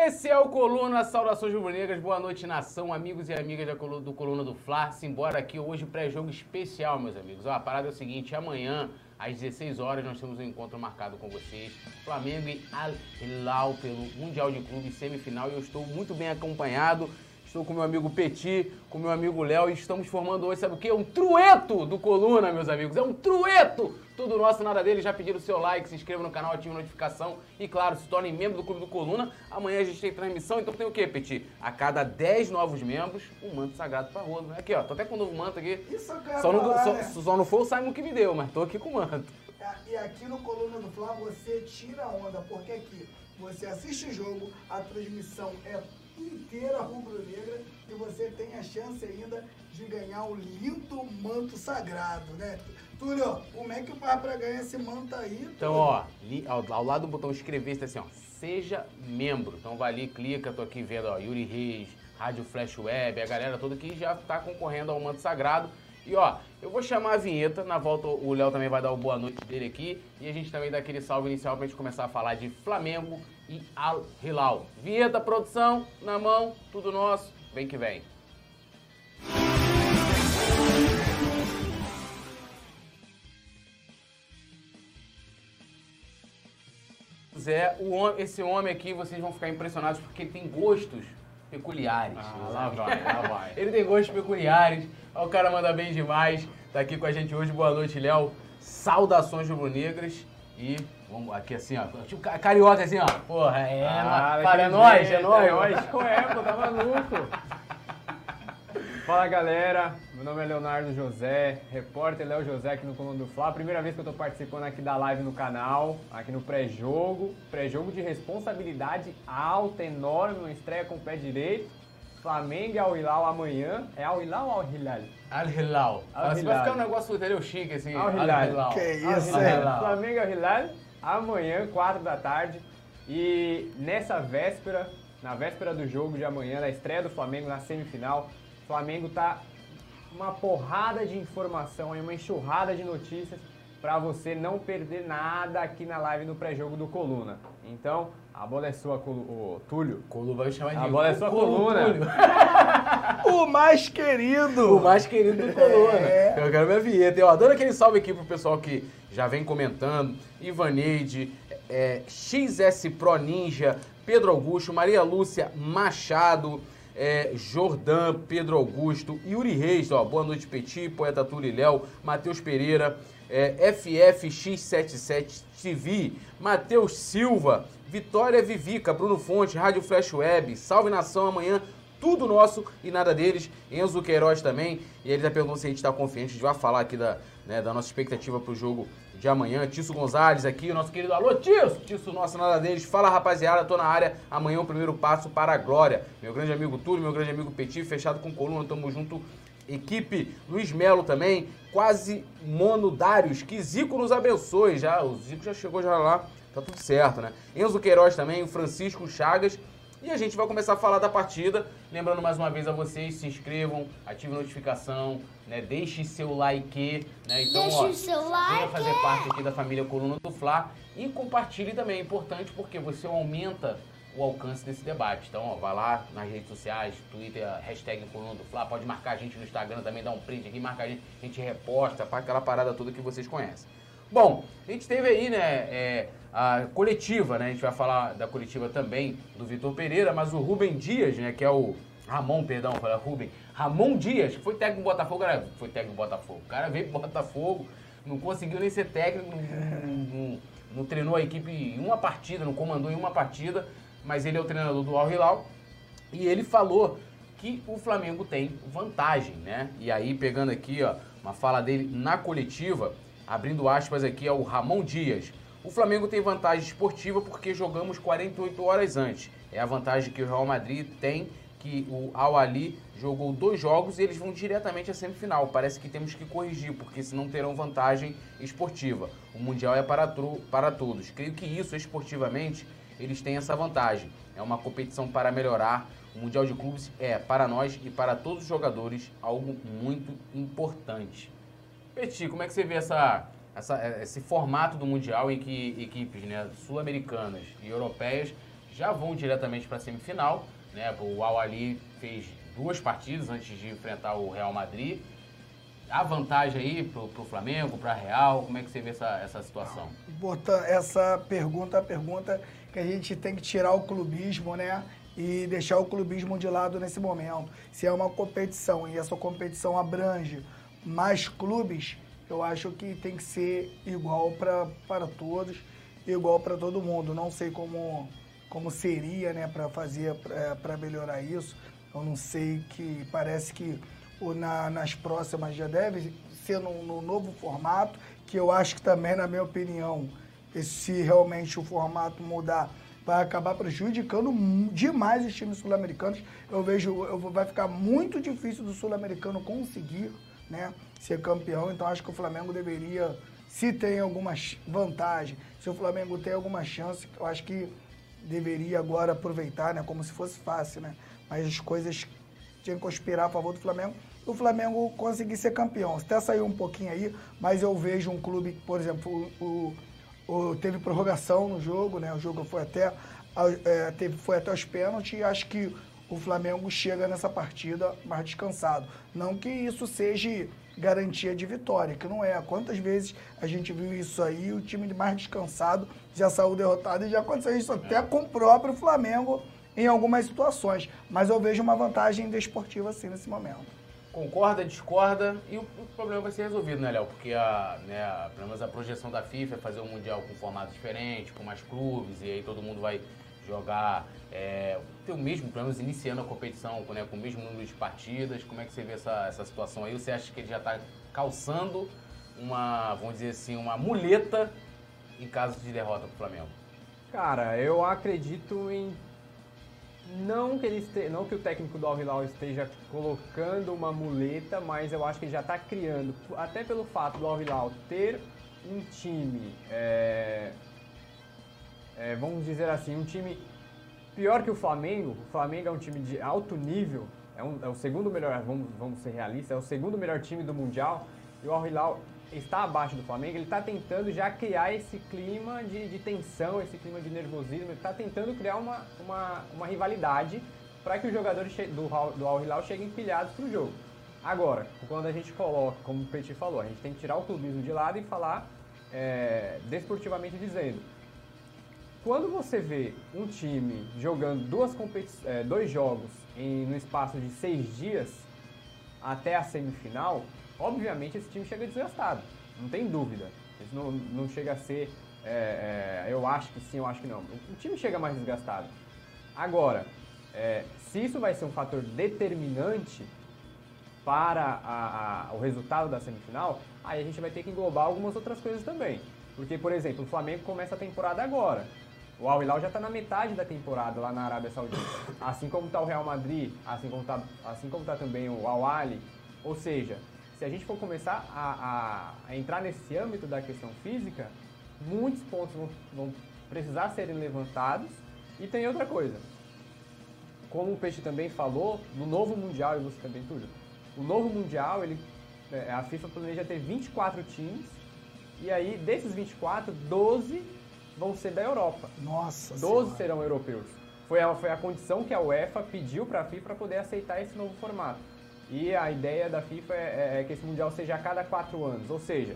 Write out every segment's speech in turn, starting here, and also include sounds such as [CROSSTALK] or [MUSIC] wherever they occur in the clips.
Esse é o Coluna, saudações rubro-negras, boa noite nação, amigos e amigas do Coluna do Fla. Simbora aqui hoje pré-jogo especial, meus amigos. Ó, a parada é o seguinte, amanhã às 16 horas nós temos um encontro marcado com vocês. Flamengo e Al Hilal pelo Mundial de Clubes semifinal e eu estou muito bem acompanhado. Estou com meu amigo Petit, com meu amigo Léo e estamos formando hoje, sabe o quê? Um trueto do Coluna, meus amigos. É um trueto! Tudo nosso, nada dele. Já pediram o seu like, se inscreva no canal, ative a notificação e, claro, se tornem membro do Clube do Coluna. Amanhã a gente tem transmissão, então tem o quê, Petit? A cada 10 novos membros, um manto sagrado pra rodo. Aqui, ó, tô até com um novo manto aqui. Isso quero Só não, falar, só, né? só não foi o Simon que me deu, mas tô aqui com o manto. E aqui no Coluna do Fla você tira a onda, porque aqui você assiste o jogo, a transmissão é inteira rubro-negra e você tem a chance ainda de ganhar um lindo manto sagrado, né? Túlio, como é que faz pra ganhar esse manto aí? Então, Túlio? ó, li- ao, ao lado do botão inscrever, está assim, ó, seja membro. Então vai ali, clica, tô aqui vendo, ó, Yuri Reis, Rádio Flash Web, a galera toda que já tá concorrendo ao manto sagrado. E ó, eu vou chamar a vinheta, na volta o Léo também vai dar o boa noite dele aqui e a gente também dá aquele salve inicial pra gente começar a falar de Flamengo e Al Hilal. Vinheta, produção, na mão, tudo nosso, vem que vem. Zé, o esse homem aqui, vocês vão ficar impressionados porque ele tem gostos peculiares. Ah, lá vai, lá vai. [LAUGHS] Ele tem gostos peculiares. O cara manda bem demais. Tá aqui com a gente hoje. Boa noite, Léo. Saudações rubro-negras. E vamos aqui assim, ó. Tipo ca- carioca assim, ó. Porra, é. Ah, fala, é nóis, é nóis. É nóis, qual é, pô, tá maluco? Fala galera, meu nome é Leonardo José, repórter Léo José aqui no Coluna do Fla. Primeira vez que eu tô participando aqui da live no canal, aqui no pré-jogo. Pré-jogo de responsabilidade alta, enorme, uma estreia com o pé direito. Flamengo e Al Hilal amanhã. É Al Hilal ou Al Hilal? Al Hilal. Al Assim, Vai Hilal. ficar um negócio entendeu, chique assim. Al Hilal. Que Al isso, Hilal. é? Flamengo e Al Hilal, amanhã, 4 da tarde. E nessa véspera, na véspera do jogo de amanhã, na estreia do Flamengo na semifinal, o Flamengo tá uma porrada de informação, aí, uma enxurrada de notícias para você não perder nada aqui na live no pré-jogo do Coluna. Então, a bola é sua, Colu- ô, Túlio. Colu vai chamar de A bola é sua Colu coluna. [LAUGHS] O mais querido! O mais querido do Coluna. É. Eu quero minha vinheta. Eu adoro aquele salve aqui pro pessoal que já vem comentando. Ivaneide, é, XS Pro Ninja, Pedro Augusto, Maria Lúcia Machado, é, Jordan, Pedro Augusto, Yuri Reis, ó, boa noite Petit, Poeta Léo, Matheus Pereira, é, FFX77 TV, Matheus Silva, Vitória Vivica, Bruno Fonte, Rádio Flash Web, Salve Nação amanhã, tudo nosso e nada deles. Enzo Queiroz também. E ele já perguntou se a gente está confiante. A gente vai falar aqui da, né, da nossa expectativa para o jogo de amanhã. Tício Gonzalez aqui, o nosso querido Alô, Tício! Tício nosso, nada deles. Fala, rapaziada, tô na área. Amanhã o primeiro passo para a glória. Meu grande amigo Túlio, meu grande amigo Petit, fechado com coluna, tamo junto. Equipe Luiz Melo também, quase Mono Darius, que Zico nos abençoe. Já, o Zico já chegou já lá, tá tudo certo, né? Enzo Queiroz também, o Francisco Chagas. E a gente vai começar a falar da partida. Lembrando mais uma vez a vocês, se inscrevam, ative a notificação, né? Deixe seu like, né? Então, Deixe ó, o seu venha like. fazer parte aqui da família Coluna do Fla e compartilhe também, é importante porque você aumenta o alcance desse debate. Então, ó, vai lá nas redes sociais, Twitter, hashtag Coluna do Fla, pode marcar a gente no Instagram também, dá um print aqui, marca a gente, a gente reposta, faz aquela parada toda que vocês conhecem. Bom, a gente teve aí, né, é, a coletiva, né, a gente vai falar da coletiva também do Vitor Pereira, mas o Rubem Dias, né, que é o Ramon, perdão, falei Rubem, Ramon Dias, que foi técnico do Botafogo, cara, foi técnico do Botafogo, o cara veio pro Botafogo, não conseguiu nem ser técnico, não, não- não- treinou a equipe em uma partida, não comandou em uma partida, mas ele é o treinador do Al Hilal, e ele falou que o Flamengo tem vantagem, né? E aí, pegando aqui, ó, uma fala dele na coletiva, abrindo aspas aqui ao Ramon Dias. O Flamengo tem vantagem esportiva porque jogamos 48 horas antes. É a vantagem que o Real Madrid tem, que o Al Ali jogou dois jogos e eles vão diretamente à semifinal. Parece que temos que corrigir, porque senão terão vantagem esportiva. O Mundial é para, para todos. Creio que isso, esportivamente, eles têm essa vantagem. É uma competição para melhorar. O Mundial de Clubes é, para nós e para todos os jogadores, algo muito importante. Petit, como é que você vê essa, essa- esse formato do Mundial em que equipes né, sul-americanas e europeias já vão diretamente para a semifinal. Né? O Al Ali fez duas partidas antes de enfrentar o Real Madrid. Há vantagem aí para o Flamengo, para Real? Como é que você vê essa, essa situação? Essa pergunta é a pergunta que a gente tem que tirar o clubismo, né? E deixar o clubismo de lado nesse momento. Se é uma competição e essa competição abrange mais clubes, eu acho que tem que ser igual para todos, igual para todo mundo. Não sei como, como seria né, para fazer, para melhorar isso. Eu não sei que parece que o, na, nas próximas já deve ser no, no, novo formato, que eu acho que também, na minha opinião, se realmente o formato mudar, vai acabar prejudicando demais os times sul-americanos. Eu vejo, eu, vai ficar muito difícil do sul-americano conseguir né, ser campeão, então acho que o Flamengo deveria, se tem alguma vantagem, se o Flamengo tem alguma chance, eu acho que deveria agora aproveitar, né, como se fosse fácil, né, mas as coisas tinham que conspirar a favor do Flamengo o Flamengo conseguir ser campeão. Até saiu um pouquinho aí, mas eu vejo um clube, por exemplo, o, o, o teve prorrogação no jogo, né? O jogo foi até, é, teve, foi até os pênaltis e acho que o Flamengo chega nessa partida mais descansado. Não que isso seja garantia de vitória, que não é. Quantas vezes a gente viu isso aí, o time mais descansado já saiu derrotado e já aconteceu isso até com o próprio Flamengo em algumas situações. Mas eu vejo uma vantagem desportiva assim nesse momento concorda, discorda e o, o, problema vai ser resolvido, né, Léo? Porque a, né, a, pelo menos a projeção da FIFA é fazer um Mundial com formato diferente, com mais clubes, e aí todo mundo vai jogar, é, ter o mesmo, pelo menos iniciando a competição né, com o mesmo número de partidas. Como é que você vê essa, essa situação aí? Você acha que ele já está calçando uma, vamos dizer assim, uma muleta em caso de derrota para o Flamengo? Cara, eu acredito em não que, ele este, não que o técnico do Al Hilal esteja colocando uma muleta, mas eu acho que ele já está criando, até pelo fato do Al Hilal ter um time, é, é, vamos dizer assim, um time pior que o Flamengo. O Flamengo é um time de alto nível, é, um, é o segundo melhor, vamos, vamos ser realistas, é o segundo melhor time do Mundial. E o Al Hilal está abaixo do Flamengo, ele está tentando já criar esse clima de, de, tensão, esse clima de nervosismo, ele está tentando criar uma, uma, uma rivalidade para que os jogadores do, do Al Hilal cheguem pilhados para o jogo. Agora, quando a gente coloca, como o Petit falou, a gente tem que tirar o clubismo de lado e falar é, desportivamente dizendo. Quando você vê um time jogando duas é, dois jogos em, no espaço de seis dias até a semifinal, obviamente esse time chega desgastado, não tem dúvida. Isso não, não chega a ser, é, é, eu acho que sim, eu acho que não. O, time chega mais desgastado. Agora, é, se isso vai ser um fator determinante para a, a, o resultado da semifinal, aí a gente vai ter que englobar algumas outras coisas também. Porque, por exemplo, o Flamengo começa a temporada agora. O Al Hilal já está na metade da temporada lá na Arábia Saudita. Assim como está o Real Madrid, assim como está assim tá também o Al Ali. Ou seja, se a gente for começar a, a, a entrar nesse âmbito da questão física, muitos pontos vão, vão, precisar serem levantados. E tem outra coisa. Como o Peixe também falou, no novo Mundial, e você também, Túlio, o novo Mundial, ele, é, a FIFA planeja ter 24 times, e aí desses 24, 12 vão ser da Europa. Nossa 12 senhora. serão europeus. Foi a, foi a condição que a UEFA pediu para a FIFA para poder aceitar esse novo formato. E a ideia da FIFA é, é, é, que esse Mundial seja a cada quatro anos. Ou seja,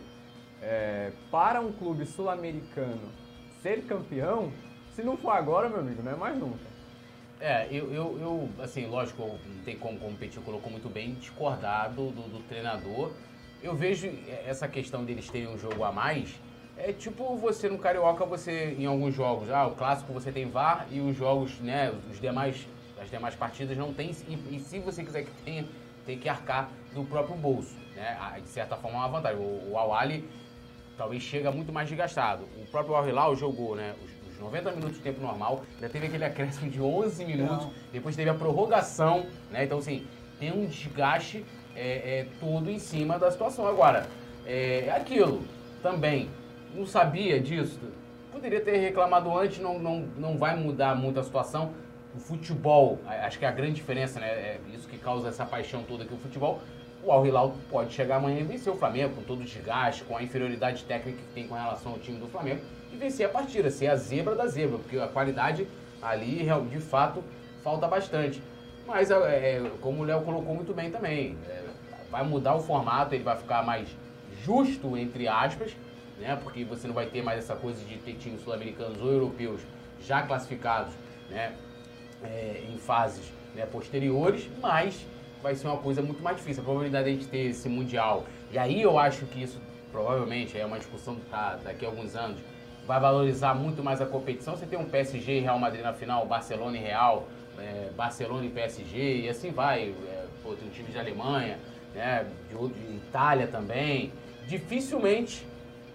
é, para um clube sul-americano ser campeão, se não for agora, meu amigo, não é mais nunca. É, eu, eu, eu assim, lógico, não tem como, Petit colocou muito bem, discordar do, do, do treinador. Eu vejo essa questão deles terem um jogo a mais, é tipo você no Carioca, você em alguns jogos, ah, o clássico você tem VAR e os jogos, né, os demais, as demais partidas não tem, e, e se você quiser que tenha, tem que arcar do próprio bolso. Né? De certa forma é uma vantagem. O, o Al-Ali talvez chega muito mais desgastado. O próprio Al-Hilal jogou né, os, os 90 minutos de tempo normal, ainda teve aquele acréscimo de 11 minutos, Não. depois teve a prorrogação, né? Então, assim, tem um desgaste é, é, todo em cima da situação. Agora, é, é aquilo também, não sabia disso, poderia ter reclamado antes, não, não, não vai mudar muito a situação o futebol, acho que é a grande diferença, né? É isso que causa essa paixão toda aqui, o futebol. O Al Hilal pode chegar amanhã e vencer o Flamengo com todo o desgaste, com a inferioridade técnica que tem com relação ao time do Flamengo e vencer a partida, ser a zebra da zebra, porque a qualidade ali de fato falta bastante. Mas é, é como o Léo colocou muito bem também, é, vai mudar o formato, ele vai ficar mais justo, entre aspas, né? Porque você não vai ter mais essa coisa de ter times sul-americanos ou europeus já classificados, né? É, em fases né, posteriores, mas vai ser uma coisa muito mais difícil. A probabilidade de a gente ter esse mundial, e aí eu acho que isso provavelmente é uma discussão tá, daqui a alguns anos, vai valorizar muito mais a competição. Você tem um PSG e Real Madrid na final, Barcelona e Real, é, Barcelona e PSG, e assim vai. É, pô, tem um time de Alemanha, né, de, de Itália também. Dificilmente,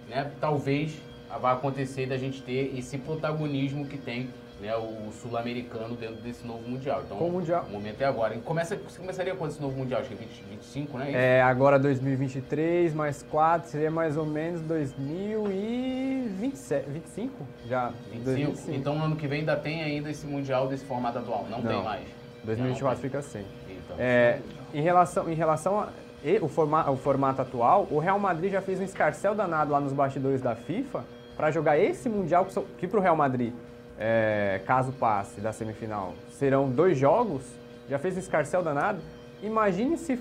né, talvez vai acontecer da gente ter esse protagonismo que tem né, o sul-americano dentro desse novo Mundial. Então, Com o Mundial. o momento é agora. E começa, você começaria quando esse novo Mundial? Acho que é 20, 25, né? É, agora 2023, mais 4, seria mais ou menos 2027, 25? Já. 25. 2025. Então, no ano que vem ainda tem ainda esse Mundial desse formato atual. Não, tem Não. mais. 2024 Não, fica sem. Então, É, em relação, em relação a, e o, forma, o formato atual, o Real Madrid já fez um escarcel danado lá nos bastidores da FIFA para jogar esse Mundial que, para o Real Madrid, é, caso passe da semifinal, serão dois jogos, já fez um escarcel danado. Imagine se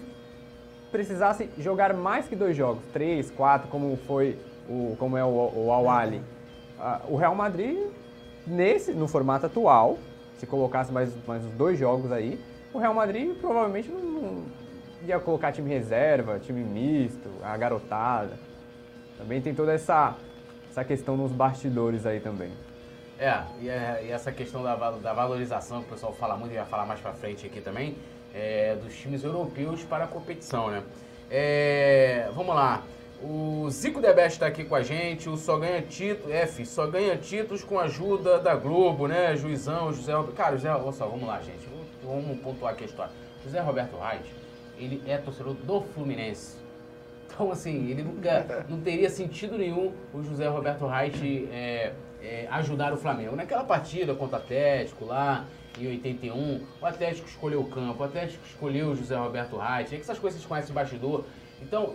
precisasse jogar mais que dois jogos, três, quatro, como foi o, como é o, o Al-Ahly. Ah, o Real Madrid, nesse, no formato atual, se colocasse mais, mais dois jogos aí, o Real Madrid provavelmente não, não ia colocar time reserva, time misto, a garotada. Também tem toda essa, essa questão nos bastidores aí também. É, e, é- essa questão da, da valorização que o pessoal fala muito e vai falar mais pra frente aqui também, é, dos times europeus para a competição, né? É, vamos lá. O Zico Debest está aqui com a gente, o Só Ganha Títulos, F, só ganha títulos com a ajuda da Globo, né? Juizão, José Roberto. Cara, José, olha só, vamos lá, gente. Vamos pontuar aqui a história. José Roberto Reis, ele é torcedor do Fluminense. Então, assim, ele nunca não teria sentido nenhum o José Roberto Reit é, é, ajudar o Flamengo. Naquela partida contra o Atlético lá em 81, o Atlético escolheu o campo, o Atlético escolheu o José Roberto Reit. É que essas coisas conhecem bastidor. Então,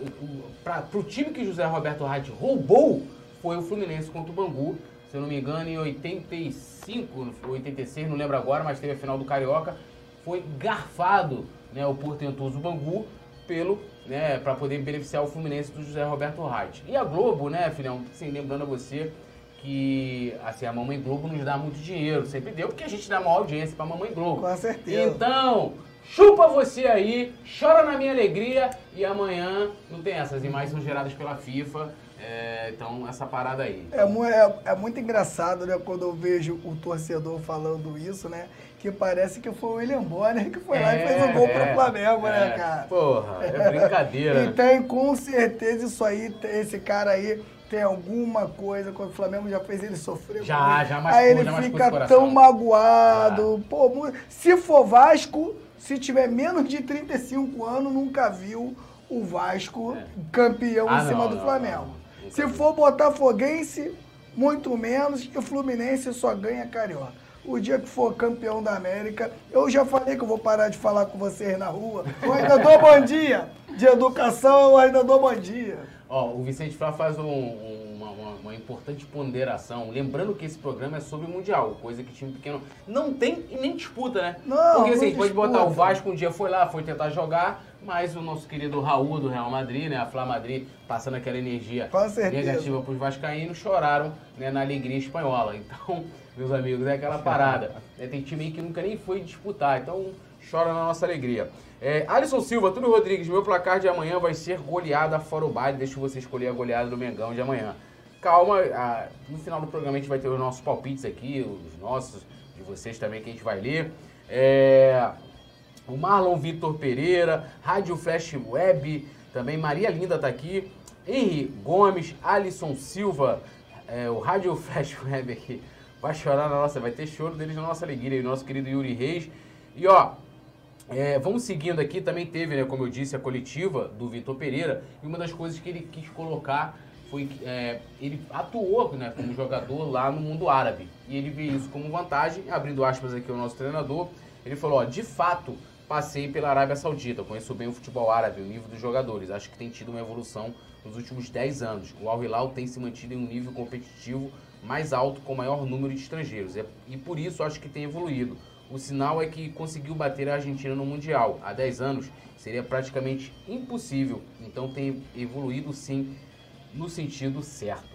para o time que José Roberto Reit roubou foi o Fluminense contra o Bangu. Se eu não me engano, em 85, 86, não lembro agora, mas teve a final do Carioca. Foi garfado né, o portentoso Bangu pelo, né, para poder beneficiar o Fluminense do José Roberto Reit. E a Globo, né, filhão, assim, lembrando a você que assim, a Mamãe Globo nos dá muito dinheiro, sempre deu, porque a gente dá maior audiência pra Mamãe Globo. Com certeza. Então, chupa você aí, chora na minha alegria e amanhã não tem essas imagens são geradas pela FIFA, é, então essa parada aí. É, é- é muito engraçado, né, quando eu vejo o torcedor falando isso, né? Que parece que foi o William Bonner que foi lá e fez o gol pro É, Flamengo, né, é. cara? Porra, é [LAUGHS] brincadeira. E tem com certeza isso aí, esse cara aí tem alguma coisa, quando o Flamengo já fez ele sofrer. Já, muito. já machucou, Aí ele já fica tão magoado. Pô, mu- se for Vasco, se tiver menos de 35 anos, nunca viu o Vasco É. campeão Ah, em cima não, do não, Flamengo. não, se for Botafoguense, muito menos, e o Fluminense só ganha carioca. O dia que for campeão da América, eu já falei que eu vou parar de falar com vocês na rua. Eu ainda dou bom dia. De educação, eu ainda dou bom dia. Ó, o Vicente Flá faz um- um- uma, uma- uma importante ponderação, lembrando que esse programa é sobre o Mundial, coisa que time pequeno não tem e nem disputa, né? Não, Porque assim, não pode botar o. Vasco um dia foi lá, foi tentar jogar, mas o nosso querido Raul do Real Madrid, né, a Flá Madrid, passando aquela energia negativa pros vascaínos, choraram né, na alegria espanhola. [LAUGHS] Então, meus amigos, é aquela parada. né, [LAUGHS] tem time aí que nunca nem foi disputar, então chora na nossa alegria. É, Alisson Silva, Túlio Rodrigues, meu placar de amanhã vai ser goleada fora o baile. Deixa você escolher a goleada do Mengão de amanhã. Calma, ah, no final do programa a gente vai ter os nossos palpites aqui, os nossos, de vocês também, que a gente vai ler. É, o Marlon Vitor Pereira, Rádio Flash Web, também Maria Linda tá aqui, Henri Gomes, Alisson Silva, é, o Rádio [LAUGHS] Flash Web aqui, vai chorar na nossa, vai ter choro deles na nossa alegria, o nosso querido Yuri Reis. E ó, é, vamos seguindo aqui, também teve, né, como eu disse, a coletiva do Vitor Pereira, e uma das coisas que ele quis colocar foi que é, ele atuou né, como jogador lá no mundo árabe. E ele viu isso como vantagem, abrindo aspas aqui ao nosso treinador, ele falou, ó, de fato, passei pela Arábia Saudita, conheço bem o futebol árabe, o nível dos jogadores, acho que tem tido uma evolução nos últimos 10 anos. O Al Hilal tem se mantido em um nível competitivo mais alto com maior número de estrangeiros. É, e por isso acho que tem evoluído. O sinal é que conseguiu bater a Argentina no Mundial. Há 10 anos seria praticamente impossível. Então tem evoluído sim no sentido certo.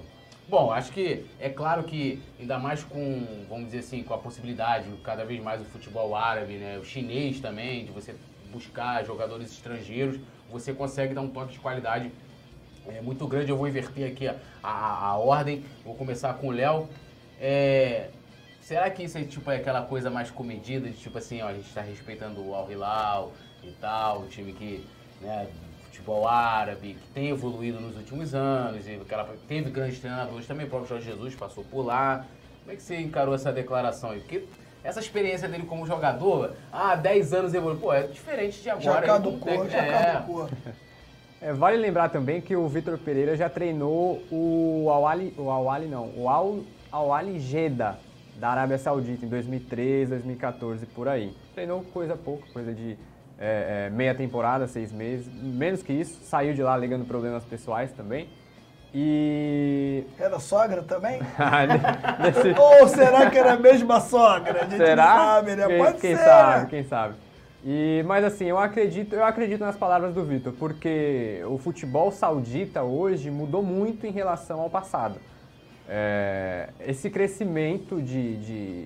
Bom, acho que é claro que ainda mais com, vamos dizer assim, com a possibilidade cada vez mais o futebol árabe, né, o chinês também, de você buscar jogadores estrangeiros, você consegue dar um toque de qualidade é, muito grande. Eu vou inverter aqui a, a, a ordem, vou começar com o Léo. É, será que isso é, tipo, é aquela coisa mais comedida, de tipo assim, ó, a gente está respeitando o Al Hilal e tal, o time que, né, futebol árabe, que tem evoluído nos últimos anos, e aquela, teve grandes treinadores também, o próprio Jorge Jesus passou por lá. Como é que você encarou essa declaração aí? Porque essa experiência dele como jogador, ah, 10 anos evoluiu, pô, é diferente de agora. Já caducou, já é. caducou. [LAUGHS] É, vale lembrar também que o Vitor Pereira já treinou o Awali, o Awali não, o Al, Awali Jeddah da Arábia Saudita em 2013, 2014 por aí. Treinou coisa pouco, coisa de é, é, meia temporada, seis meses, menos que isso. Saiu de lá alegando problemas pessoais também. E. Era sogra também? [LAUGHS] Desse... Ou será que era a mesma sogra? A gente Será? não sabe, né? Quem, Pode quem ser. sabe, quem sabe. E, mas assim, eu acredito, eu acredito nas palavras do Vitor, porque o futebol saudita hoje mudou muito em relação ao passado. É, esse crescimento de, de,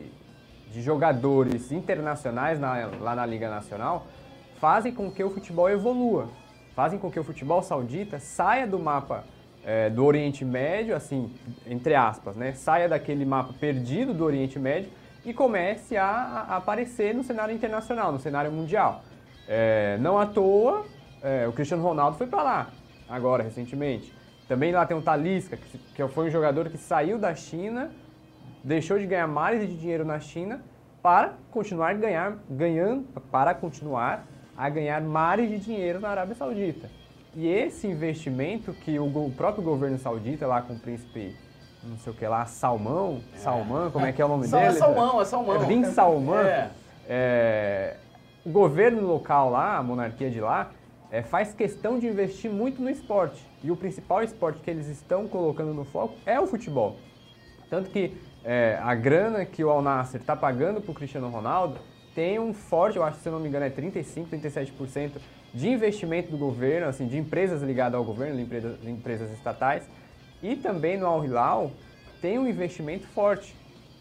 de jogadores internacionais na- lá na Liga Nacional fazem com que o futebol evolua, fazem com que o futebol saudita saia do mapa é, do Oriente Médio, assim, entre aspas, né? Saia daquele mapa perdido do Oriente Médio e comece a, a aparecer no cenário internacional, no cenário mundial. É, não à toa, é, o Cristiano Ronaldo foi para lá, agora, recentemente. Também lá tem o Talisca, que, foi um jogador que saiu da China, deixou de ganhar mais de dinheiro na China para continuar ganhar, ganhando, para continuar a ganhar mares de dinheiro na Arábia Saudita. E esse investimento que o, próprio governo saudita, lá com o príncipe, não sei o que lá, Salmão, Salman, como é que é o nome Sal- dele? É Salmão, é Salmão. É Bin Salman. É. É, o governo local lá, a monarquia de lá, é, faz questão de investir muito no esporte. E o principal esporte que eles estão colocando no foco é o futebol. Tanto que é, a grana que o Al Nassr está pagando para o Cristiano Ronaldo tem um forte, eu acho que se eu não me engano é 35, 37% de investimento do governo, assim, de empresas ligadas ao governo, de empresas, de empresas estatais. E também no Al Hilal tem um investimento forte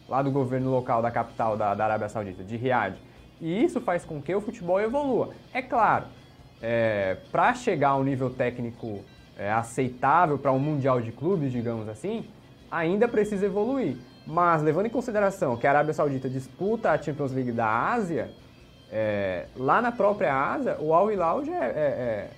lá do governo local da capital da, da Arábia Saudita, de Riad. E isso faz com que o futebol evolua. É claro, para chegar a um nível técnico é, aceitável para um mundial de clubes, digamos assim, ainda precisa evoluir. Mas levando em consideração que a Arábia Saudita disputa a Champions League da Ásia, é, lá na própria Ásia, o Al Hilal já é, é- é-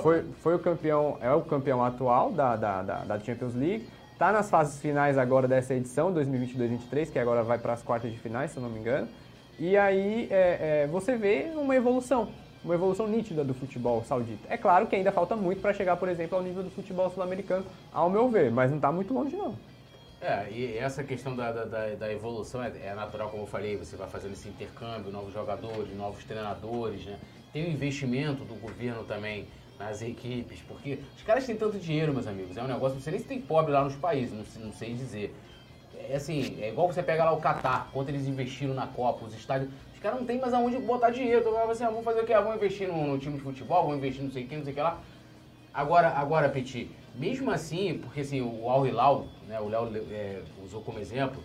foi, foi o campeão, é o campeão atual da, da, da, da Champions League. Está nas fases finais agora dessa edição, 2022-2023, que agora vai para as quartas de finais, se eu não me engano. E aí é, é, você vê uma evolução, uma evolução nítida do futebol saudita. É claro que ainda falta muito para chegar, por exemplo, ao nível do futebol sul-americano, ao meu ver, mas não está muito longe não. É, e essa questão da, da, da- evolução é, é natural, como eu falei, você vai fazendo esse intercâmbio, novos jogadores, novos treinadores, né? Tem o investimento do governo também nas equipes, porque os caras têm tanto dinheiro, meus amigos, é um negócio, não sei nem se tem pobre lá nos países, não, não sei dizer. É assim, é igual você pega lá o Catar, quanto eles investiram na Copa, os estádios, os caras não tem mais aonde botar dinheiro, então assim, ah, vamos fazer o quê? Ah, vamos investir no, no time de futebol, vamos investir não sei o que, não sei o que lá. Agora, agora, Petit, mesmo assim, porque assim, o Al Hilal, né, o Léo é, usou como exemplo,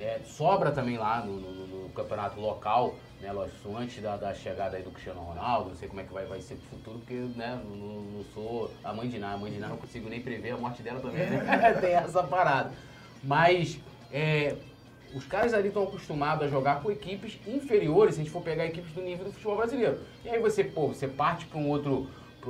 é, sobra também lá no, no- no campeonato local, né, lógico, antes da, da chegada aí do Cristiano Ronaldo, não sei como é que vai, vai ser pro futuro, porque né, não, não- sou a mãe de Ná, a mãe de Ná não consigo nem prever a morte dela também, né? [LAUGHS] tem essa parada. Mas é, os caras ali estão acostumados a jogar com equipes inferiores, se a gente for pegar equipes do nível do futebol brasileiro. E aí você, pô, você parte para um outro,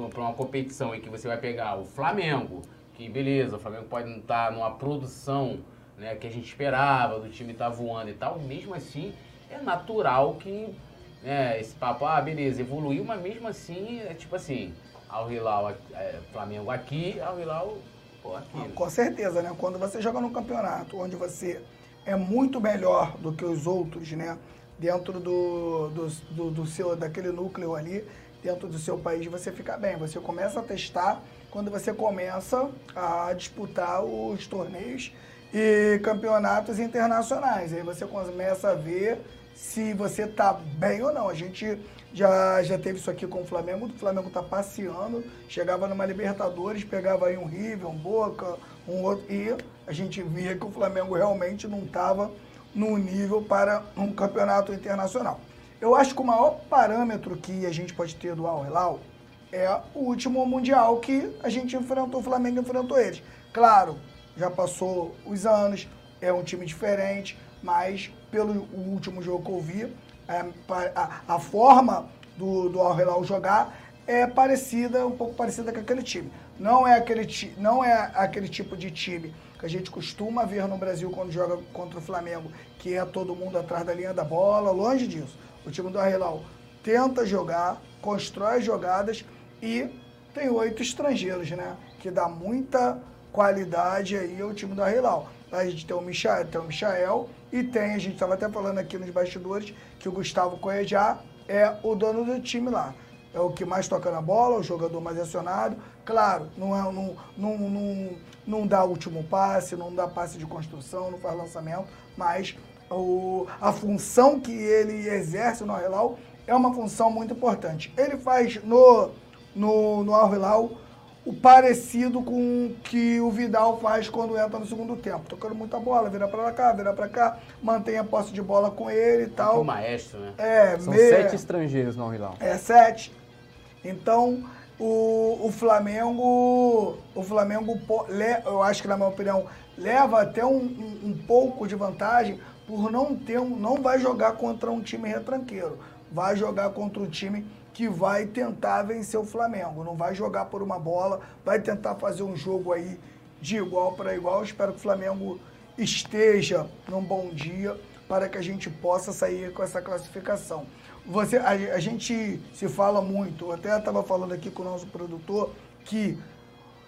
para uma competição em que você vai pegar o Flamengo, que beleza, o Flamengo pode não estar numa produção né, que a gente esperava, do time estar voando e tal, mesmo assim é natural que né, esse papo, ah, beleza, evoluiu, mas mesmo assim é tipo assim, ao Hilal, é, Flamengo aqui, ao Hilal, pô, aqui. né? Com certeza, né? Quando você joga num campeonato onde você é muito melhor do que os outros, né? Dentro do, do, do, do seu, daquele núcleo ali, dentro do seu país, você fica bem. Você começa a testar quando você começa a disputar os torneios e campeonatos internacionais. Aí você começa a ver se você tá bem ou não. A gente já, já teve isso aqui com o Flamengo, o Flamengo tá passeando, chegava numa Libertadores, pegava aí um River, um Boca, um outro, e a gente via que o Flamengo realmente não estava no nível para um campeonato internacional. Eu acho que o maior parâmetro que a gente pode ter do Al Hilal é o último Mundial que a gente enfrentou, o Flamengo enfrentou eles. Claro, já passou os anos, é um time diferente, mas pelo último jogo que eu vi, é, a, a, forma do, do Al Hilal jogar é parecida, um pouco parecida com aquele time. Não é aquele, não é aquele tipo de time que a gente costuma ver no Brasil quando joga contra o Flamengo, que é todo mundo atrás da linha da bola, longe disso. O time do Al Hilal tenta jogar, constrói jogadas e tem oito estrangeiros, né? Que dá muita qualidade aí ao time do Hilal. A gente tem o Michael, tem o Michael e tem, a gente estava até falando aqui nos bastidores, que o Gustavo Coejá é o dono do time lá. É o que mais toca na bola, o jogador mais acionado. Claro, não, é, não, não, não, não dá último passe, não dá passe de construção, não faz lançamento, mas o, a função que ele exerce no Al-Hilal é uma função muito importante. Ele faz no, no, no Al-Hilal o parecido com o que o Vidal faz quando entra no segundo tempo. Tocando muita bola, vira para cá, vira para cá, mantém a posse de bola com ele e tal. O maestro, né? É, São meia... sete estrangeiros no Hilal. É, sete. Então, o, o Flamengo, o Flamengo, eu acho que na minha opinião, leva até um, um, um pouco de vantagem por não ter, um, não vai jogar contra um time retranqueiro. Vai jogar contra um time que vai tentar vencer o Flamengo. Não vai jogar por uma bola, vai tentar fazer um jogo aí de igual para igual. Espero que o Flamengo esteja num bom dia para que a gente possa sair com essa classificação. Você, a, a gente se fala muito, eu até estava falando aqui com o nosso produtor, que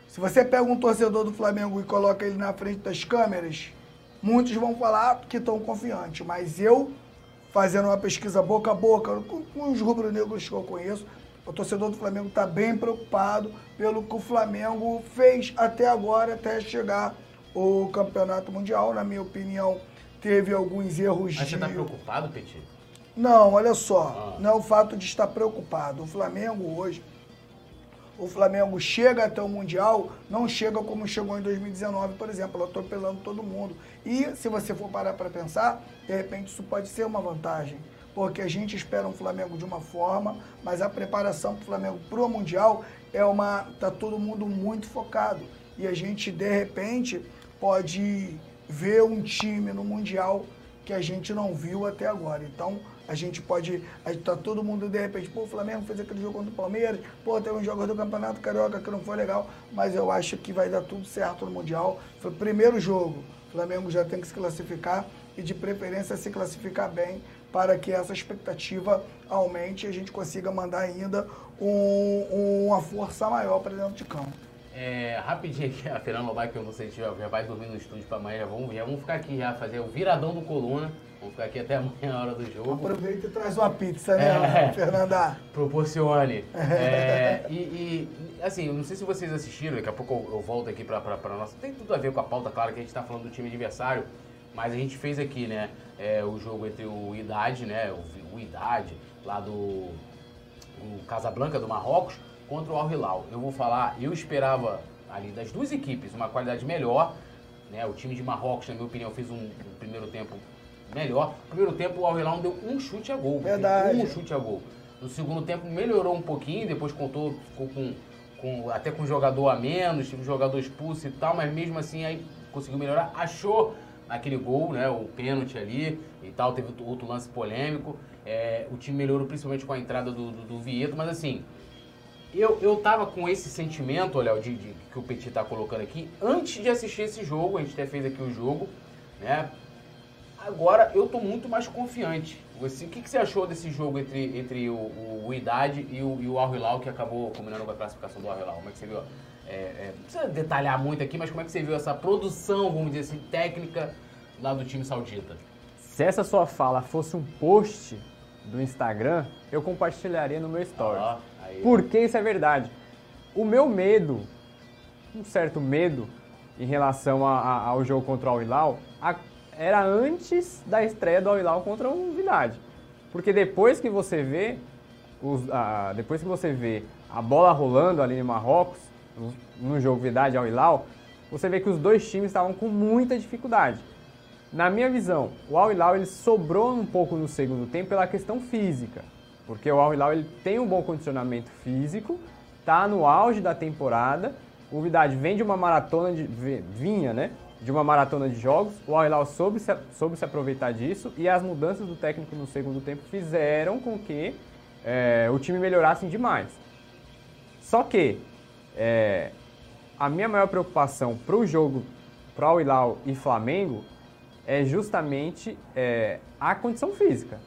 se você pega um torcedor do Flamengo e coloca ele na frente das câmeras, muitos vão falar que estão confiantes, mas eu fazendo uma pesquisa boca a boca com os rubro-negros que eu conheço. O torcedor do Flamengo está bem preocupado pelo que o Flamengo fez até agora, até chegar o campeonato mundial. Na minha opinião, teve alguns erros Mas de... você está preocupado, Petit? Não, olha só. Ah. Não é o fato de estar preocupado. O Flamengo hoje o Flamengo chega até o Mundial, não chega como chegou em 2019, por exemplo, atropelando todo mundo. E se você for parar para pensar, de repente isso pode ser uma vantagem. Porque a gente espera um Flamengo de uma forma, mas a preparação para o Flamengo para o Mundial é uma. tá todo mundo muito focado. E a gente, de repente, pode ver um time no Mundial que a gente não viu até agora. Então, a gente pode. Tá todo mundo de repente, pô, o Flamengo fez aquele jogo contra o Palmeiras, pô, tem um jogo do Campeonato Carioca que não foi legal, mas eu acho que vai dar tudo certo no Mundial. Foi o primeiro jogo. O Flamengo já tem que se classificar e de preferência se classificar bem para que essa expectativa aumente e a gente consiga mandar ainda um, uma força maior para dentro de campo. É, rapidinho aqui, a Fernanda vai que você já vai dormir no estúdio para amanhã, já vamos, já vamos ficar aqui já, fazer o viradão do coluna. Vamos ficar aqui até amanhã, a hora do jogo. Aproveita e traz uma pizza, né, é, Fernanda? Proporcione. [LAUGHS] É, e, e, assim, eu não sei se vocês assistiram, daqui a pouco eu, eu volto aqui para a nossa. Tem tudo a ver com a pauta, claro, que a gente está falando do time adversário, mas a gente fez aqui, né, é, o jogo entre o Idade, né, o, o Idade, lá do o Casablanca do Marrocos, contra o Al Hilal. Eu vou falar, eu esperava ali das duas equipes uma qualidade melhor. Né? O time de Marrocos, na minha opinião, fez um, um primeiro tempo melhor. No primeiro tempo o Al Hilal deu um chute a gol. Verdade. Um chute a gol. No segundo tempo melhorou um pouquinho, depois contou, ficou com, com até com um jogador a menos, tive um jogador expulso e tal, mas mesmo assim aí conseguiu melhorar. Achou aquele gol, né, o pênalti ali e tal, teve outro lance polêmico. É, o time melhorou principalmente com a entrada do, do, do Vieto, mas assim, eu, eu tava com esse sentimento, olha, de, de, que o Petit tá colocando aqui, antes de assistir esse jogo, a gente até fez aqui o jogo, né? Agora eu tô muito mais confiante. Você, o que, que você achou desse jogo entre, entre o, o, o Idade e o, e o Al Hilal, que acabou combinando com a classificação do Al Hilal? Como é que você viu? É, é, não precisa detalhar muito aqui, mas como é que você viu essa produção, vamos dizer assim, técnica lá do time saudita? Se essa sua fala fosse um post do Instagram, eu compartilharia no meu story. Ah, Porque isso é verdade. O meu medo, um certo medo, em relação a, a, ao jogo contra o Al-Hilal era antes da estreia do Al-Hilal contra o Vidade. Porque depois que você vê os, depois que você vê a bola rolando ali em Marrocos, no, no jogo Vidade ao Hilal, você vê que os dois times estavam com muita dificuldade. Na minha visão, o Al Hilal ele sobrou um pouco no segundo tempo pela questão física, porque o Al Hilal ele tem um bom condicionamento físico, está no auge da temporada. O Vidade vem de uma maratona de vinha, né? De uma maratona de jogos. O Al Hilal soube se, soube se aproveitar disso e as mudanças do técnico no segundo tempo fizeram com que é, o time melhorasse demais. Só que é, a minha maior preocupação para o jogo para o Hilal e Flamengo é justamente é, a condição física.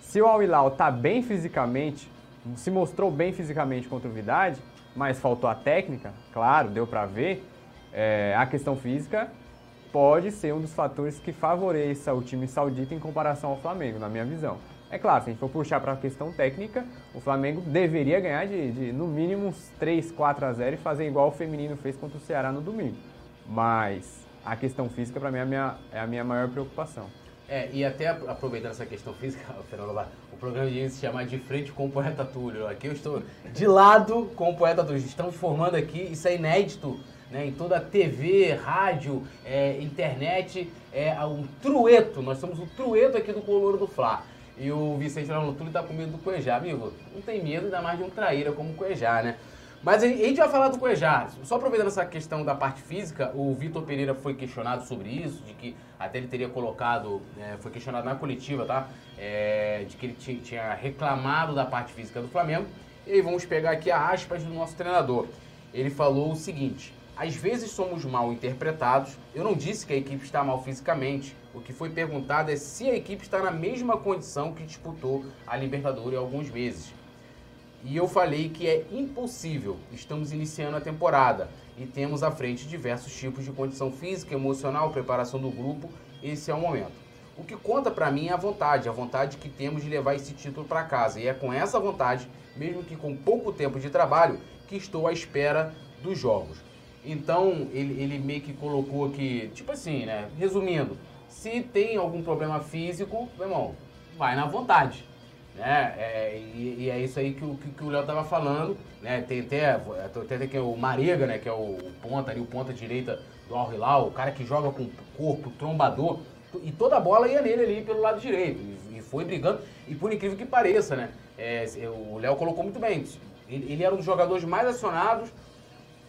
Se o Al Hilal está bem fisicamente, se mostrou bem fisicamente contra o Vidade, mas faltou a técnica, claro, deu para ver, é, a questão física pode ser um dos fatores que favoreça o time saudita em comparação ao Flamengo, na minha visão. É claro, se a gente for puxar para a questão técnica, o Flamengo deveria ganhar de, de, no mínimo uns 3, 4 a 0 e fazer igual o feminino fez contra o Ceará no domingo. Mas a questão física, para mim, é a, minha, é a minha maior preocupação. É, e até aproveitando essa questão física, [LAUGHS] o programa de se chama De Frente com o Poeta Túlio. Aqui eu estou de lado com o Poeta Túlio. Estamos formando aqui, isso é inédito né, em toda TV, rádio, é, internet, é um trueto. Nós somos o trueto aqui do Coloro do Fla. E o Vicente lá no Túlio tá com medo do Cuejá. Amigo, não tem medo ainda mais de um traíra como o Cuejá, né? Mas a gente vai falar do Cuejá. Só aproveitando essa questão da parte física, o Vitor Pereira foi questionado sobre isso, de que até ele teria colocado, é, foi questionado na coletiva, tá? É, de que ele tinha reclamado da parte física do Flamengo. E aí vamos pegar aqui a aspas do nosso treinador. Ele falou o seguinte: às vezes somos mal interpretados. Eu não disse que a equipe está mal fisicamente. O que foi perguntado é se a equipe está na mesma condição que disputou a Libertadores alguns meses. E eu falei que é impossível. Estamos iniciando a temporada e temos à frente diversos tipos de condição física, emocional, preparação do grupo. Esse é o momento. O que conta para mim é a vontade, a vontade que temos de levar esse título para casa. E é com essa vontade, mesmo que com pouco tempo de trabalho, que estou à espera dos jogos. Então, ele, ele meio que colocou aqui, tipo assim, né? Resumindo, se tem algum problema físico, meu irmão, vai na vontade. Né? É, e, e, é isso aí que o, que, que o Léo tava falando, né? Tem até, até que é o Marega, né? Que é o, o ponta ali, o ponta direita do Al Hilal, o cara que joga com corpo, trombador, e toda a bola ia nele ali pelo lado direito. E, e foi brigando, e por incrível que pareça, né? É, o Léo colocou muito bem. Ele, ele era um dos jogadores mais acionados,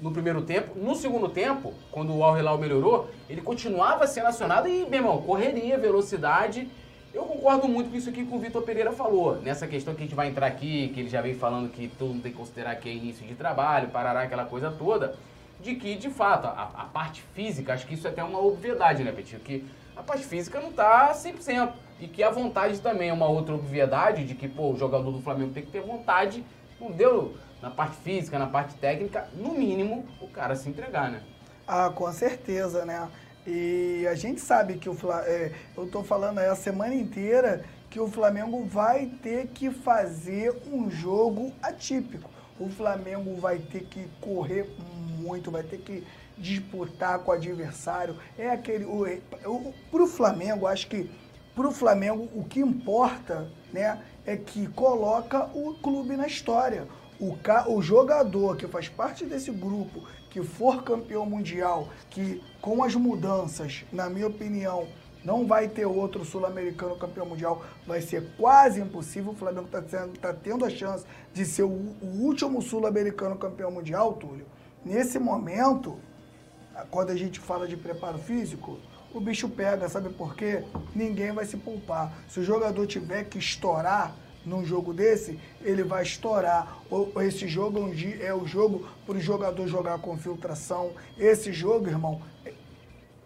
no primeiro tempo. No segundo tempo, quando o Al Hilal melhorou, ele continuava sendo acionado e, meu irmão, correria, velocidade. Eu concordo muito com isso aqui que o Vitor Pereira falou. Nessa questão que a gente vai entrar aqui, que ele já vem falando que todo mundo tem que considerar que é início de trabalho, parará aquela coisa toda. De que, de fato, a, a parte física, acho que isso é até uma obviedade, né, Petinho? Que a parte física não tá 100%. E que a vontade também é uma outra obviedade, de que, pô, o jogador do Flamengo tem que ter vontade. Não deu na parte física, na parte técnica, no mínimo, o cara se entregar, né? Ah, com certeza, né? E a gente sabe que o Flamengo, é, eu estou falando aí a semana inteira que o Flamengo vai ter que fazer um jogo atípico. O Flamengo vai ter que correr muito, vai ter que disputar com o adversário. É aquele. O, o, pro Flamengo, acho que pro Flamengo o que importa, né, é que coloca o clube na história o, ca, o jogador que faz parte desse grupo, que for campeão mundial, que com as mudanças, na minha opinião, não vai ter outro sul-americano campeão mundial, vai ser quase impossível. O Flamengo está tá tendo a chance de ser o, o último sul-americano campeão mundial, Túlio. Nesse momento, quando a gente fala de preparo físico, o bicho pega, sabe por quê? Ninguém vai se poupar. Se o jogador tiver que estourar, num jogo desse, ele vai estourar. Esse jogo é o jogo para o jogador jogar com filtração. Esse jogo, irmão,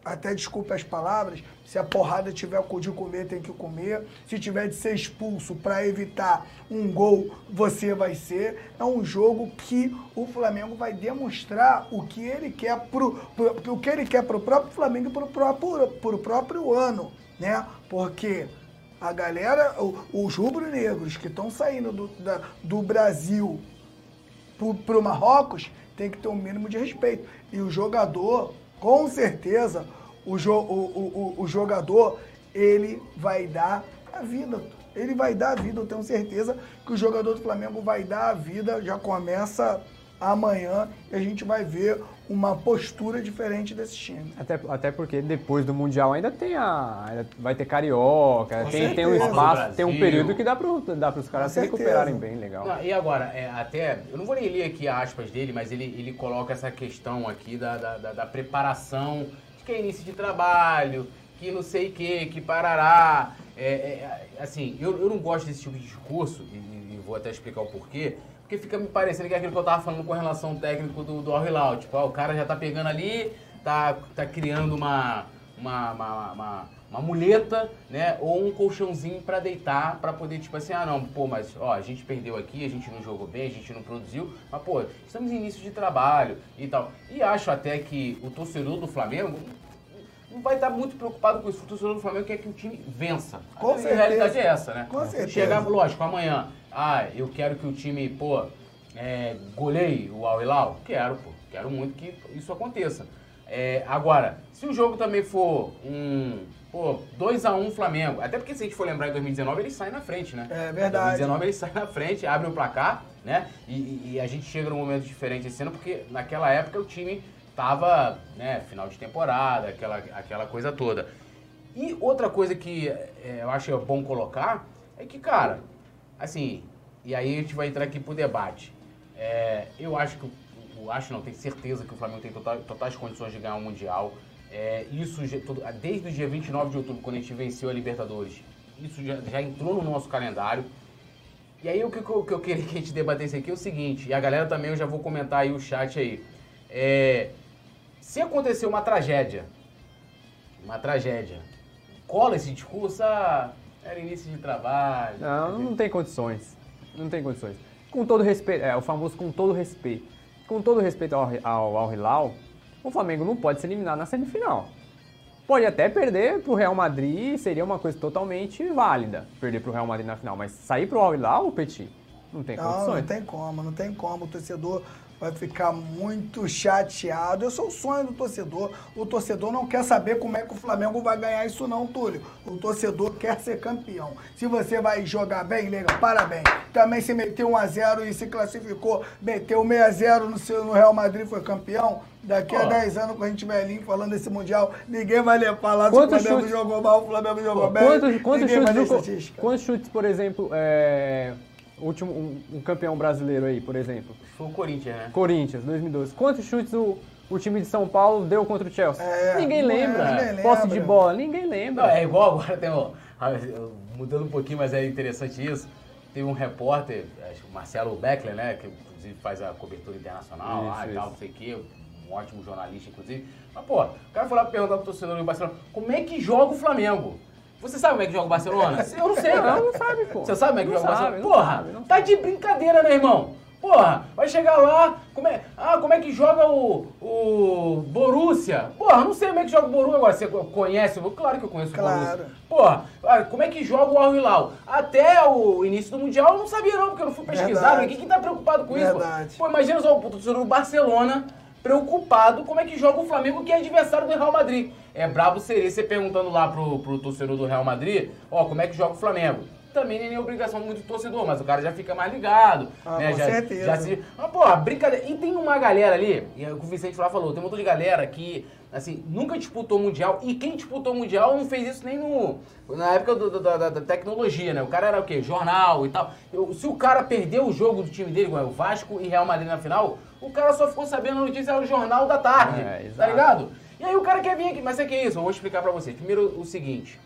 até desculpe as palavras, se a porrada tiver de comer, tem que comer. Se tiver de ser expulso para evitar um gol, você vai ser. É um jogo que o Flamengo vai demonstrar o que ele quer pro, pro o que ele quer para o próprio Flamengo e para o próprio, próprio ano, né? Porque a galera, os rubro-negros que estão saindo do, da, do Brasil para o Marrocos, tem que ter um mínimo de respeito. E o jogador, com certeza o, jo o, o, o jogador ele vai dar a vida. Ele vai dar a vida, eu tenho certeza que o jogador do Flamengo vai dar a vida, já começa amanhã e a gente vai ver uma postura diferente desse time. Até, até porque depois do Mundial ainda tem a. Ainda vai ter carioca, tem, tem um espaço, tem um período que dá para dá os caras se recuperarem bem, legal. Não, e agora, é, até. Eu não vou nem ler aqui aspas dele, mas ele, ele coloca essa questão aqui da, da, da, da preparação, de que é início de trabalho, que não sei o que, que parará. É, é, assim, eu, eu não gosto desse tipo de discurso, e, e vou até explicar o porquê porque fica me parecendo que é aquilo que eu tava falando com relação ao técnico do, do Al Hilal. Tipo, ó, o cara já tá pegando ali, tá, tá criando uma, uma, uma, uma, uma muleta, né? Ou um colchãozinho para deitar, para poder, tipo assim, ah, não, pô, mas ó, a gente perdeu aqui, a gente não jogou bem, a gente não produziu, mas, pô, estamos em início de trabalho e tal. E acho até que o torcedor do Flamengo não vai estar muito preocupado com isso. O torcedor do Flamengo quer que o time vença. Com a certeza. realidade é essa, né? Com certeza. Chegar, lógico, amanhã ah, eu quero que o time, pô, é, goleie o Al Hilal? Quero, pô. Quero muito que isso aconteça. É, agora, se o jogo também for um, pô, 2x1 um Flamengo, até porque se a gente for lembrar em 2019, ele sai na frente, né? É verdade. Em 2019 ele sai na frente, abre o placar, né? E, e a gente chega num momento diferente esse ano, porque naquela época o time tava, né, final de temporada, aquela, aquela coisa toda. E outra coisa que é, eu acho bom colocar é que, cara, assim, e aí a gente vai entrar aqui pro debate. É, eu acho que, eu acho não, tenho certeza que o Flamengo tem totais condições de ganhar o um Mundial. É, isso desde o dia 29 de outubro, quando a gente venceu a Libertadores, isso já, já entrou no nosso calendário. E aí o que, que eu queria que a gente debatesse aqui é o seguinte, e a galera também eu já vou comentar aí o chat aí. É, se acontecer uma tragédia, uma tragédia, cola esse discurso, ah, era início de trabalho. Não, não tem condições. Não tem condições. Com todo respeito, é o famoso com todo respeito. Com todo respeito ao, ao, ao Hilal, o Flamengo não pode se eliminar na semifinal. Pode até perder para o Real Madrid, seria uma coisa totalmente válida, perder para o Real Madrid na final. Mas sair para o Al Hilal, Petit, não tem não, condições. Não tem como, não tem como. O torcedor vai ficar muito chateado. Esse é o sonho do torcedor. O torcedor não quer saber como é que o Flamengo vai ganhar isso não, Túlio. O torcedor quer ser campeão. Se você vai jogar bem, legal, parabéns. Também se meteu 1x0 e se classificou, meteu 6x0 no, seu, no Real Madrid foi campeão. Daqui a 10 anos, quando a gente velhinho falando desse Mundial, ninguém vai falar se o Flamengo chutes? jogou mal, o Flamengo jogou bem. Quantos, quantos chutes, quantos chutes, por exemplo, é último, um, um, campeão brasileiro aí, por exemplo? Foi o Corinthians, né? Corinthians, 2012. Quantos chutes o, o time de São Paulo deu contra o Chelsea? É, ninguém lembra. É, ninguém Posse de bola, ninguém lembra. Não, é igual agora tem um, mudando um pouquinho, mas é interessante isso. Tem um repórter, o Marcelo Beckler, né, que inclusive faz a cobertura internacional isso, lá e tal, não sei o quê, um ótimo jornalista, inclusive. Mas, pô, o cara foi lá perguntar pro torcedor do Barcelona, como é que joga o Flamengo? Você sabe como é que joga o Barcelona? [LAUGHS] Eu não sei, não. Não, sabe, pô. Você sabe como é que não joga o Barcelona? Porra, sabe, tá de brincadeira, né, irmão? Porra, vai chegar lá, como é, ah, como é que joga o, o Borussia? Porra, não sei como é que joga o Borussia agora. Você conhece? Claro que eu conheço claro. o Borussia. Porra, ah, como é que joga o Al Hilal? Até o início do Mundial eu não sabia não, porque eu não fui pesquisar. Quem que tá preocupado com Verdade. isso? Pô, imagina só o torcedor do Barcelona preocupado como é que joga o Flamengo, que é adversário do Real Madrid. É brabo seria você perguntando lá pro, pro torcedor do Real Madrid, ó, como é que joga o Flamengo. Também nem é obrigação muito do torcedor, mas o cara já fica mais ligado. Ah, né? com já, certeza. Já se... Mas, pô, brincadeira. E tem uma galera ali, e é o que o Vicente lá falou, tem um montão de galera que, assim, nunca disputou Mundial, e quem disputou Mundial não fez isso nem no... Na época do, do, da, da, tecnologia, né? O cara era o quê? Jornal e tal. Eu, se o cara perdeu o jogo do time dele, como é o Vasco e Real Madrid na final, o cara só ficou sabendo a notícia no jornal da tarde. É, tá ligado? E aí o cara quer vir aqui. Mas é que é isso, eu vou explicar pra vocês. Primeiro o seguinte.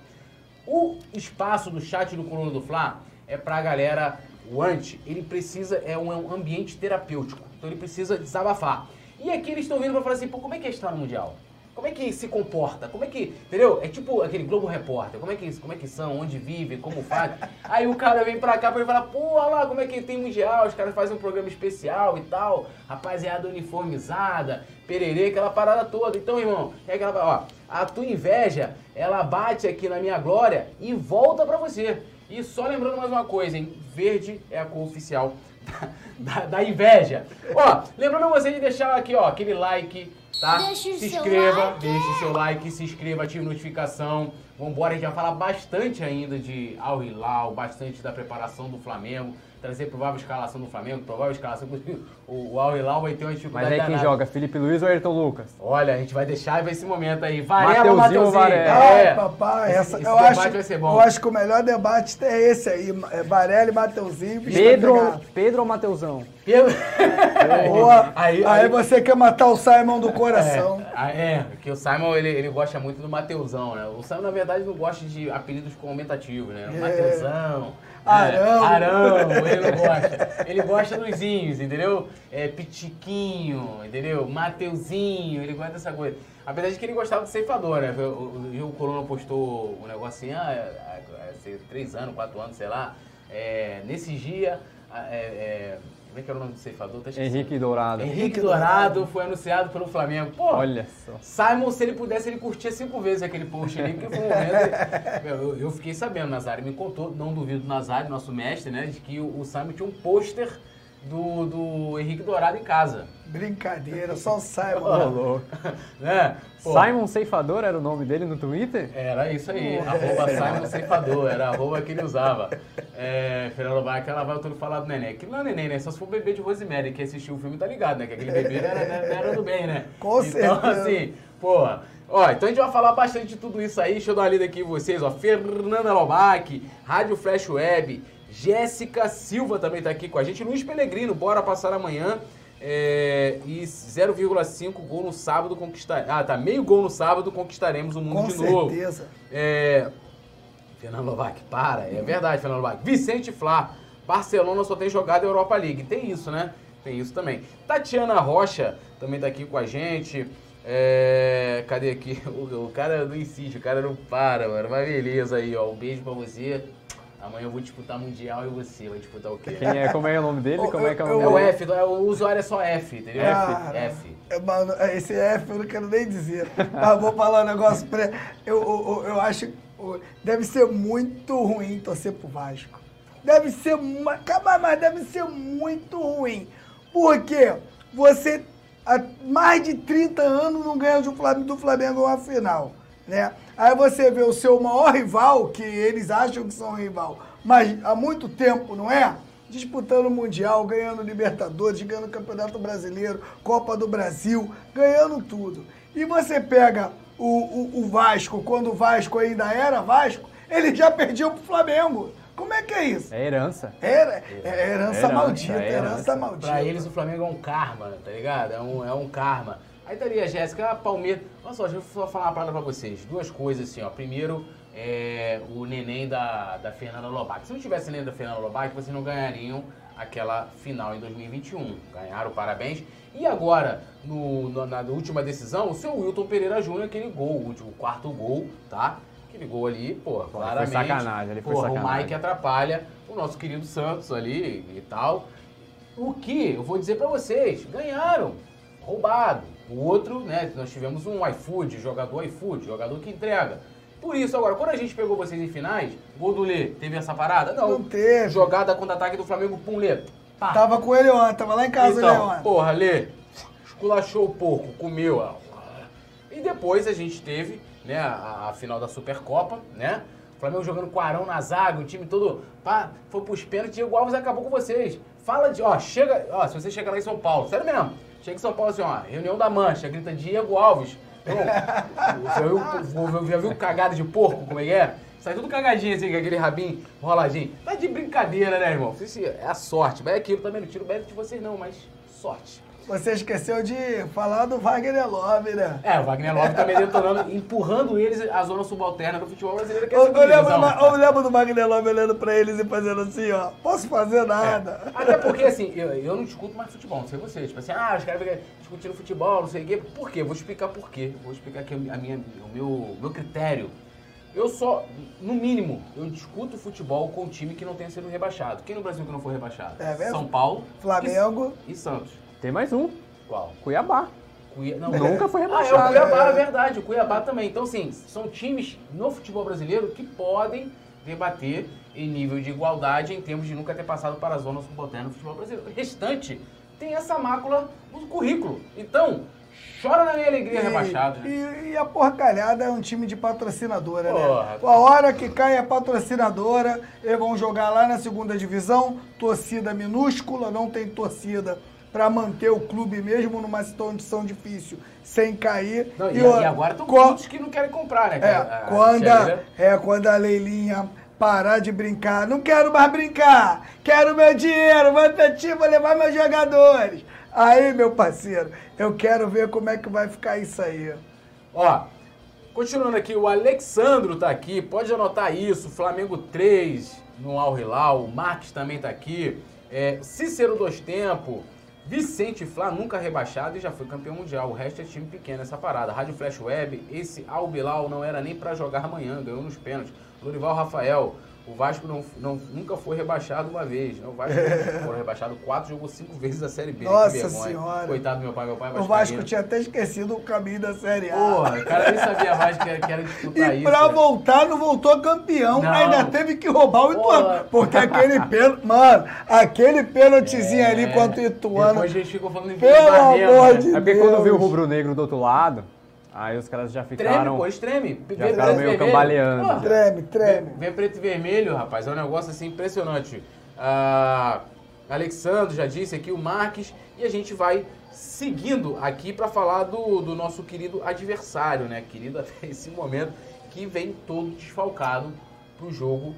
O espaço do chat do Coluna do Fla é pra galera, o anti, ele precisa, é um ambiente terapêutico. Então ele precisa desabafar. E aqui eles estão vindo pra falar assim, pô, como é que é estar no Mundial? Como é que se comporta? Como é que. Entendeu? É tipo aquele Globo Repórter. Como é que, como é que são? Onde vive? Como faz? [LAUGHS] Aí o cara vem pra cá pra ele falar, pô, olha lá como é que tem mundial, os caras fazem um programa especial e tal, rapaziada uniformizada, pererê, aquela parada toda. Então, irmão, é aquela. Ó, a tua inveja, ela bate aqui na minha glória e volta pra você. E só lembrando mais uma coisa, hein? Verde é a cor oficial [LAUGHS] da, da inveja. Ó, lembrando você de deixar aqui, ó, aquele like, tá? Deixa se inscreva, like. deixe seu like, se inscreva, ative notificação. Vambora, a gente vai falar bastante ainda de Al Hilal, bastante da preparação do Flamengo, trazer provável escalação do Flamengo, provável escalação. O, o Al Hilal vai ter uma Mas dificuldade. aí quem danada. joga? Felipe Luiz ou Ayrton Lucas? Olha, a gente vai deixar esse momento aí. Varela ou Mateuzinho? Varela? Ai, É. papai, Esse- essa, esse eu, debate acho, vai ser bom. eu acho que o melhor debate é esse aí. É Varela e Mateuzinho. vai Pedro. Pedro ou Mateuzão? Pelo- [LAUGHS] Boa. Aí- Aí, aí- você quer matar o Simon do coração. É, é, que o Simon ele, ele gosta muito do Mateuzão, né? O Simon, na verdade, não gosta de apelidos comentativos, né? É. Mateuzão. Arão. É, Arão, ele não [LAUGHS] gosta. Ele gosta dos inhos, entendeu? É, Pitiquinho, entendeu? Mateuzinho, ele gosta dessa coisa. Apesar de que ele gostava de ceifador, né? O, o, o Coluna postou um ah, é, é, é, três anos, quatro anos, sei lá. É, nesse dia, ah, é, é, como é que era o nome do ceifador? Tá. Henrique Dourado. Henrique Dourado foi anunciado pelo Flamengo. Pô, Olha só. Simon, se ele pudesse, ele curtia cinco vezes aquele post ali, porque foi um momento. [LAUGHS] Eu, eu fiquei sabendo, Nazário me contou, não duvido do Nazário, nosso mestre, né, de que o, o Simon tinha um pôster do, do Henrique Dourado em casa. Brincadeira, só o [LAUGHS] Simon. Ô, louco. né? Pô, Simon Ceifador era o nome dele no Twitter? Era isso aí, arroba [LAUGHS] Simon Ceifador, era a arroba que ele usava. É, Fernando vai aquela vai todo falar do neném. Aquilo não é neném, né? Só se for bebê de Rosemary, que assistiu o filme tá ligado, né? Que aquele bebê era, era, era do bem, né? [LAUGHS] Com então, certeza. assim, porra. Ó, então a gente vai falar bastante de tudo isso aí. Deixa eu dar uma lida aqui em vocês, ó. Fernanda Lobac, Rádio Flash Web, Jéssica Silva também tá aqui com a gente. Luiz Pelegrino, bora passar amanhã. É, e 0,5 gol no sábado conquistar. Ah, tá. Meio gol no sábado conquistaremos o mundo Com de novo. certeza. É... Fernando Lobac, para. É verdade, Fernando Lobac. Vicente Flá. Barcelona só tem jogado a Europa League. Tem isso, né? Tem isso também. Tatiana Rocha também tá aqui com a gente. É... Cadê aqui? [LAUGHS] O, o cara não insiste, o cara não para, mano. Mas beleza aí, ó. Um beijo pra você. Amanhã eu vou disputar Mundial e você vai disputar o quê? Quem é, como é o nome dele? Como é que é o É nome o dele? F, é, o usuário é só F, entendeu? Cara, F. é, Mano, esse F eu não quero nem dizer. Mas vou falar um negócio pra eu, eu, eu, eu acho. Deve ser muito ruim torcer pro Vasco. Deve ser. mas deve ser muito ruim. Porque você há mais de 30 anos não ganha do Flamengo, do Flamengo uma final. Né? Aí você vê o seu maior rival, que eles acham que são rival, mas há muito tempo, não é? Disputando o Mundial, ganhando Libertadores, ganhando o Campeonato Brasileiro, Copa do Brasil, ganhando tudo. E você pega o, o, o Vasco, quando o Vasco ainda era Vasco, ele já perdia pro Flamengo. Como é que é isso? É herança. Era, é herança, Herança, maldita, é herança, herança. maldita. Pra eles o Flamengo é um karma, tá ligado? É um, é um karma. Aí tá ali a Jéssica, a Palmeiras. Olha só, deixa eu só falar uma parada pra vocês. Duas coisas assim, ó. Primeiro, é, o neném da, da Fernanda Lobac. Se não tivesse neném da Fernanda Lobac, vocês não ganhariam aquela final em 2021. Ganharam, parabéns. E agora, no, no- na última decisão, o seu Wilton Pereira Júnior, aquele gol, o último, quarto gol, tá? Aquele gol ali, pô, foi claramente. sacanagem, ali foi porra, sacanagem. o Mike atrapalha o nosso querido Santos ali e tal. O que eu vou dizer pra vocês, ganharam, roubado. O outro, né, nós tivemos um iFood, jogador iFood, jogador que entrega. Por isso, agora, quando a gente pegou vocês em finais, gol do Lê, teve essa parada? Não. Não teve. Jogada contra-ataque do Flamengo, pum, Lê. Pá. Tava com ele ontem, tava lá em casa ele Então, ontem. porra, Lê, esculachou o porco, comeu. ó. E depois a gente teve, né, a, a final da Supercopa, né? O Flamengo jogando com o Arão na zaga, o time todo, pá, foi pros pênaltis, Diego Alves acabou com vocês. Fala de, ó, chega, ó, se você chegar lá em São Paulo, sério mesmo, chega em São Paulo assim, ó, reunião da mancha, grita Diego Alves. Então, já viu, cagada de porco, como é que é? Sai tudo cagadinho assim, com aquele rabinho roladinho. Tá de brincadeira, né, irmão? É a sorte. Mas é aquilo também, não tiro o mérito de vocês não, mas sorte. Você esqueceu de falar do Wagner Love, né? É, o Wagner Love também detonando, [LAUGHS] empurrando eles à zona subalterna do futebol brasileiro, que é Eu, eu, lembro, do- eu lembro do Wagner Love olhando pra eles e fazendo assim, ó. Posso fazer nada. Até porque, assim, eu, eu não discuto mais futebol, não sei você. Tipo assim, ah, os caras ficam discutindo futebol, não sei o quê. Por quê? Vou explicar por quê. Vou explicar aqui a minha, o meu, meu critério. Eu só, no mínimo, eu discuto futebol com um time que não tenha sido rebaixado. Quem no Brasil que não foi rebaixado? É mesmo? São Paulo Flamengo. e, e Santos. Tem mais um. Qual? Cuiabá. Cuia... Não, Nunca foi Ah, é o rebaixado. Cuiabá, É. verdade, o Cuiabá também. Então, assim, são times no futebol brasileiro que podem debater em nível de igualdade em termos de nunca ter passado para a zona subalterna no futebol brasileiro. O restante tem essa mácula no currículo. Então, chora na minha alegria rebaixado. Né? E, e, a porcalhada é um time de patrocinadora, né? Porra. né? A hora que cai a patrocinadora, eles vão jogar lá na segunda divisão, torcida minúscula, não tem torcida para manter o clube mesmo numa situação difícil, sem cair. Não, e, e, e, agora estão muitos que não querem comprar, né? É, quando a, é, quando a Leilinha parar de brincar. Não quero mais brincar. Quero meu dinheiro. Vou time, vou levar meus jogadores. Aí, meu parceiro, eu quero ver como é que vai ficar isso aí. Ó, continuando aqui, o Alexandro tá aqui. Pode anotar isso. Flamengo 3 no Al Hilal. O Marques também tá aqui. É, Cícero dos Tempos. Vicente Flá nunca rebaixado e já foi campeão mundial. O resto é time pequeno essa parada. Rádio Flash Web, esse Al Bilal não era nem para jogar amanhã, ganhou nos pênaltis. Lorival Rafael, o Vasco não, não, nunca foi rebaixado uma vez. Né? O Vasco foi rebaixado quatro, jogou cinco vezes a Série B. Nossa senhora. Coitado do meu pai, meu pai O Vasco tinha até esquecido o caminho da Série A. Porra, o cara nem sabia mais que era, que era disputar e isso. E pra voltar, não voltou campeão, não. ainda teve que roubar o Ituano. Porque aquele pênalti, mano, aquele pênaltizinho é, ali contra o Ituano. Depois a gente ficou falando em Pelo amor de Deus. É porque quando viu o rubro-negro do outro lado... Aí os caras já ficaram. Treme, pô, estreme. Já vem ficaram meio cambaleando. Pô, treme, treme. Vem, vem, preto e vermelho, rapaz. É um negócio assim impressionante. Ah, Alexandre já disse aqui, o Marques. E a gente vai seguindo aqui para falar do, do nosso querido adversário, né? Querido [LAUGHS] até esse momento, que vem todo desfalcado pro jogo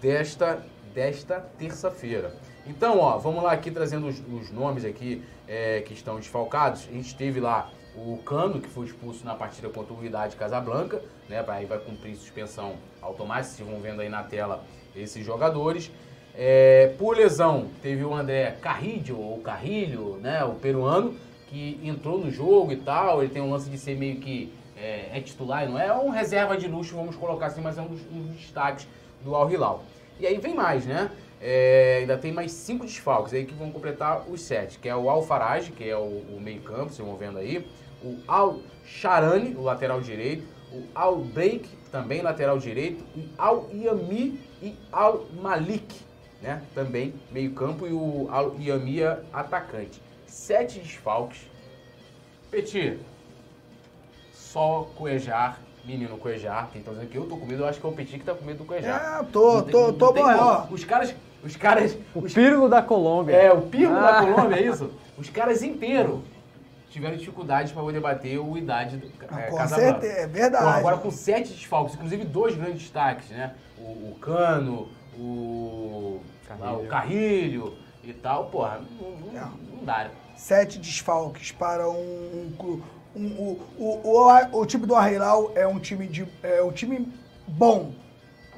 desta, desta terça-feira. Então, ó, vamos lá aqui trazendo os, os nomes aqui é, que estão desfalcados. A gente teve lá o Cano, que foi expulso na partida contra o Unidade Casablanca, né? Aí vai cumprir suspensão automática, vocês vão vendo aí na tela esses jogadores. É, por lesão, teve o André Carrillo, ou Carrilho, né? O peruano, que entrou no jogo e tal. Ele tem um lance de ser meio que é, é titular, não é? É um reserva de luxo, vamos colocar assim, mas é um dos, um dos destaques do Al Hilal. E aí vem mais, né? É, ainda tem mais cinco desfalques aí que vão completar os sete, que é o Alfarage, que é o, o meio campo, vocês vão vendo aí o Al Charani, o lateral direito, o Al Break, também lateral direito, o Al Yami e Al Malik, né? Também meio campo e o Al Yamia atacante. Sete desfalques. Petit, só Coejar, menino Coejar, que estão dizendo que eu tô com medo, eu acho que é o Petit que tá com medo do Coejar. É, tô, tem, tô, tô bom, Os caras, os caras... O os... Pirlo da Colômbia. É, o Pirlo ah. da Colômbia, é isso? Os caras inteiros tiveram dificuldades para poder bater o idade do é, Com certeza, é verdade. Pô, agora com sete desfalques, inclusive dois grandes destaques, né? O, o Cano, o Carrilho. o Carrilho e tal, porra, não, não, não dá. Sete desfalques para um, um, um o, o, o, o, time do Arreilau é um time de é um time bom.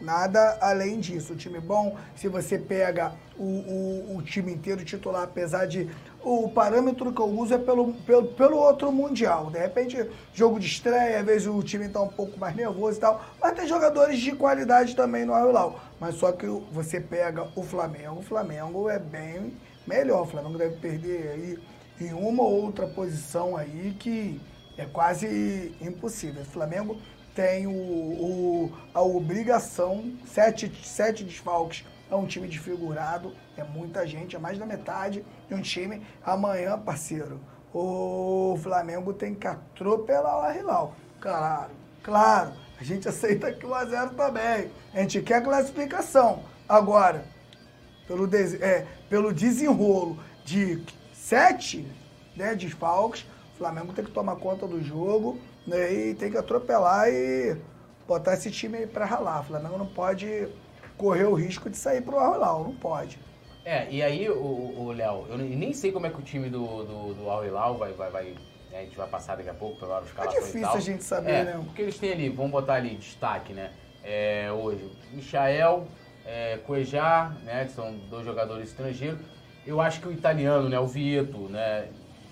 Nada além disso. O time bom, se você pega o, o, o time inteiro titular, apesar de o parâmetro que eu uso é pelo, pelo, pelo outro Mundial. De repente, jogo de estreia, às vezes o time está um pouco mais nervoso e tal. Mas tem jogadores de qualidade também no Al Mas só que você pega o Flamengo, o Flamengo é bem melhor. O Flamengo deve perder aí em uma ou outra posição aí que é quase impossível. O Flamengo tem o, o a obrigação, sete, sete desfalques é um time desfigurado, é muita gente, é mais da metade de um time. Amanhã, parceiro, o Flamengo tem que atropelar o Arrilau. Claro, claro, a gente aceita que o a 0 também. A gente quer classificação. Agora, pelo, des, é, pelo desenrolo de sete né, desfalques, o Flamengo tem que tomar conta do jogo né, e tem que atropelar e botar esse time aí pra ralar. O Flamengo não pode correr o risco de sair pro Al não pode. É, e aí, o, Léo, eu nem sei como é que o time do, do, do Al Hilal vai, vai, vai né, a gente vai passar daqui a pouco pela escalação É difícil a gente saber, é, né? Porque eles têm ali, vamos botar ali destaque, né? É, hoje, Michael, é, Cuejar, né? Que são dois jogadores estrangeiros. Eu acho que o italiano, né? O Vieto, né?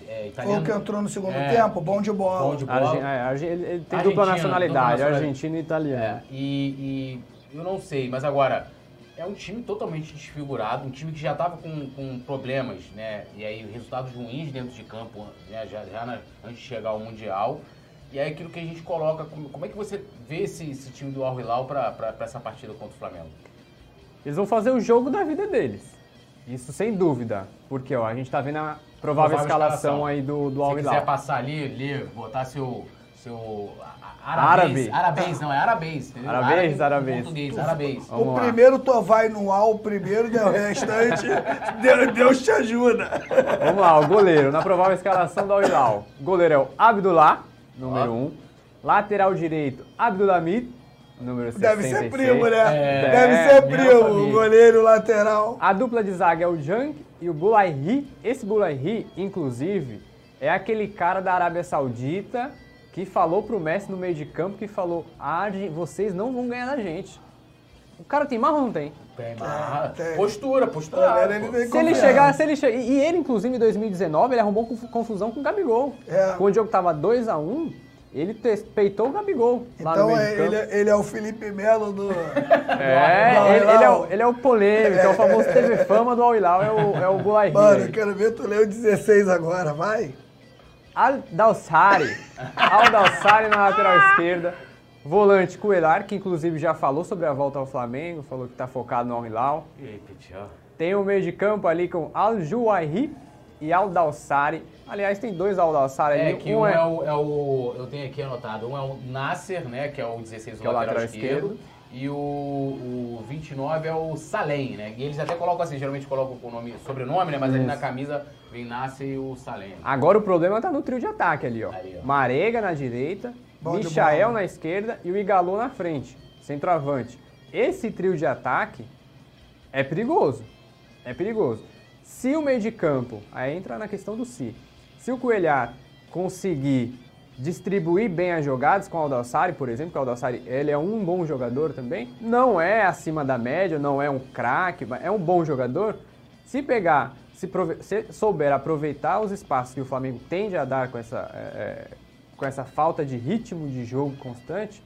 É, italiano, que entrou no segundo é, tempo, bom de bola. Bom de bola. Arge, ele, ele tem dupla nacionalidade, argentino e italiano. É, e, e eu não sei, mas agora, é um time totalmente desfigurado, um time que já estava com, com problemas, né? E aí resultados ruins dentro de campo, né? já, já na, antes de chegar ao Mundial. E é aquilo que a gente coloca. Como, como é que você vê esse, esse time do Al Hilal para essa partida contra o Flamengo? Eles vão fazer o jogo da vida deles. Isso sem dúvida. Porque ó, a gente tá vendo a provável, Provável escalação, escalação. aí do, do Se Al você quiser Hilal. passar ali, ler, botar seu. seu a- a- Árabe. Arabês. Arabês, não, é arabês. Entendeu? Arabês, arabês. Português, arabês. Vamos o lá. primeiro tu vai no A, o primeiro, né, o restante, [LAUGHS] Deus, te ajuda. Vamos lá, o goleiro. Na provável escalação do Al Hilal. O goleiro é o Abdullah, número Ó. 1. Um. Lateral direito, Abdulhamid, número 66. Deve ser primo, né? É, Deve ser minha primo, o goleiro lateral. A dupla de zaga é o Jang e o Bulairi. Esse Bulairi, inclusive, é aquele cara da Arábia Saudita que falou pro Messi no meio de campo que falou: "Ah, vocês não vão ganhar da gente". O cara tem marrom, não tem? Tem, mas- tem. Postura, postura. Vendo? Ele Se ele chegar, se ele che... E ele, inclusive, em 2019, ele arrumou confu- confusão com o Gabigol. É. Quando o jogo tava 2x1, ele te- peitou o Gabigol lá no Então é, ele, é- ele é o Felipe Melo do. É, do ele, ele é o, ele é o polêmico, é o famoso TV Fama do Al Hilal, é o, é o Bulairi. Mano, eu quero ver tu ler o 16 agora, vai. Al-Dalsari. Al-Dalsari na lateral esquerda. Volante Coelar, que inclusive já falou sobre a volta ao Flamengo, falou que está focado no Al Hilal. E aí, Petião? Tem o meio de campo ali com Al-Juwairi e Al-Dalsari. Aliás, tem dois Al-Dalsari É, ali. que um é o, é o. Eu tenho aqui anotado. Um é o Nasser, né? Que é o 16 do Que é o lateral, lateral esquerdo. esquerdo. E o, o 29 é o Salem, né? E eles até colocam assim, geralmente colocam o nome, sobrenome, né? Mas ali na camisa vem Nasser e o Salem. Agora o problema tá no trio de ataque ali, ó. Ali, ó. Marega na direita, Bom Michael na esquerda e o Igalo na frente, centroavante. Esse trio de ataque é perigoso. É perigoso. Se o meio de campo, aí entra na questão do se. Se o Coelhar conseguir distribuir bem as jogadas com o Aldalsari, por exemplo, que o Aldalsari ele é um bom jogador também, não é acima da média, não é um craque, é um bom jogador. Se pegar, se, se souber aproveitar os espaços que o Flamengo tende a dar com essa, é, com essa falta de ritmo de jogo constante,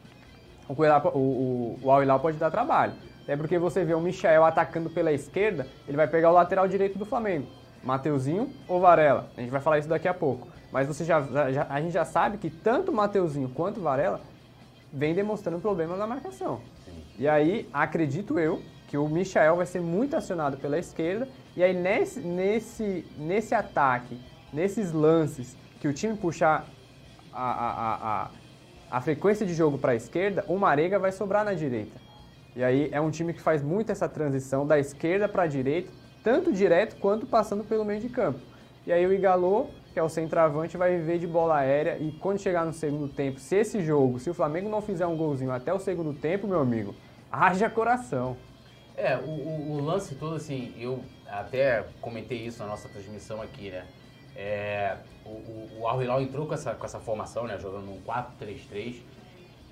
o, Coelhar o, o, o pode dar trabalho. Até porque você vê o Michael atacando pela esquerda, ele vai pegar o lateral direito do Flamengo. Mateuzinho ou Varela. A gente vai falar isso daqui a pouco. Mas você já, já- a gente já sabe que tanto Mateuzinho quanto Varela vem demonstrando problemas na marcação. E aí, acredito eu, que o Michael vai ser muito acionado pela esquerda. E aí, nesse, nesse, nesse ataque, nesses lances que o time puxar a, a, a, a, a frequência de jogo para a esquerda, o Marega vai sobrar na direita. E aí é um time que faz muito essa transição da esquerda para a direita, tanto direto quanto passando pelo meio de campo. E aí o Igalô, que é o centroavante, vai viver de bola aérea e quando chegar no segundo tempo, se esse jogo, se o Flamengo não fizer um golzinho até o segundo tempo, meu amigo, haja coração. É, o, o- o lance todo, assim, eu até comentei isso na nossa transmissão aqui, né? É, o, o, o Al Hilal entrou com essa, com essa formação, né? Jogando um 4-3-3.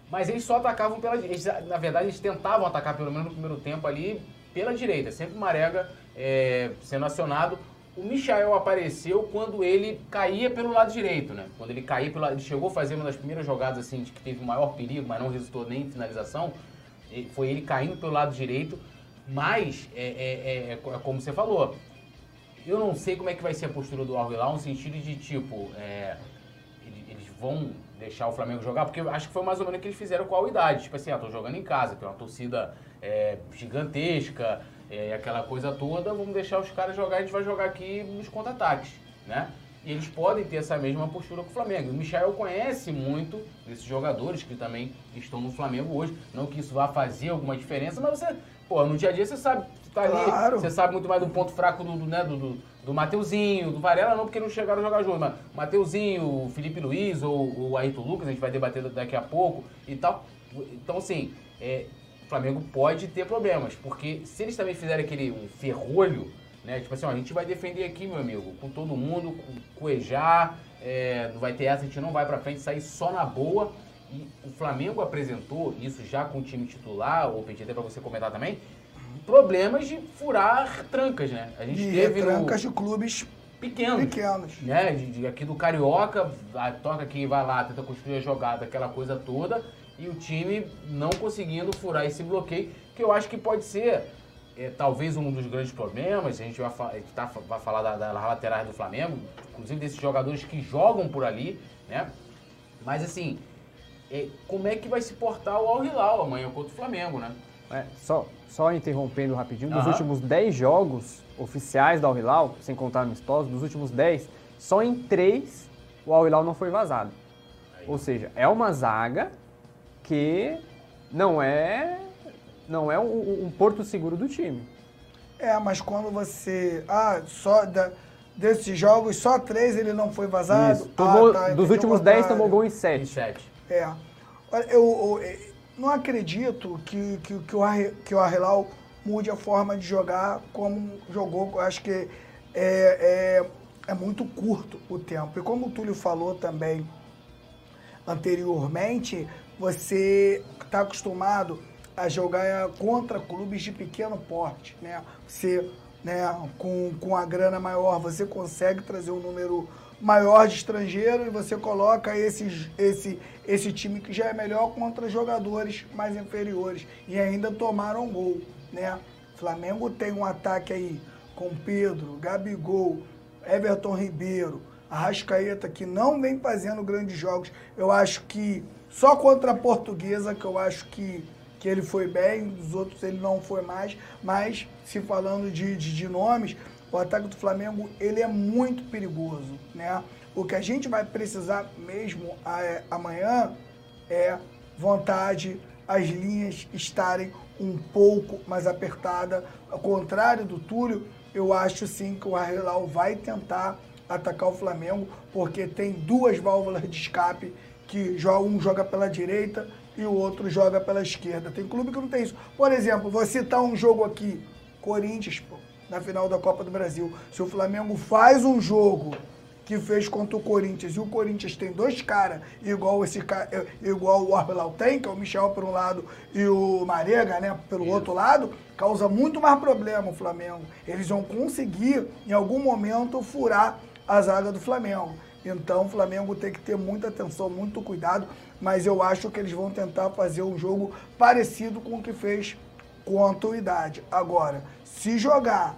Mas eles só atacavam pela direita. Na verdade, eles tentavam atacar, pelo menos no primeiro tempo ali, pela direita. Sempre o Marega é, sendo acionado. O Michael apareceu quando ele caía pelo lado direito, né? Quando ele caía pelo lado... Ele chegou a fazer uma das primeiras jogadas, assim, de que teve o maior perigo, mas não resultou nem em finalização. Foi ele caindo pelo lado direito. Mas, é, é- é- é é como você falou, eu não sei como é que vai ser a postura do Hilal no sentido de, tipo, é, ele- eles vão deixar o Flamengo jogar, porque acho que foi mais ou menos o que eles fizeram com a Alidade. Tipo assim, ah, tô jogando em casa, tem uma torcida é, gigantesca, é, aquela coisa toda, vamos deixar os caras jogar, a gente vai jogar aqui nos contra-ataques, né? E eles podem ter essa mesma postura com o Flamengo. O Michel conhece muito desses jogadores que também estão no Flamengo hoje. Não que isso vá fazer alguma diferença, mas você, pô, no dia a dia você sabe, tá ali, Claro. você sabe muito mais do ponto fraco do, do, né, do, do, do Mateuzinho, do Varela não, porque não chegaram a jogar junto, mas Mateuzinho, o Felipe Luiz ou o Ayrton Lucas, a gente vai debater daqui a pouco e tal. Então, assim, é, o Flamengo pode ter problemas, porque se eles também fizerem aquele um ferrolho, né, tipo assim, ó, a gente vai defender aqui, meu amigo, com todo mundo, com coejar, é, não vai ter essa, a gente não vai pra frente, sair só na boa. E o Flamengo apresentou, isso já com o time titular, ou pedi até pra você comentar também, problemas de furar trancas, né? A gente E teve no trancas de clubes pequeno, pequenos. né? De, de aqui do Carioca, a toca aqui, vai lá, tenta construir a jogada, aquela coisa toda, e o time não conseguindo furar esse bloqueio, que eu acho que pode ser é, talvez um dos grandes problemas, a gente vai, a gente tá- vai falar da, da laterais do Flamengo, inclusive desses jogadores que jogam por ali, né? Mas assim, é, como é que vai se portar o Al Hilal amanhã contra o Flamengo, né? É, só, só interrompendo rapidinho, dos últimos 10 jogos oficiais da Al Hilal, sem contar amistosos, dos últimos 10, só em 3 o Al Hilal não foi vazado. Ou seja, é uma zaga que não é não é um, um porto seguro do time. É, mas quando você. Ah, só da- desses jogos, só três ele não foi vazado. Isso. Tomou- Ah, tá, dos o últimos 10 contrário. tomou gol em Em 7. sete. É. Olha, Eu, eu, não acredito que, que, que o, que o Arrelau mude a forma de jogar como jogou. Acho que é, é, é muito curto o tempo. E como o Túlio falou também anteriormente, você está acostumado a jogar contra clubes de pequeno porte, né? Você, né, com, com a grana maior, você consegue trazer um número maior de estrangeiro e você coloca esse, esse, esse time que já é melhor contra jogadores mais inferiores e ainda tomaram gol, né? Flamengo tem um ataque aí com Pedro, Gabigol, Everton Ribeiro, Arrascaeta, que não vem fazendo grandes jogos. Eu acho que só contra a Portuguesa, que eu acho que, que ele foi bem, os outros ele não foi mais. Mas, se falando de, de, de nomes, o ataque do Flamengo, ele é muito perigoso, né? O que a gente vai precisar mesmo a- amanhã é vontade, as linhas estarem um pouco mais apertadas. Ao contrário do Túlio, eu acho sim que o Arrelau vai tentar atacar o Flamengo, porque tem duas válvulas de escape que um joga pela direita e o outro joga pela esquerda. Tem clube que não tem isso. Por exemplo, vou citar um jogo aqui, Corinthians, pô, na final da Copa do Brasil. Se o Flamengo faz um jogo que fez contra o Corinthians e o Corinthians tem dois caras igual esse ca- eh, igual o Arbelau tem, que é o Michel por um lado e o Marega, né, pelo outro lado, causa muito mais problema o Flamengo. Eles vão conseguir em algum momento furar a zaga do Flamengo. Então o Flamengo tem que ter muita atenção, muito cuidado, mas eu acho que eles vão tentar fazer um jogo parecido com o que fez contra o Idade. Agora, se jogar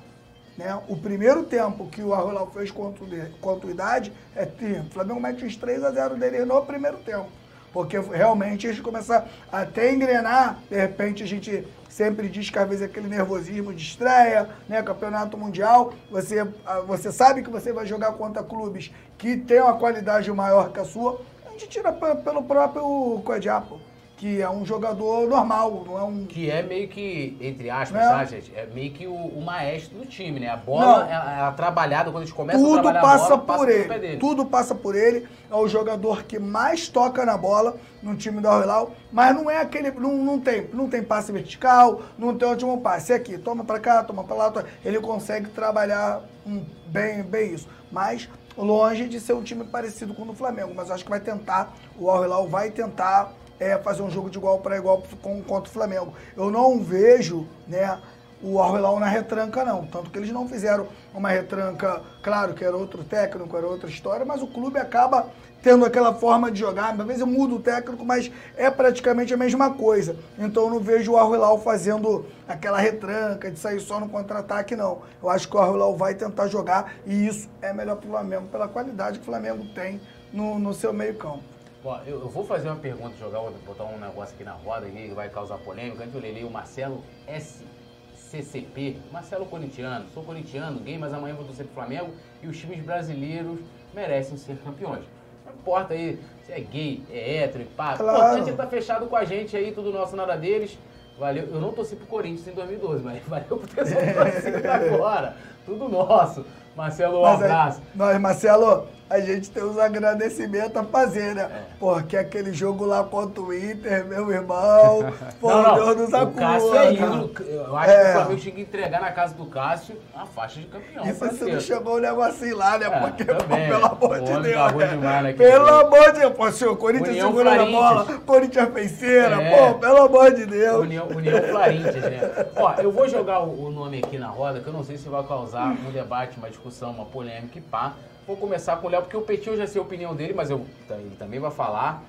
né? O primeiro tempo que o Arrolau fez contra o, de- contra o Idade é tri. O Flamengo mete uns 3 a 0 dele no primeiro tempo. Porque realmente eles começaram até engrenar, de repente a gente sempre diz que às vezes aquele nervosismo de estreia, né? Campeonato Mundial, você, ah, você sabe que você vai jogar contra clubes que têm uma qualidade maior que a sua, a gente tira pe- pelo próprio Coediapo, que é um jogador normal, não é um Que é meio que, entre aspas, Né? tá, gente? É meio que o, o maestro do time, né? A bola, ela, ela trabalhada, quando a gente começa a Tudo trabalhar passa, a bola, por passa pelo ele. pé dele. Tudo passa por ele. É o jogador que mais toca na bola no time do Al-Hilal, mas não é aquele, não, não tem, não tem passe vertical, não tem último passe. É aqui, toma pra cá, toma pra lá, toma. ele consegue trabalhar hum, bem, bem isso. Mas longe de ser um time parecido com o do Flamengo, mas eu acho que vai tentar, o Al-Hilal vai tentar é, fazer um jogo de igual para igual com, contra o Flamengo. Eu não vejo, né, o Al-Hilal na retranca não, tanto que eles não fizeram uma retranca, claro que era outro técnico, era outra história, mas o clube acaba tendo aquela forma de jogar, às vezes muda o técnico, mas é praticamente a mesma coisa. Então eu não vejo o Al-Hilal fazendo aquela retranca de sair só no contra-ataque não. Eu acho que o Al-Hilal vai tentar jogar e isso é melhor para o Flamengo pela qualidade que o Flamengo tem no, no seu meio-campo. Ó, eu, eu vou fazer uma pergunta, jogar, vou botar um negócio aqui na roda aqui, que vai causar polêmica. Antes eu lelei o Marcelo SCCP, Marcelo corintiano, sou corintiano, gay, mas amanhã vou torcer pro Flamengo e os times brasileiros merecem ser campeões. Não importa aí se é gay, é hétero, pá. Claro. O importante é estar fechado com a gente aí, tudo nosso, nada deles. Valeu. Eu não torci pro Corinthians em 2012, mas [LAUGHS] valeu por ter sido torcida agora. Tudo nosso. Marcelo, um Mas, aí, abraço. nós, Marcelo, a gente tem uns agradecimentos a fazer, né? É. Porque aquele jogo lá contra o Inter, meu irmão, [LAUGHS] pô, Não, não, Deus nos o Cássio é acuda. ídolo. Eu acho É. que o Flamengo tinha que entregar na casa do Cássio a faixa de campeão. E você parceiro. não chegou o negocinho lá, né? É, Porque, pô, pelo né? amor de homem Deus. né? demais naquele Pelo amor de Deus. Pô, se o Corinthians União segurando a bola, Corinthians penseira, É. pô, pelo amor de Deus. União, União Florentias, né? Ó, eu vou jogar o, o nome aqui na roda, que eu não sei se vai causar um debate, uma discussão, uma polêmica e pá. Vou começar com o Léo, porque o Petit eu já sei a opinião dele, mas eu, ele também vai falar.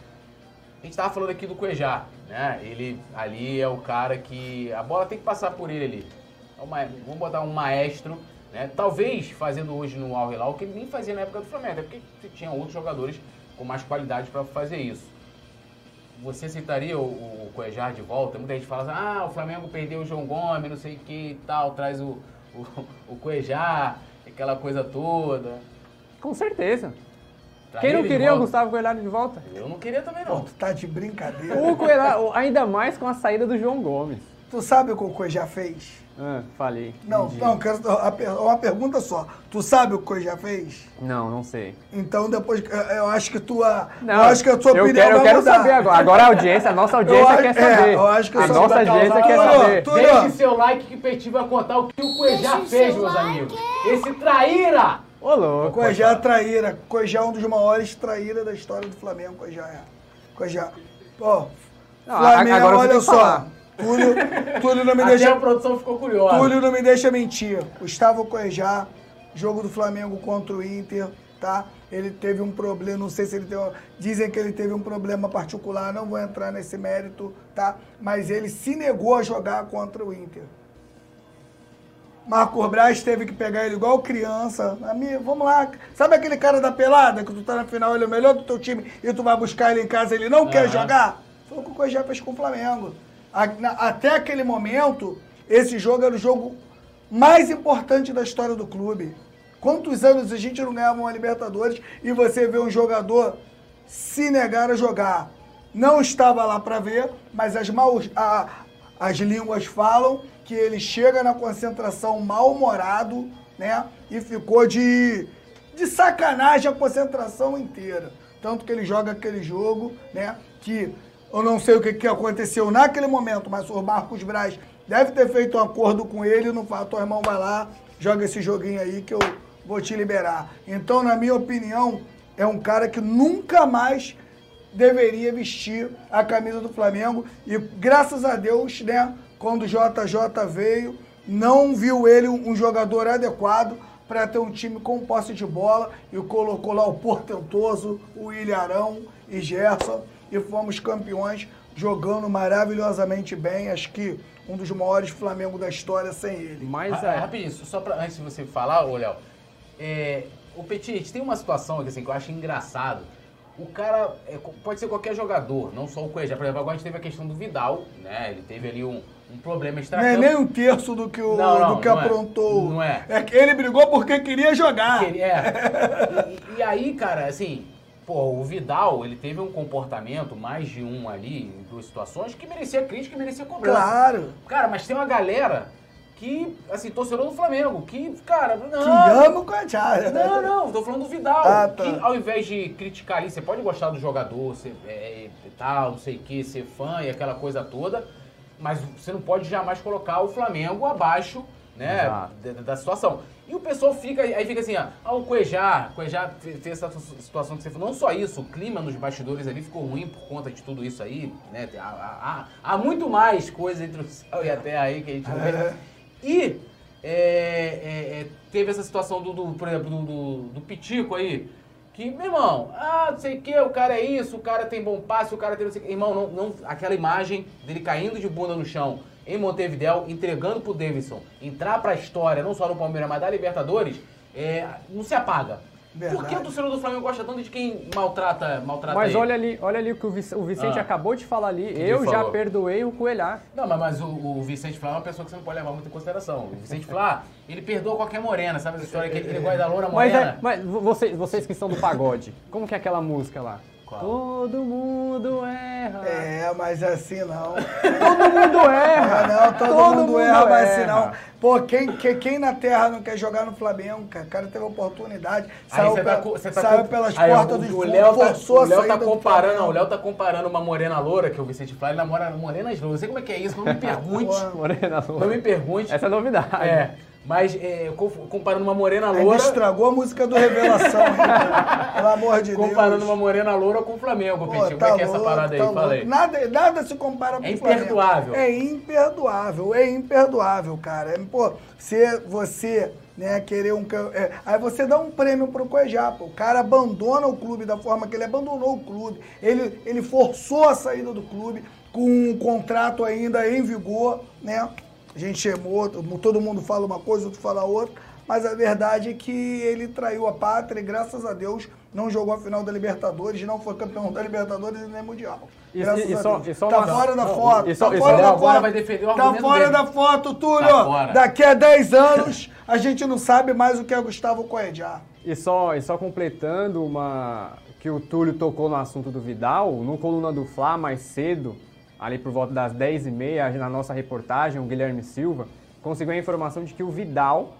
A gente tava falando aqui do Cuejá, né? Ele ali é o cara que. A bola tem que passar por ele ali. É uma- vamos botar um maestro, né? Talvez fazendo hoje no Al Hilal, que ele nem fazia na época do Flamengo, até porque tinha outros jogadores com mais qualidade para fazer isso. Você aceitaria o, o Cuejar de volta? Muita gente fala assim, ah, o Flamengo perdeu o João Gomes, não sei o que e tal, traz o, o, o Cuejar, aquela coisa toda. Com certeza. Traz Quem não queria o? Gustavo Coelhado de volta? Eu não queria também Pô, não. tu tá de brincadeira. O Coelhado, ainda mais com a saída do João Gomes. Tu sabe o que o Coi já fez? Ah, falei. Não, Entendi. não, quero uma pergunta só. Tu sabe o que o já fez? Não, não sei. Então depois eu- acho que tua, Não, eu acho que a sua eu opinião quero, eu quero mudar. saber agora. Agora a audiência, a nossa [LAUGHS] audiência acho- quer é, saber. eu acho que a nossa audiência causar- quer Tudo, saber. tudo. Deixe seu like que o Petit vai contar o que o Deixe fez, meus like. amigos. Esse traíra! Ô, louco. Coijá é traíra. Coijá é um dos maiores traíras da história do Flamengo. Coijá é. Coijá. Pô, Não, Flamengo, agora olha só. falar. Túlio, Túlio não me Até deixa. a produção ficou curiosa. Túlio não me deixa mentir. Gustavo Coejá, jogo do Flamengo contra o Inter, tá? Ele teve um problema, não sei se ele teve. Dizem que ele teve um problema particular, não vou entrar nesse mérito, tá? Mas ele se negou a jogar contra o Inter. Marco Braz teve que pegar ele igual criança. Amigo, vamos lá. Sabe aquele cara da pelada que tu tá na final, ele é o melhor do teu time e tu vai buscar ele em casa ele não quer Aham. jogar? Foi o que o Coejá fez com o Flamengo. Até aquele momento, esse jogo era o jogo mais importante da história do clube. Quantos anos a gente não ganhava uma Libertadores e você vê um jogador se negar a jogar? Não estava lá para ver, mas as, maus, a- as línguas falam que ele chega na concentração mal-humorado, né? E ficou de, de sacanagem a concentração inteira. Tanto que ele joga aquele jogo, né? Que eu não sei o que, que aconteceu naquele momento, mas o Marcos Braz deve ter feito um acordo com ele não fala, teu irmão vai lá, joga esse joguinho aí que eu vou te liberar. Então, na minha opinião, é um cara que nunca mais deveria vestir a camisa do Flamengo. E graças a Deus, né, quando o JJ veio, não viu ele um jogador adequado para ter um time com posse de bola e colocou lá o Portentoso, o Ilharão e Gerson e fomos campeões jogando maravilhosamente bem. Acho que um dos maiores Flamengo da história sem ele. Mas é. Rapidinho, só pra, antes de você falar, ô Léo, é, o Petit, tem uma situação aqui, assim, que eu acho engraçado. O cara, é, pode ser qualquer jogador, não só o Cuejá. Por exemplo, agora a gente teve a questão do Vidal, né? Ele teve ali um, um problema Não extra é nem um terço do que, o, Não, não, do que não é. aprontou. Não é. que ele brigou porque queria jogar. Que ele- É. [LAUGHS] E, e aí, cara, assim, pô, o Vidal, ele teve um comportamento, mais de um ali, em duas situações, que merecia crítica e merecia cobrança. Claro. Cara, mas tem uma galera que, assim, torcedor do Flamengo, que, cara, não. Que ama o Coachá. Não, não, tô falando do Vidal. Ah, tá. Que ao invés de criticar ali, você pode gostar do jogador, ser, é, e tal, não sei o que, ser fã e aquela coisa toda, mas você não pode jamais colocar o Flamengo abaixo, né, da, da situação. E o pessoal fica, aí fica assim, ó, ah, o Cuejá, Cuejá fe- fez essa situação que você falou. Não só isso, o clima nos bastidores ali ficou ruim por conta de tudo isso aí, né, há, há- há- há muito mais coisa entre o céu e a terra aí que a gente não vê. É. E é, é, é, teve essa situação do, do, por exemplo, do, do, do Pitico aí. Que, meu irmão, ah, não sei o que, o cara é isso, o cara tem bom passe, o cara tem não sei o que. Irmão, não, não, aquela imagem dele caindo de bunda no chão em Montevidéu, entregando pro Davidson, entrar pra história, não só no Palmeiras, mas da Libertadores, é, não se apaga. Por que Verdade. o torcedor do Flamengo gosta tanto de quem maltrata, maltrata Mas ele? olha ali, olha ali o que o Vic- o Vicente Ah. acabou de falar ali. que Eu já falou? perdoei o Coelhar. Não, mas, mas o, o Vicente Flá é uma pessoa que você não pode levar muito em consideração. O Vicente Flá, ele perdoa qualquer morena, sabe essa história que ele, ele gosta da loura Mas, morena? é, mas vo- vocês, vocês que são do pagode, como que é aquela música lá? Qual? Todo mundo erra. É, mas assim não. Todo mundo erra. Ah, não, todo, Todo mundo, mundo erra, mas assim não. Pô, quem, quem, quem na terra não quer jogar no Flamengo, cara? O cara teve oportunidade, saiu, você pe- tá, tá saiu pelas Aí, portas o- dos o fundos, Léo tá, forçou o a Léo tá do comparando, não, o Léo tá comparando uma morena loura, que é o Vicente Flá, ele namora morenas louras. Não sei como é que é isso, não me [LAUGHS] pergunte. Não me pergunte. Essa é novidade. É, mas é, co- comparando uma morena Ainda loura, estragou a música do Revelação, hein? Pelo amor de comparando Deus. uma morena loura com o Flamengo, Pô. Como tá é que é essa parada aí? tá aí. louco. Nada, nada se compara com É o Flamengo. imperdoável. É imperdoável, é imperdoável, cara. É, Pô, se você, né, querer um... é, aí você dá um prêmio pro Cuejá, pô. O cara abandona o clube da forma que ele abandonou o clube. Ele, ele forçou a saída do clube com um contrato ainda em vigor, né? A gente chamou, todo mundo fala uma coisa, outro fala outra. mas a verdade é que ele traiu a pátria e, graças a Deus, não jogou a final da Libertadores, não foi campeão da Libertadores e nem Mundial. E- Graças e a só- Deus. e só tá uma- fora da não, foto, e só- tá e só- fora da agora foto. vai defender o Tá fora dele. da foto, Túlio. Tá. Daqui a 10 anos, a gente não sabe mais o que é Gustavo Coedjar. E só, e só completando uma que o Túlio tocou no assunto do Vidal, no coluna do Fla mais cedo, ali por volta das 10h30, na nossa reportagem, o Guilherme Silva conseguiu a informação de que o Vidal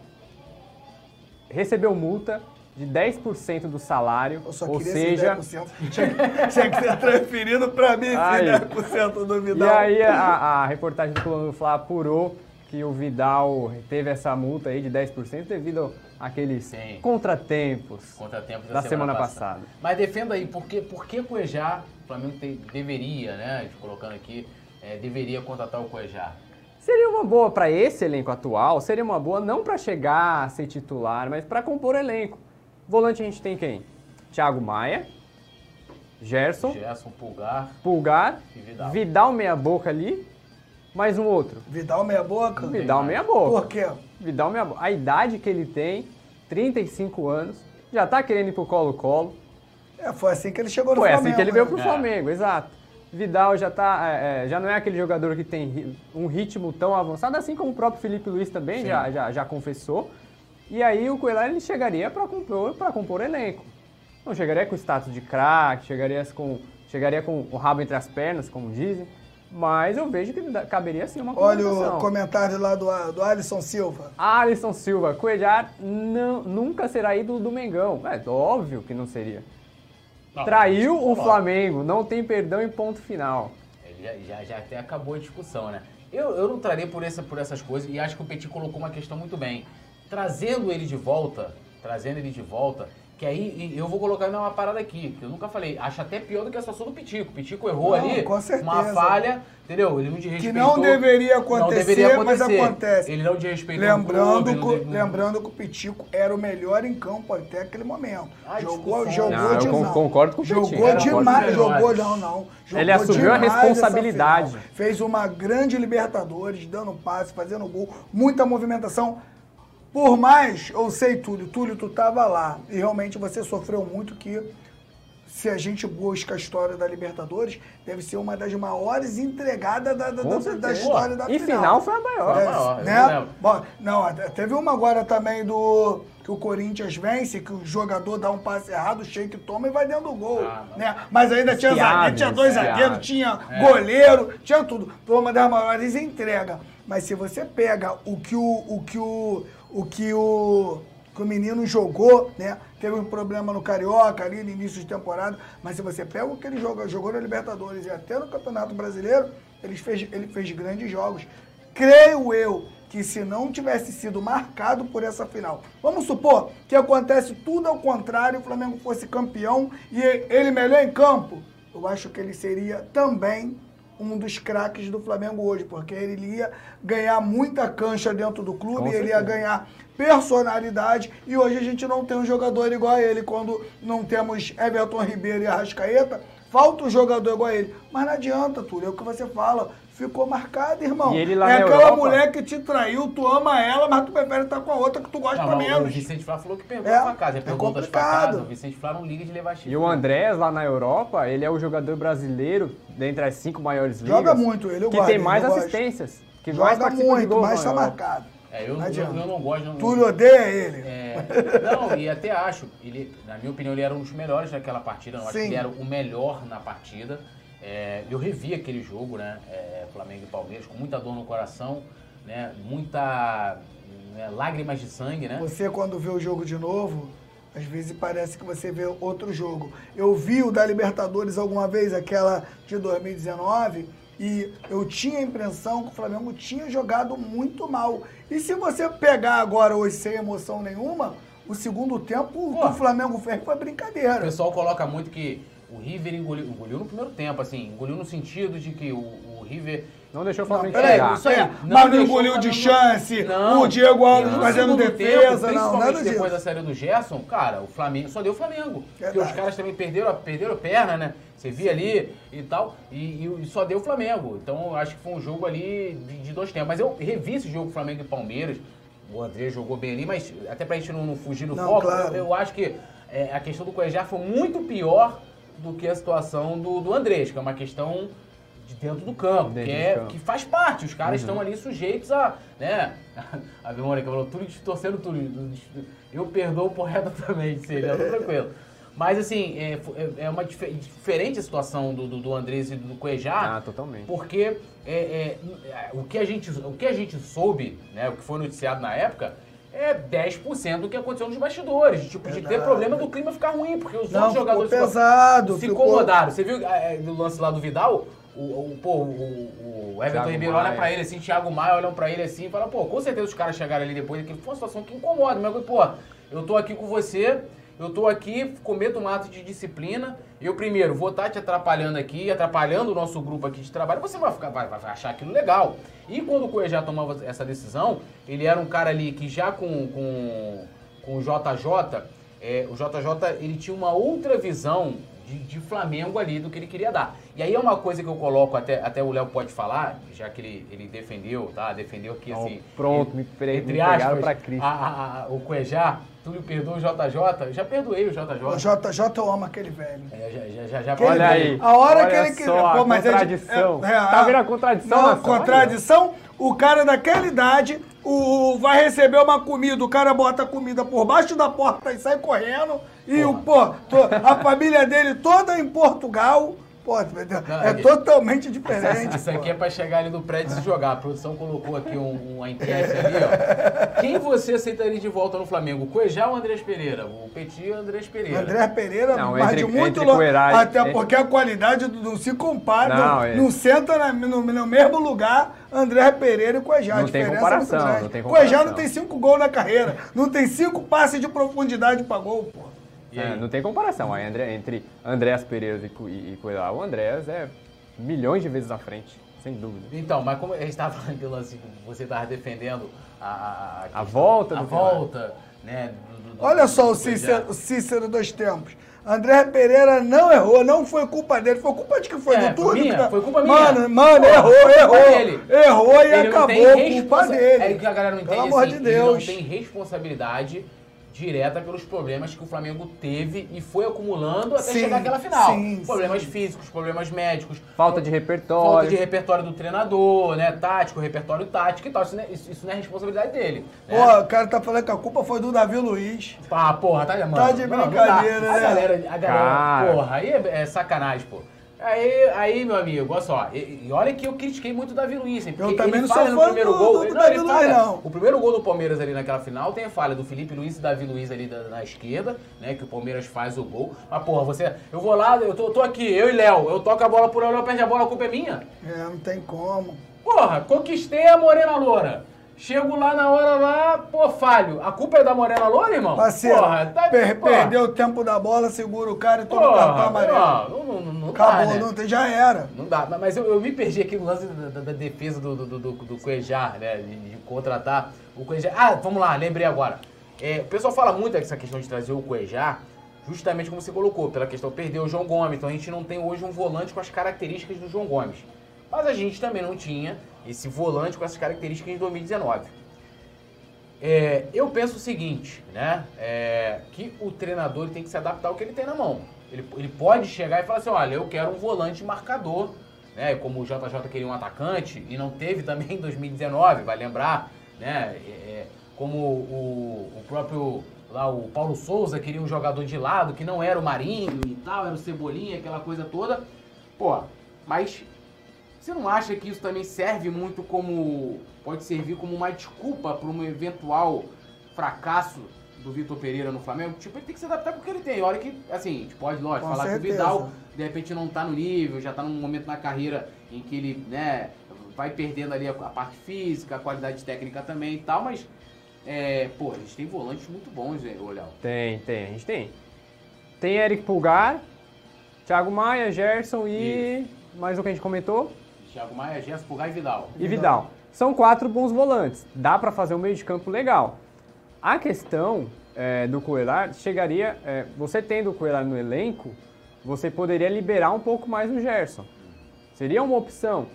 recebeu multa de 10% do salário, ou seja, esse 10%. Tinha, que ser transferido pra mim, esse Aí. 10% do E Vidal. aí a, a reportagem do Coluna do Fla apurou que o Vidal teve essa multa aí de 10% devido àqueles Sim. contratempos. Contratempos da, Da semana passada. Mas defenda aí, por que, por que Cuejá, o Flamengo tem- deveria, né, colocando aqui, é, deveria contratar o Cuejá? Seria uma boa para esse elenco atual, seria uma boa não para chegar a ser titular, mas para compor elenco. Volante a gente tem quem? Thiago Maia, Gerson, Gerson, Pulgar, Pulgar, Vidal. Vidal meia boca ali, mais um outro. Vidal meia boca? Vidal meia boca. Por quê? Vidal boca. A idade que ele tem, 35 anos, já tá querendo ir pro Colo-Colo. É, foi assim que ele chegou no Foi Flamengo. assim que ele veio né? pro É. Flamengo, exato. Vidal já tá, é, é, já não é aquele jogador que tem um ritmo tão avançado, assim como o próprio Felipe Luiz também já, já, já confessou. E aí o Coelho ele chegaria para compor, para compor elenco. Não chegaria com status de craque, chegaria com, chegaria com o rabo entre as pernas, como dizem. Mas eu vejo que caberia sim uma Olha o comentário lá do, do Alisson Silva. Alisson Silva, Coelhar não, nunca será ídolo do Mengão. É óbvio que não seria. Não, Traiu o. Flamengo, não tem perdão em ponto final. Ele já, já, já até acabou a discussão, né? Eu, eu não traria por, essa, por essas coisas e acho que o Petit colocou uma questão muito bem. Trazendo ele de volta, trazendo ele de volta, que aí eu vou colocar uma parada aqui, que eu nunca falei. Acho até pior do que a situação do Pitico. O Pitico errou Não, ali, com certeza. uma falha, entendeu? Ele não Que desrespeitou. não deveria não acontecer, deveria mas acontecer. acontece. Ele não desrespeitou Lembrando, o clube, que, lembrando que o Pitico era o melhor em campo até aquele momento. Ah, jogou discussão. jogou Não, eu de con- não. concordo com o Jogou eu concordo demais, os jogou não, não. Jogou Ele assumiu a demais responsabilidade. Fez uma grande Libertadores, dando passe, fazendo gol, muita movimentação. Por mais, eu sei, Túlio, Túlio, tu tava lá e realmente você sofreu muito que se a gente busca a história da Libertadores, deve ser uma das maiores entregadas da, da, da- da história da E final. final foi a maior. Foi a É, maior, né? Bom, não, teve uma agora também do que o Corinthians vence, que o jogador dá um passe errado, o Sheik toma e vai dentro do gol. Ah, né? Mas ainda tinha, zagueiro, tinha dois zagueiros, tinha É. goleiro, tinha tudo. Foi uma das maiores entregas. Mas se você pega o que o, o que o, o que o que o menino jogou, né? Teve um problema no Carioca ali no início de temporada, mas se você pega o que ele jogou, jogou na Libertadores e até no Campeonato Brasileiro, ele fez, ele fez grandes jogos. Creio eu que se não tivesse sido marcado por essa final, vamos supor que acontece tudo ao contrário, o Flamengo fosse campeão e ele melhor em campo, eu acho que ele seria também um dos craques do Flamengo hoje, porque ele ia ganhar muita cancha dentro do clube, Com ele ia ganhar personalidade e hoje a gente não tem um jogador igual a ele. Quando não temos Everton Ribeiro e Arrascaeta, falta um jogador igual a ele. Mas não adianta, Túlio, é o que você fala. Ficou marcado, irmão. E ele lá é aquela Europa- mulher que te traiu, tu ama ela, mas tu prefere estar com a outra que tu gosta Não, o menos. Vicente Flá falou que pergunta É, pra casa. Ele é pergunta pra casa. O Vicente Flá não liga de levar chifre. E o Andrés, lá na Europa, ele é o jogador brasileiro, dentre as cinco maiores ligas, Joga muito ele, eu que gosto tem mais eu gosto. assistências, que mais Joga participa de muito, gols mas na tá Europa. marcado. É, eu, Não eu, eu não gosto. Não, Túlio odeia ele. É, não, e até acho, ele, na minha opinião, ele era um dos melhores naquela partida. Eu acho que ele era o melhor na partida. É, eu revi aquele jogo, né? é, Flamengo e Palmeiras, com muita dor no coração, né? Muita né, lágrimas de sangue, né? Você, quando vê o jogo de novo, às vezes parece que você vê outro jogo. Eu vi o da Libertadores alguma vez, aquela de 2019, e eu tinha a impressão que o Flamengo tinha jogado muito mal. E se você pegar agora hoje sem emoção nenhuma, o segundo tempo Pô. o Flamengo fez foi O brincadeira. pessoal coloca muito que o River engoliu, engoliu no primeiro tempo, assim, engoliu no sentido de que o, o River. Não deixou o Não, Flamengo peraí, chegar. isso aí. é, Não mas não engoliu de chance, Não. o Diego Alves fazendo defesa, tempo, não, principalmente nada depois disso. da saída do Gerson, cara, o Flamengo só deu o Flamengo. Porque os Verdade. caras também perderam, a- perderam perna, né? Você via ali e tal, e, e só deu o Flamengo. Então eu acho que foi um jogo ali de, de dois tempos. Mas eu revi esse jogo Flamengo e Palmeiras o André jogou bem ali, mas até pra gente não, não fugir do Não, foco, claro. eu, eu acho que é, a questão do Cuejar foi muito pior do que a situação do, do Andrés, que é uma questão de dentro do campo, Dentro que, é, campo. que faz parte. Os caras estão ali sujeitos a, né? [LAUGHS] A Mônica falou, tudo torcendo tudo. Eu perdoo por reto [LAUGHS] também, seja, tá tranquilo. Mas assim, é, é- é uma dife- diferente a situação do, do, do Andrés e do Cuejar. Ah, totalmente. Porque é, é, o, que a gente, o que a gente soube, né, o que foi noticiado na época, é 10% do que aconteceu nos bastidores. Tipo, de ter Verdade. problema do clima ficar ruim, porque os Não, outros jogadores ficou- pesado, se ficou- incomodaram. Você viu é, do lance lá do Vidal? O, o, pô, o, o Everton Thiago Ribeiro Maia. olha pra ele assim, Thiago Maia olham pra ele assim e fala, pô, com certeza os caras chegaram ali depois, que foi uma situação que incomoda. Mas, pô, eu tô aqui com você, eu tô aqui, cometo um ato de disciplina. Eu, primeiro, vou estar te atrapalhando aqui, atrapalhando o nosso grupo aqui de trabalho. Você vai, ficar, vai, vai achar aquilo legal. E quando o Cuejá tomava essa decisão, ele era um cara ali que já com, com, com o JJ, é, o JJ ele tinha uma outra visão de, de Flamengo ali do que ele queria dar. E aí é uma coisa que eu coloco, até, até o Léo pode falar, já que ele, ele defendeu, tá? Defendeu aqui Ó, assim. pronto, ele- me pre- me entre pegaram aspas, pra Cristo. a- a- a- o Cuejá, Túlio perdoa o JJ, eu já perdoei o O JJ. JJ eu amo aquele velho. É, já, já, já, já Aquele Olha aí. A hora Olha que ele só a Pô, mas é contradição. é- é, Tá a- vendo a contradição, Não, contradição. O cara daquela idade, o, vai receber uma comida, o cara bota a comida por baixo da porta e sai correndo. E o, pô, a família dele toda em Portugal. Entendeu? Não, é é- totalmente [LAUGHS] diferente. Isso pô. aqui é pra chegar ali no prédio e se jogar. A produção colocou aqui um, uma enquete ali, ó. [LAUGHS] Quem você aceitaria de volta no Flamengo? O Cuejá ou o Andrés Pereira? O Petit Andrés Pereira? André Pereira, Não, mas entre- de muito longe. Até entre- porque a qualidade do- não se compara, Não, não, é. não senta na- no, no mesmo lugar André Pereira e Cuejá. A Não tem é comparação, não tem Cuejá comparação. não tem cinco gols na carreira, não tem cinco passes de profundidade pra gol, pô. E É, não tem comparação. Aí, André, entre Andréas Pereira e, e, e Coelho, o Andréas é milhões de vezes à frente, sem dúvida. Então, mas como a gente estava falando do lance que você estava defendendo a, a, A volta a do volta, né? do- do- do- Olha só do o Cuejá. Cícero, o Cícero dos tempos. André Pereira não errou, não foi culpa dele, foi culpa de que foi É, do foi Túlio. minha, que- foi culpa minha. Mano, mano, errou, errou. dele. Errou e Ele não acabou, tem culpa responsa- dele. É que a galera não entende Pelo amor assim, de ele não Deus. tem responsabilidade direta pelos problemas que o Flamengo teve e foi acumulando até Sim, chegar àquela final. sim, problemas sim. físicos, problemas médicos, Falta de falta repertório. de repertório do treinador, né? Tático, repertório tático e tal. Isso não é, isso, não é responsabilidade dele. né? Pô, o cara tá falando que a culpa foi do Davi Luiz. Ah, porra, tá, mano, Tá de não, não dá. brincadeira, A né? galera, a galera Cara. porra, aí é, é sacanagem, pô. Aí, aí, meu amigo, olha só, e, e olha que eu critiquei muito o Davi Luiz, hein, porque Eu também ele não sou falha no primeiro do- gol. do ele- Davi ele Luiz, falha. não. O primeiro gol do Palmeiras ali naquela final tem a falha do Felipe Luiz e Davi Luiz ali da- na esquerda, né, que o Palmeiras faz o gol. Mas, porra, você, eu vou lá, eu tô, tô aqui, eu e Léo, eu toco a bola Léo, Léo perde a bola, a culpa é minha. É, não tem como. Porra, conquistei a Morena Loura. Chego lá na hora lá, pô, falho. A culpa é da Morena Loura, irmão? Parceiro, porra, tá, per- porra. perdeu o tempo da bola, segura o cara e toma o cartão amarelo. não, não, não, Acabou, dá, né? não já era. Não dá, mas- eu, eu me perdi aqui no lance da, da- da defesa do, do, do, do Cuejar, né? De, de contratar o Cuejar. Ah, vamos lá, lembrei agora. É, o pessoal fala muito dessa questão de trazer o Cuejar, justamente como você colocou, pela questão de perder o João Gomes. Então a gente não tem hoje um volante com as características do João Gomes. Mas a gente também não tinha esse volante com essas características em 2019. É, eu penso o seguinte, né? É, que o treinador tem que se adaptar ao que ele tem na mão. Ele, ele pode chegar e falar assim, olha, eu quero um volante marcador, né? Como o JJ queria um atacante e não teve também em 2019, vai lembrar, né? É, é, como o, o próprio lá o Paulo Souza queria um jogador de lado que não era o Marinho e tal, era o Cebolinha, aquela coisa toda. Pô, mas você não acha que isso também serve muito como. pode servir como uma desculpa para um eventual fracasso do Vitor Pereira no Flamengo? Tipo, ele tem que se adaptar com o que ele tem. Olha que, assim, a gente pode, lógico, Com falar que o certeza. Vidal de repente não tá no nível, já tá num momento na carreira em que ele, né, vai perdendo ali a, a parte física, a qualidade técnica também e tal, mas. É, pô, a gente tem volantes muito bons, né, Léo. Tem, tem, a gente tem. Tem Eric Pulgar, Thiago Maia, Gerson e. Mais um que a gente comentou? Thiago Maia, Gerson, Pulgar e Vidal. E Vidal. São quatro bons volantes. Dá pra fazer um meio de campo legal. A questão é, do Coelar chegaria. é, você tendo o Coelar no elenco, você poderia liberar um pouco mais o Gerson. Seria uma opção.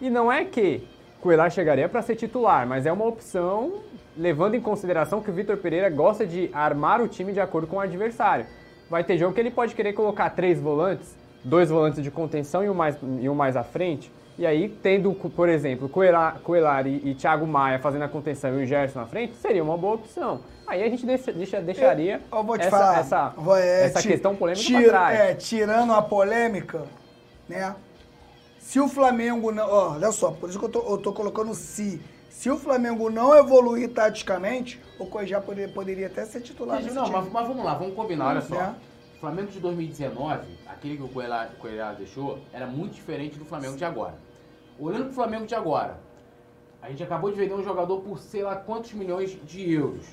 E não é que Coelhar chegaria para ser titular, mas é uma opção levando em consideração que o Vitor Pereira gosta de armar o time de acordo com o adversário. Vai ter jogo que ele pode querer colocar três volantes, dois volantes de contenção e um mais, e um mais à frente. E aí, tendo, por exemplo, Coelar, Coelar e, Thiago Maia fazendo a contenção e o Gerson na frente, seria uma boa opção. Aí a gente deixa, deixa, deixaria eu, eu vou te essa, falar, essa, vou, é, essa ti, questão polêmica tira, trás. É, tirando a polêmica, né? Se o Flamengo não. Ó, olha só, por isso que eu tô, eu tô colocando se. Se o Flamengo não evoluir taticamente, o Coijá poderia, poderia até ser titular. Não, mas, mas vamos lá, vamos combinar, olha só. É. O Flamengo de 2019, aquele que o Coelhar deixou, era muito diferente do Flamengo de agora. Olhando pro Flamengo de agora, a gente acabou de vender um jogador por sei lá quantos milhões de euros.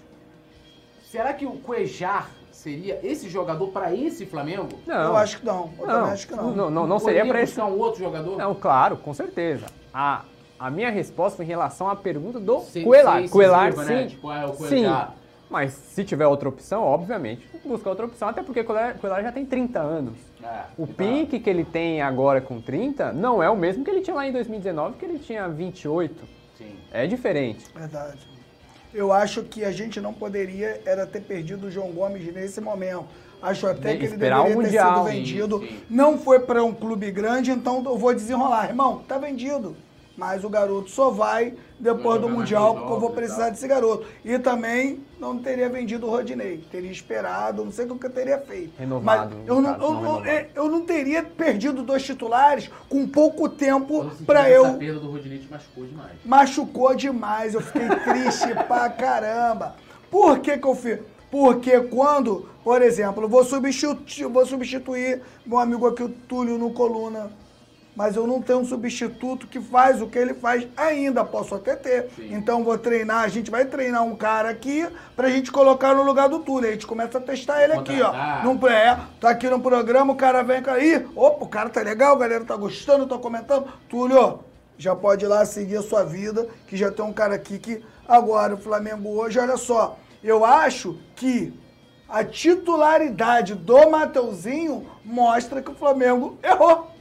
Será que o Cuejar seria esse jogador para esse Flamengo? Não, Eu acho que não. Eu não, acho que não. não, não, não seria para esse. buscar um outro jogador? Não, claro, com certeza. A, a minha resposta foi em relação à pergunta do Sem- Coelar. incisiva, sim. né? Tipo, o sim. Mas se tiver outra opção, obviamente, busca outra opção, até porque Coelar, Coelar já tem 30 anos. É, O tá. pique que ele tem agora com 30 não é o mesmo que ele tinha lá em 2019, que ele tinha 28. Sim. É diferente. Verdade. Eu acho que a gente não poderia era ter perdido o João Gomes nesse momento. Acho até De- que ele deveria o ter sido Sim, vendido. sim. Não foi para um clube grande, então eu vou desenrolar. Irmão, tá vendido. Mas o garoto só vai depois do jogar Mundial, porque eu vou precisar tal. desse garoto. E também não teria vendido o Rodinei. Teria esperado, não sei o que eu teria feito. Renovado, Mas eu não, caso, eu, não renovado. é, eu não teria perdido dois titulares com pouco tempo para eu Essa perda do Rodinei te machucou demais. machucou demais, eu fiquei [LAUGHS] triste pra caramba. Por que que eu fiz? Porque quando, por exemplo, eu vou substituir, vou substituir meu amigo aqui, o Túlio, no Coluna, mas eu não tenho um substituto que faz o que ele faz ainda, posso até ter. Sim. Então vou treinar, a gente vai treinar um cara aqui pra gente colocar no lugar do Túlio. A gente começa a testar ele aqui, ó. Num é, tá aqui no programa, o cara vem aí, opa, o cara tá legal, a galera tá gostando, tá comentando. Túlio, já pode ir lá seguir a sua vida, que já tem um cara aqui que agora o Flamengo hoje, olha só, eu acho que a titularidade do Mateuzinho mostra que o Flamengo errou.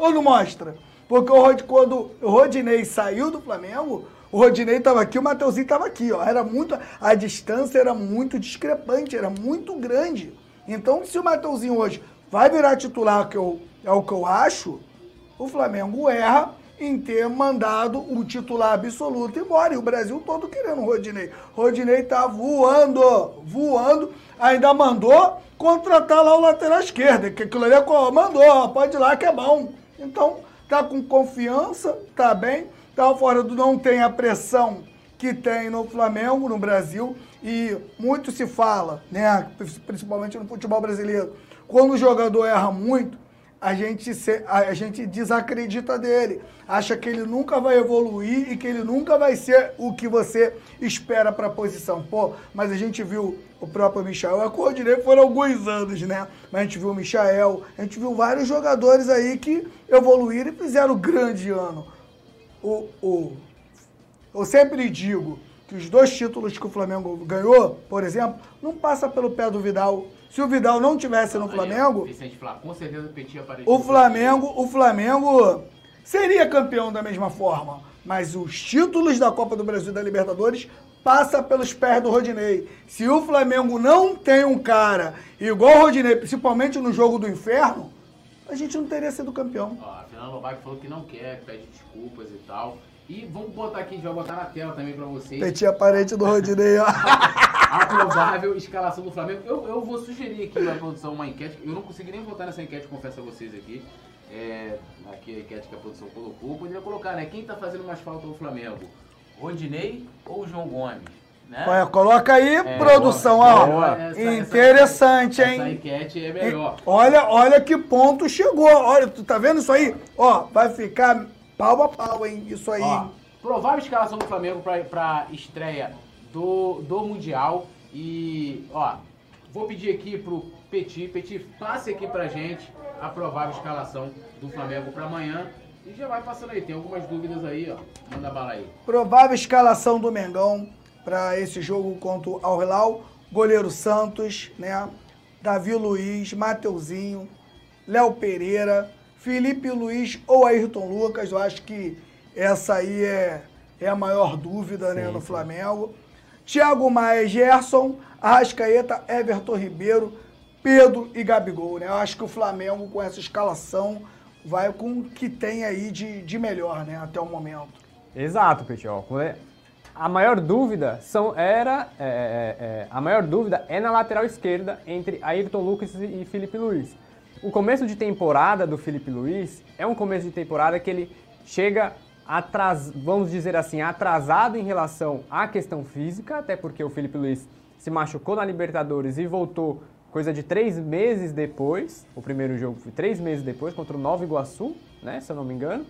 Ou não mostra? Porque o Rod, quando o Rodinei saiu do Flamengo, o Rodinei estava aqui, o Mateuzinho estava aqui, ó. Era muito, a distância era muito discrepante, era muito grande. Então, se o Mateuzinho hoje vai virar titular, que eu, é o que eu acho, o Flamengo erra em ter mandado o titular absoluto embora. E o Brasil todo querendo o Rodinei. Rodinei tá voando, voando. Ainda mandou contratar lá o lateral esquerdo, que aquilo ali é mandou, pode ir lá que é bom. Então, tá com confiança, tá bem. Tá fora do não tem a pressão que tem no Flamengo, no Brasil, e muito se fala, né, principalmente no futebol brasileiro, quando o jogador erra muito, a gente, se- a, a gente desacredita dele, acha que ele nunca vai evoluir e que ele nunca vai ser o que você espera para a posição. Pô, mas a gente viu o próprio Michael, a coordenei foram alguns anos, né? Mas a gente viu o Michael, a gente viu vários jogadores aí que evoluíram e fizeram grande ano. O, o, eu sempre digo que os dois títulos que o Flamengo ganhou, por exemplo, não passa pelo pé do Vidal. Se o Vidal não tivesse no Flamengo, o Flamengo, o Flamengo seria campeão da mesma forma. Mas os títulos da Copa do Brasil e da Libertadores passa pelos pés do Rodinei. Se o Flamengo não tem um cara igual o Rodinei, principalmente no jogo do inferno, a gente não teria sido campeão. Ó, a Fernanda Lobac falou que não quer, que pede desculpas e tal. E vamos botar aqui, a gente vai botar na tela também pra vocês. Petit a parede do Rodinei, ó. [LAUGHS] a provável escalação do Flamengo. Eu, eu vou sugerir aqui na produção uma enquete. Eu não consegui nem votar nessa enquete, confesso a vocês aqui. É, aqui a enquete que a produção colocou. Eu poderia colocar, né? Quem tá fazendo mais falta no Flamengo? Rodinei ou João Gomes? Né? Olha, coloca aí, É, produção, boa, ó. boa. Essa- essa- Interessante, Essa hein? enquete é melhor. Olha, olha que ponto chegou. Olha, tu tá vendo isso aí? Ó, vai ficar pau a pau, hein? Isso aí. Ó, provável escalação do Flamengo pra, pra estreia do, do Mundial. E, ó, vou pedir aqui pro Petit. Petit, passe aqui pra gente a provável escalação do Flamengo pra amanhã. E já vai passando aí. Tem algumas dúvidas aí, ó. Manda bala aí. Provável escalação do Mengão para esse jogo contra o Al Hilal. Goleiro Santos, né? Davi Luiz, Mateuzinho, Léo Pereira, Felipe Luiz ou Ayrton Lucas. Eu acho que essa aí é, é a maior dúvida né, no Flamengo. Thiago Maia, Gerson, Arrascaeta, Everton Ribeiro, Pedro e Gabigol. Né? Eu acho que o Flamengo, com essa escalação, vai com o que tem aí de, de melhor né, até o momento. Exato, Petiol. A maior dúvida são, era é, é, é, a maior dúvida é na lateral esquerda entre Ayrton Lucas e Felipe Luiz. O começo de temporada do Felipe Luiz é um começo de temporada que ele chega atras, vamos dizer assim, atrasado em relação à questão física, até porque o Felipe Luiz se machucou na Libertadores e voltou coisa de três meses depois. O primeiro jogo foi três meses depois contra o Nova Iguaçu, né, se eu não me engano.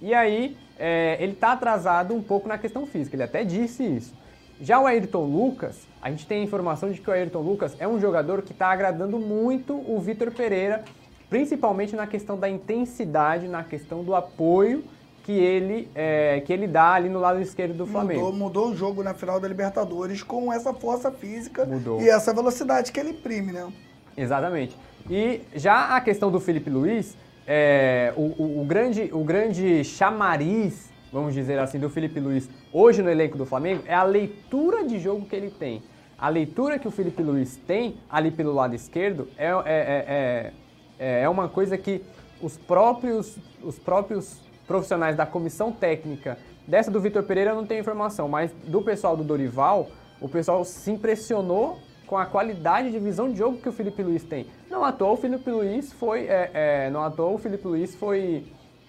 E aí é, ele está atrasado um pouco na questão física. Ele até disse isso. Já o Ayrton Lucas, a gente tem a informação de que o Ayrton Lucas é um jogador que está agradando muito o Vitor Pereira, principalmente na questão da intensidade, na questão do apoio que ele, é, que ele dá ali no lado esquerdo do Flamengo. Mudou, mudou o jogo na final da Libertadores com essa força física Mudou. e essa velocidade que ele imprime, né? Exatamente. E já a questão do Felipe Luiz, é, o, o, o, grande, o grande chamariz, vamos dizer assim, do Felipe Luiz hoje no elenco do Flamengo é a leitura de jogo que ele tem. A leitura que o Felipe Luiz tem ali pelo lado esquerdo é, é, é, é uma coisa que os próprios, os próprios profissionais da comissão técnica, dessa do Vitor Pereira eu não tenho informação, mas do pessoal do Dorival, o pessoal se impressionou com a qualidade de visão de jogo que o Felipe Luiz tem. Não à toa o Felipe Luiz foi, é, é, não à toa o Felipe Luiz foi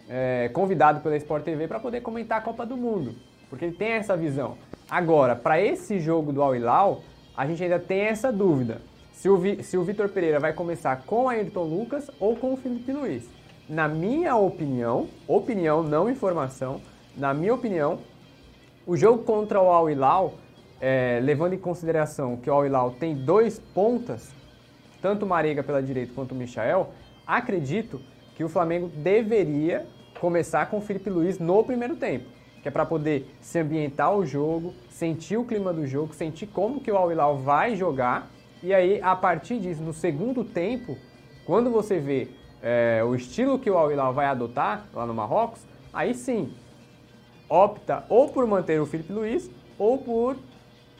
é, convidado pela Sport TV para poder comentar a Copa do Mundo, porque ele tem essa visão. Agora, para esse jogo do Al Hilal, a gente ainda tem essa dúvida. Se o, Vi, se o Vitor Pereira vai começar com o Ayrton Lucas ou com o Felipe Luiz na minha opinião, opinião, não informação, na minha opinião, o jogo contra o Al Hilal, é, levando em consideração que o Al Hilal tem dois pontas, tanto o Marega pela direita quanto o Michael, acredito que o Flamengo deveria começar com o Felipe Luiz no primeiro tempo, que é para poder se ambientar o jogo, sentir o clima do jogo, sentir como que o Al Hilal vai jogar, e aí a partir disso, no segundo tempo, quando você vê é, o estilo que o Al Hilal vai adotar lá no Marrocos, aí sim opta ou por manter o Felipe Luiz ou por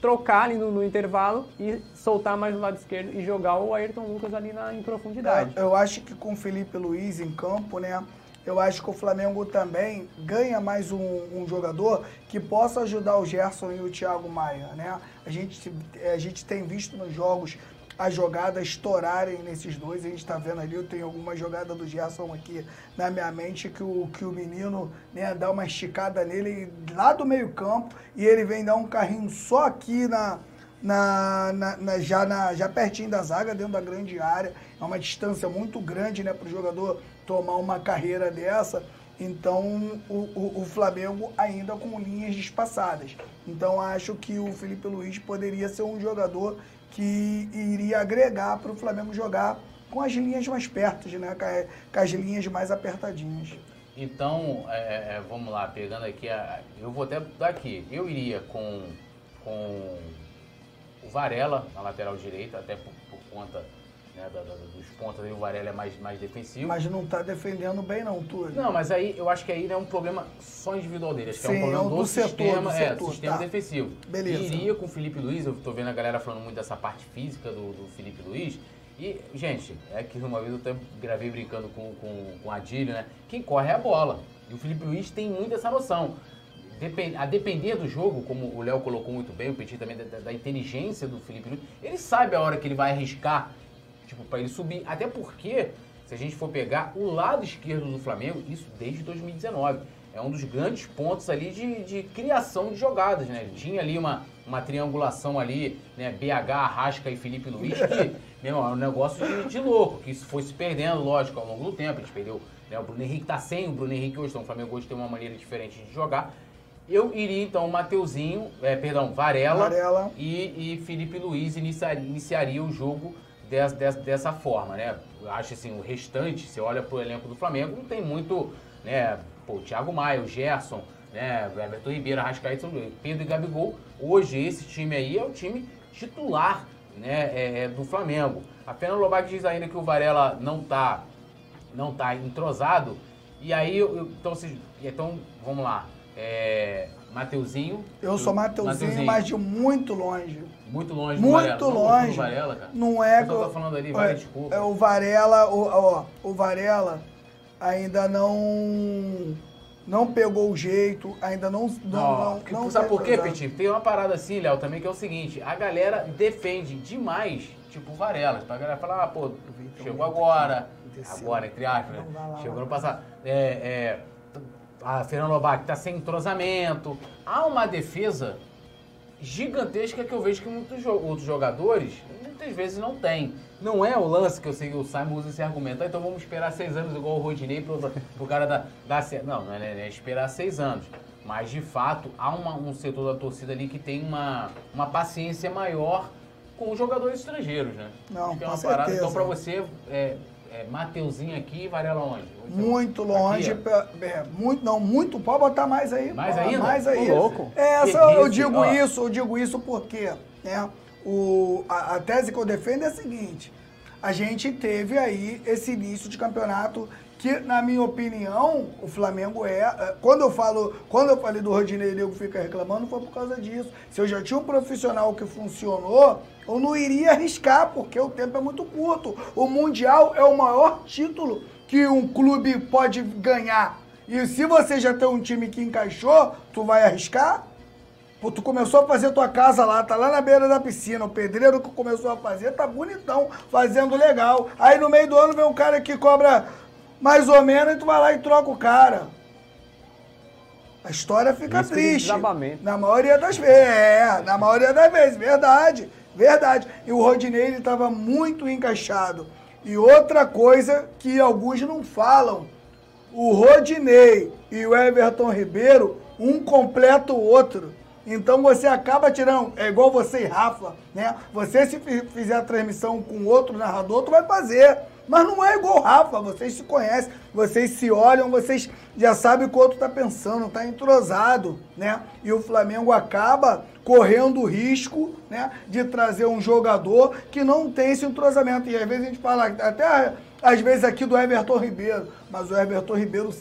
trocar ali no, no, intervalo e soltar mais no lado esquerdo e jogar o Ayrton Lucas ali na, em profundidade. É, eu acho que com o Felipe Luiz em campo, né? Eu acho que o Flamengo também ganha mais um, um jogador que possa ajudar o Gerson e o Thiago Maia, né? A gente, a gente tem visto nos jogos as jogadas estourarem nesses dois. A gente está vendo ali, eu tenho alguma jogada do Gerson aqui na minha mente que o, que o menino né, dá uma esticada nele lá do meio campo e ele vem dar um carrinho só aqui na, na, na, na, já, na, já pertinho da zaga, dentro da grande área. É uma distância muito grande né, para o jogador tomar uma carreira dessa. Então, o, o, o, Flamengo ainda com linhas espaçadas. Então, acho que o Felipe Luiz poderia ser um jogador que iria agregar para o Flamengo jogar com as linhas mais perto, né? com as linhas mais apertadinhas. Então, é, é, vamos lá, pegando aqui, a, eu vou até dar aqui. Eu iria com, com o Varela na lateral direita, até por, por conta né, dos pontos aí, o Varela é mais, mais defensivo. Mas não está defendendo bem não, Túlio. Não, mas aí eu acho que aí não é um problema só individual dele, acho Sim, que é um problema é do, do sistema, setor, do é, setor, sistema tá. defensivo. Beleza. Iria com o Felipe Luiz, eu estou vendo a galera falando muito dessa parte física do, do Felipe Luiz, e, gente, é que uma vez eu até gravei brincando com, com, com o Adílio, né? Quem corre é a bola. E o Felipe Luiz tem muito essa noção. A depender do jogo, como o Léo colocou muito bem, o Petit também, da, da, inteligência do Felipe Luiz, ele sabe a hora que ele vai arriscar tipo, para ele subir. Até porque, se a gente for pegar o lado esquerdo do Flamengo, isso desde 2019, é um dos grandes pontos ali de, de criação de jogadas, né? Tinha ali uma, uma triangulação ali, né? BH, Arrasca e Felipe Luiz, que, [LAUGHS] meu, é um negócio de, de, louco, que isso foi se perdendo, lógico, ao longo do tempo. A gente perdeu, né? O Bruno Henrique tá sem o Bruno Henrique hoje, então o Flamengo hoje tem uma maneira diferente de jogar. Eu iria então Mateuzinho, é, perdão, Varela, Varela. E, e Felipe Luiz iniciaria, iniciaria o jogo dessa, dessa, dessa forma, né? Eu acho assim, o restante, você olha pro elenco do Flamengo, não tem muito, né? Pô, o Thiago Maia, o Gerson, né? Everton Ribeiro, Arrascaeta, Pedro e Gabigol. Hoje esse time aí é o time titular, né? É, é do Flamengo. A Fernanda Lobac diz ainda que o Varela não tá, não tá entrosado. E aí, eu, então, então, vamos lá. É, Mateuzinho. Eu sou Mateuzinho, mas de muito longe. Muito longe Muito Varela. longe. Não, Varela, cara. Não é. Eu tô go- falando ali, é, vai, desculpa. é, o Varela, o, ó, o Varela ainda não não pegou o jeito, ainda não não, não, não sabe tá por quê. Petit? Tem uma parada assim, Léo, também que é o seguinte: a galera defende demais, tipo, o Varela. A galera fala, ah, pô, chegou agora, agora, entre aspas, né? Chegou no passado. É, é, a Fernanda Lobac tá sem entrosamento. Há uma defesa gigantesca que eu vejo que muitos jo- outros jogadores muitas vezes não têm. Não é o lance que eu sei que o Simon usa esse argumento. Ah, então vamos esperar seis anos igual o Rodinei pro, pro cara dar certo. Não, não é, não é esperar seis anos. Mas de fato há uma- um setor da torcida ali que tem uma, uma paciência maior com os jogadores estrangeiros, né? Não, Acho que é com uma parada. Então pra você, é, é, Mateuzinho aqui e Varela onde? Muito longe, Aqui, é, muito, não, muito, pode botar mais aí. Mais pode, ainda? Mais aí. louco. É, essa, eu digo ó. isso, eu digo isso porque, né, o, a, a tese que eu defendo é a seguinte, a gente teve aí esse início de campeonato que, na minha opinião, o Flamengo é, é, quando eu falo, quando eu falei do Rodinei Nego fica reclamando, foi por causa disso. Se eu já tinha um profissional que funcionou, eu não iria arriscar, porque o tempo é muito curto. O Mundial é o maior título que um clube pode ganhar. E se você já tem um time que encaixou, tu vai arriscar? Pô, tu começou a fazer tua casa lá, tá lá na beira da piscina. O pedreiro que começou a fazer tá bonitão, fazendo legal. Aí no meio do ano vem um cara que cobra mais ou menos e tu vai lá e troca o cara. A história fica de triste. Na maioria das vezes. É, na maioria das vezes, verdade. Verdade. E o Rodinei, ele tava muito encaixado. E outra coisa que alguns não falam. O Rodinei e o Everton Ribeiro, um completa o outro. Então você acaba tirando, é igual você e Rafa, né? Você se fi- fizer a transmissão com outro narrador, tu vai fazer. Mas não é igual o Rafa, vocês se conhecem, vocês se olham, vocês já sabem o que o outro tá pensando, tá entrosado, né? E o Flamengo acaba correndo o risco, né, de trazer um jogador que não tem esse entrosamento. E às vezes a gente fala, até às vezes aqui do Everton Ribeiro, mas o Everton Ribeiro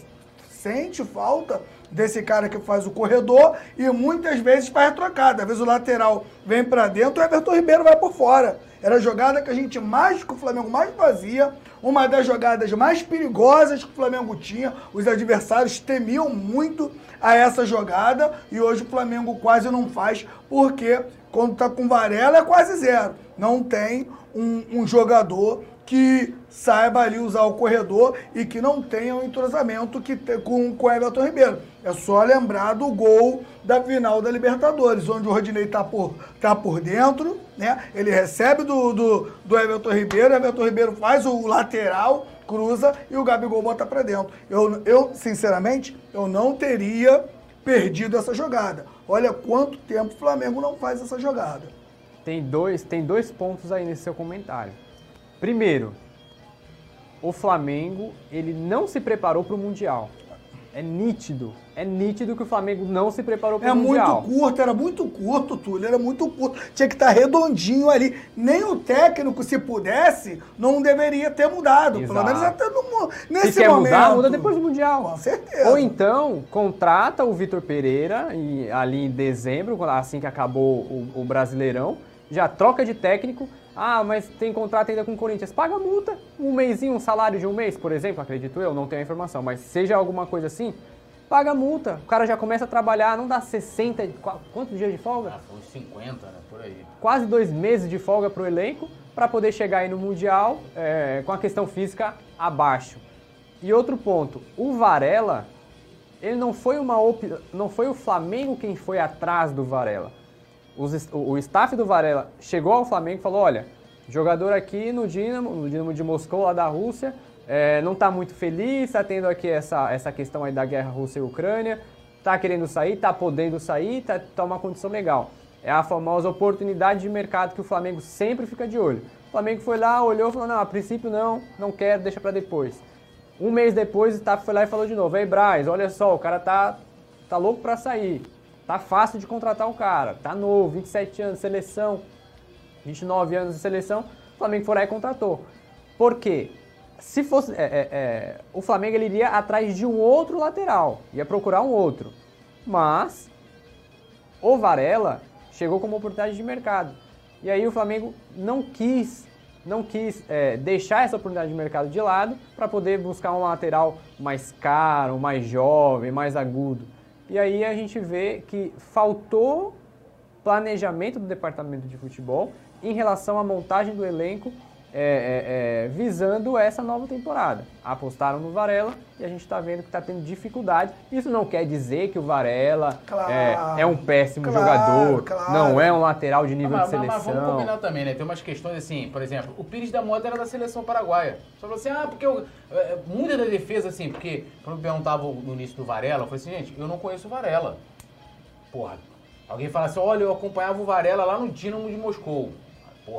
sente falta desse cara que faz o corredor e muitas vezes faz trocada. Às vezes o lateral vem pra dentro, o Everton Ribeiro vai por fora. Era a jogada que a gente mais, que o Flamengo mais fazia, uma das jogadas mais perigosas que o Flamengo tinha. Os adversários temiam muito a essa jogada e hoje o Flamengo quase não faz, porque quando tá com Varela é quase zero. Não tem um, um jogador que saiba ali usar o corredor e que não tenha o entrosamento que te, com, o Everton Ribeiro. É só lembrar do gol da final da Libertadores, onde o Rodinei tá por, tá por dentro, né? Ele recebe do, do, do Everton Ribeiro, o Everton Ribeiro faz o lateral, cruza e o Gabigol bota pra dentro. Eu, eu, sinceramente, eu não teria perdido essa jogada. Olha quanto tempo o Flamengo não faz essa jogada. Tem dois, tem dois pontos aí nesse seu comentário. Primeiro, o Flamengo ele não se preparou para o Mundial. É nítido, é nítido que o Flamengo não se preparou para É o Mundial. muito curto, era muito curto, Túlio, era muito curto. Tinha que estar redondinho ali. Nem o técnico, se pudesse, não deveria ter mudado. Pelo Exato. menos até no, nesse Se quer momento. mudar, muda depois do Mundial. Com certeza. Ou então, contrata o Vitor Pereira e, ali em dezembro, assim que acabou o, o Brasileirão, já troca de técnico. Ah, mas tem contrato ainda com o Corinthians. Paga a multa. Um mêsinho, um salário de um mês, por exemplo, acredito eu, não tenho a informação, mas seja alguma coisa assim, paga multa. O cara já começa a trabalhar, não dá 60, qua- quantos dias de folga? Ah, foi uns 50, né? Por aí. quase dois meses de folga para o elenco para poder chegar aí no Mundial é, com a questão física abaixo. E outro ponto, o Varela, ele não foi uma op... não foi o Flamengo quem foi atrás do Varela. Os o, o staff do Varela chegou ao Flamengo e falou, olha, jogador aqui no Dinamo, no Dinamo de Moscou, lá da Rússia, é, não está muito feliz, está tendo aqui essa, essa questão aí da guerra Rússia e Ucrânia, tá querendo sair, tá podendo sair, tá, tá uma condição legal. É a famosa oportunidade de mercado que o Flamengo sempre fica de olho. O Flamengo foi lá, olhou falou, não, a princípio não, não quero, deixa para depois. Um mês depois o staff foi lá e falou de novo, ei Braz, olha só, o cara tá, tá louco para sair. Tá fácil de contratar o cara, tá novo, 27 anos, seleção, 29 anos de seleção, o Flamengo foi lá e contratou. Por quê? Se fosse. é, é, é, o Flamengo ele iria atrás de um outro lateral, ia procurar um outro. Mas o Varela chegou como oportunidade de mercado. E aí o Flamengo não quis, não quis é, deixar essa oportunidade de mercado de lado para poder buscar um lateral mais caro, mais jovem, mais agudo. E aí a gente vê que faltou planejamento do departamento de futebol em relação à montagem do elenco é, é, é, visando essa nova temporada. Apostaram no Varela e a gente está vendo que está tendo dificuldade. Isso não quer dizer que o Varela Claro. é, é um péssimo Claro, jogador, claro. não é um lateral de nível mas, de mas- mas seleção. vamos combinar também, né? Tem umas questões assim, por exemplo, o Pires da Mota era da seleção paraguaia. Só falou assim, ah, porque eu, é, muita da defesa, assim, porque quando eu perguntava no início do Varela, eu falei assim, gente, eu não conheço o Varela. Porra, alguém fala assim, olha, eu acompanhava o Varela lá no Dinamo de Moscou.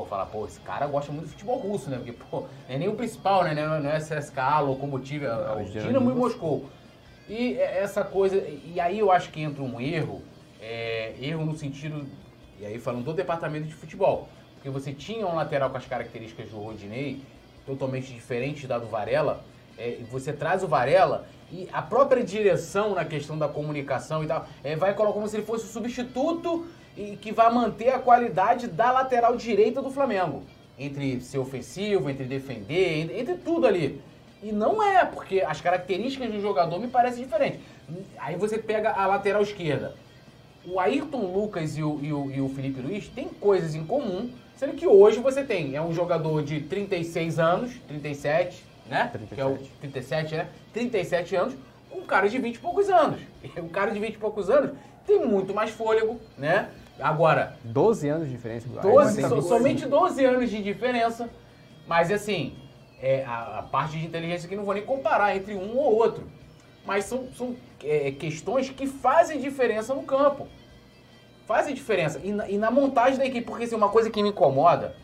Fala, pô, esse cara gosta muito de futebol russo, né? Porque, pô, é nem o principal, né? Não é CSKA, Lokomotiv, é é o Dinamo de Moscou. E é- essa coisa, e aí eu acho que entra um erro, é, erro no sentido, e aí falando do departamento de futebol, porque você tinha um lateral com as características do Rodinei, totalmente diferente da do Varela, é, e você traz o Varela e a própria direção na questão da comunicação e tal, é, vai colocar como se ele fosse o substituto e que vai manter a qualidade da lateral direita do Flamengo. Entre ser ofensivo, entre defender, entre, entre tudo ali. E não é, porque as características do jogador me parecem diferentes. Aí você pega a lateral esquerda. O Ayrton Lucas e o, e o- e o Felipe Luiz têm coisas em comum, sendo que hoje você tem, é um jogador de 36 anos, 37, né? Que é o 37, né? 37 anos, um cara de 20 e poucos anos. [LAUGHS] Um cara de 20 e poucos anos tem muito mais fôlego, né? Agora, 12 anos de diferença. 12, Tem so- somente 12 anos de diferença. Mas assim, é, a, a parte de inteligência que não vou nem comparar entre um ou outro. Mas são, são é, questões que fazem diferença no campo. Fazem diferença. E na, e na montagem da equipe, porque assim, uma coisa que me incomoda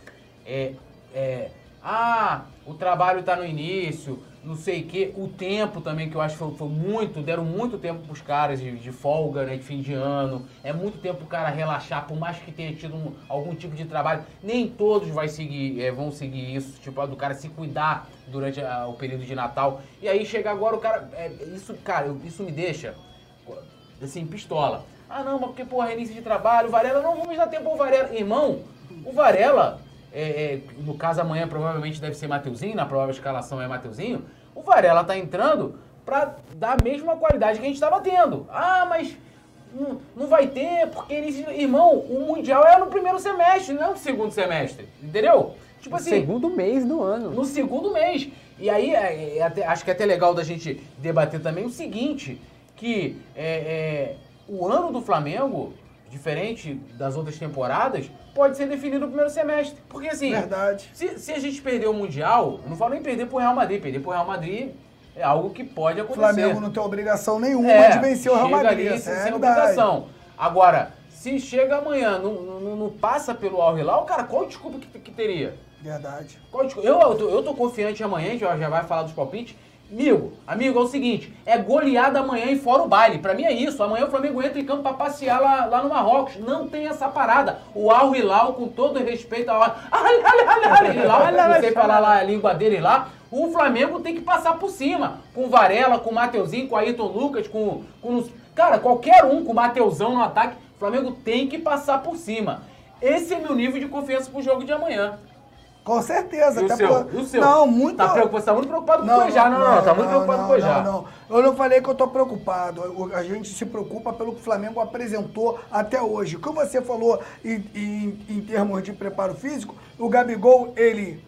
é. é ah, o trabalho tá no início, não sei o quê. O tempo também, que eu acho que foi, foi muito, deram muito tempo pros caras de, de folga, né, de fim de ano. É muito tempo pro cara relaxar, por mais que tenha tido um- algum tipo de trabalho. Nem todos vai seguir, é, vão seguir isso, tipo, do cara se cuidar durante a- o período de Natal. E aí chega agora o cara. é, isso, cara, isso me deixa assim, pistola. Ah, não, mas porque, porra, início de trabalho, Varela, não, vamos dar tempo ao Varela. Irmão, o Varela, é, é, no caso amanhã provavelmente deve ser Mateuzinho, na provável escalação é Mateuzinho, o Varela tá entrando pra dar a mesma qualidade que a gente tava tendo. Ah, mas não, não vai ter, porque de... Irmão, o Mundial é no primeiro semestre, não é no segundo semestre, entendeu? Tipo No assim, segundo mês do ano. no segundo mês. E aí, é, é até- acho que é até legal da gente debater também o seguinte, que é, é, o ano do Flamengo, diferente das outras temporadas, pode ser definido no primeiro semestre. Porque assim, Verdade. se, se a gente perder o Mundial, eu não falo nem perder pro Real Madrid, perder pro Real Madrid é algo que pode O acontecer. Flamengo não tem obrigação nenhuma É, de vencer o Real Madrid. ali sem, é sem obrigação. Agora, se chega amanhã, não, não, não passa pelo Al Hilal, cara, qual desculpa que, que teria? Verdade. Qual desculpa? Eu, eu, tô, eu tô confiante amanhã, a gente já vai falar dos palpites. Amigo, amigo, é o seguinte, é goleada amanhã e fora o baile. Pra mim é isso. Amanhã o Flamengo entra em campo pra passear lá, lá no Marrocos. Não tem essa parada. O Al Hilal, com todo respeito ao Al [LAUGHS] Al Hilal, não sei falar lá a língua dele lá. O Flamengo tem que passar por cima. Com Varela, com o Mateuzinho, com Ayrton Lucas, com, com... os- Cara, qualquer um com o Mateuzão no ataque, o Flamengo tem que passar por cima. Esse é meu nível de confiança pro jogo de amanhã. Com certeza. E o até seu? por- seu? Não, muito. Tá preocupado, você tá muito preocupado com o Cuejá. Não, não, não, tá muito preocupado com o Cuejá. Não, não. Eu não falei que eu tô preocupado. A gente se preocupa pelo que o Flamengo apresentou até hoje. O que você falou em, em- em termos de preparo físico, o Gabigol, ele.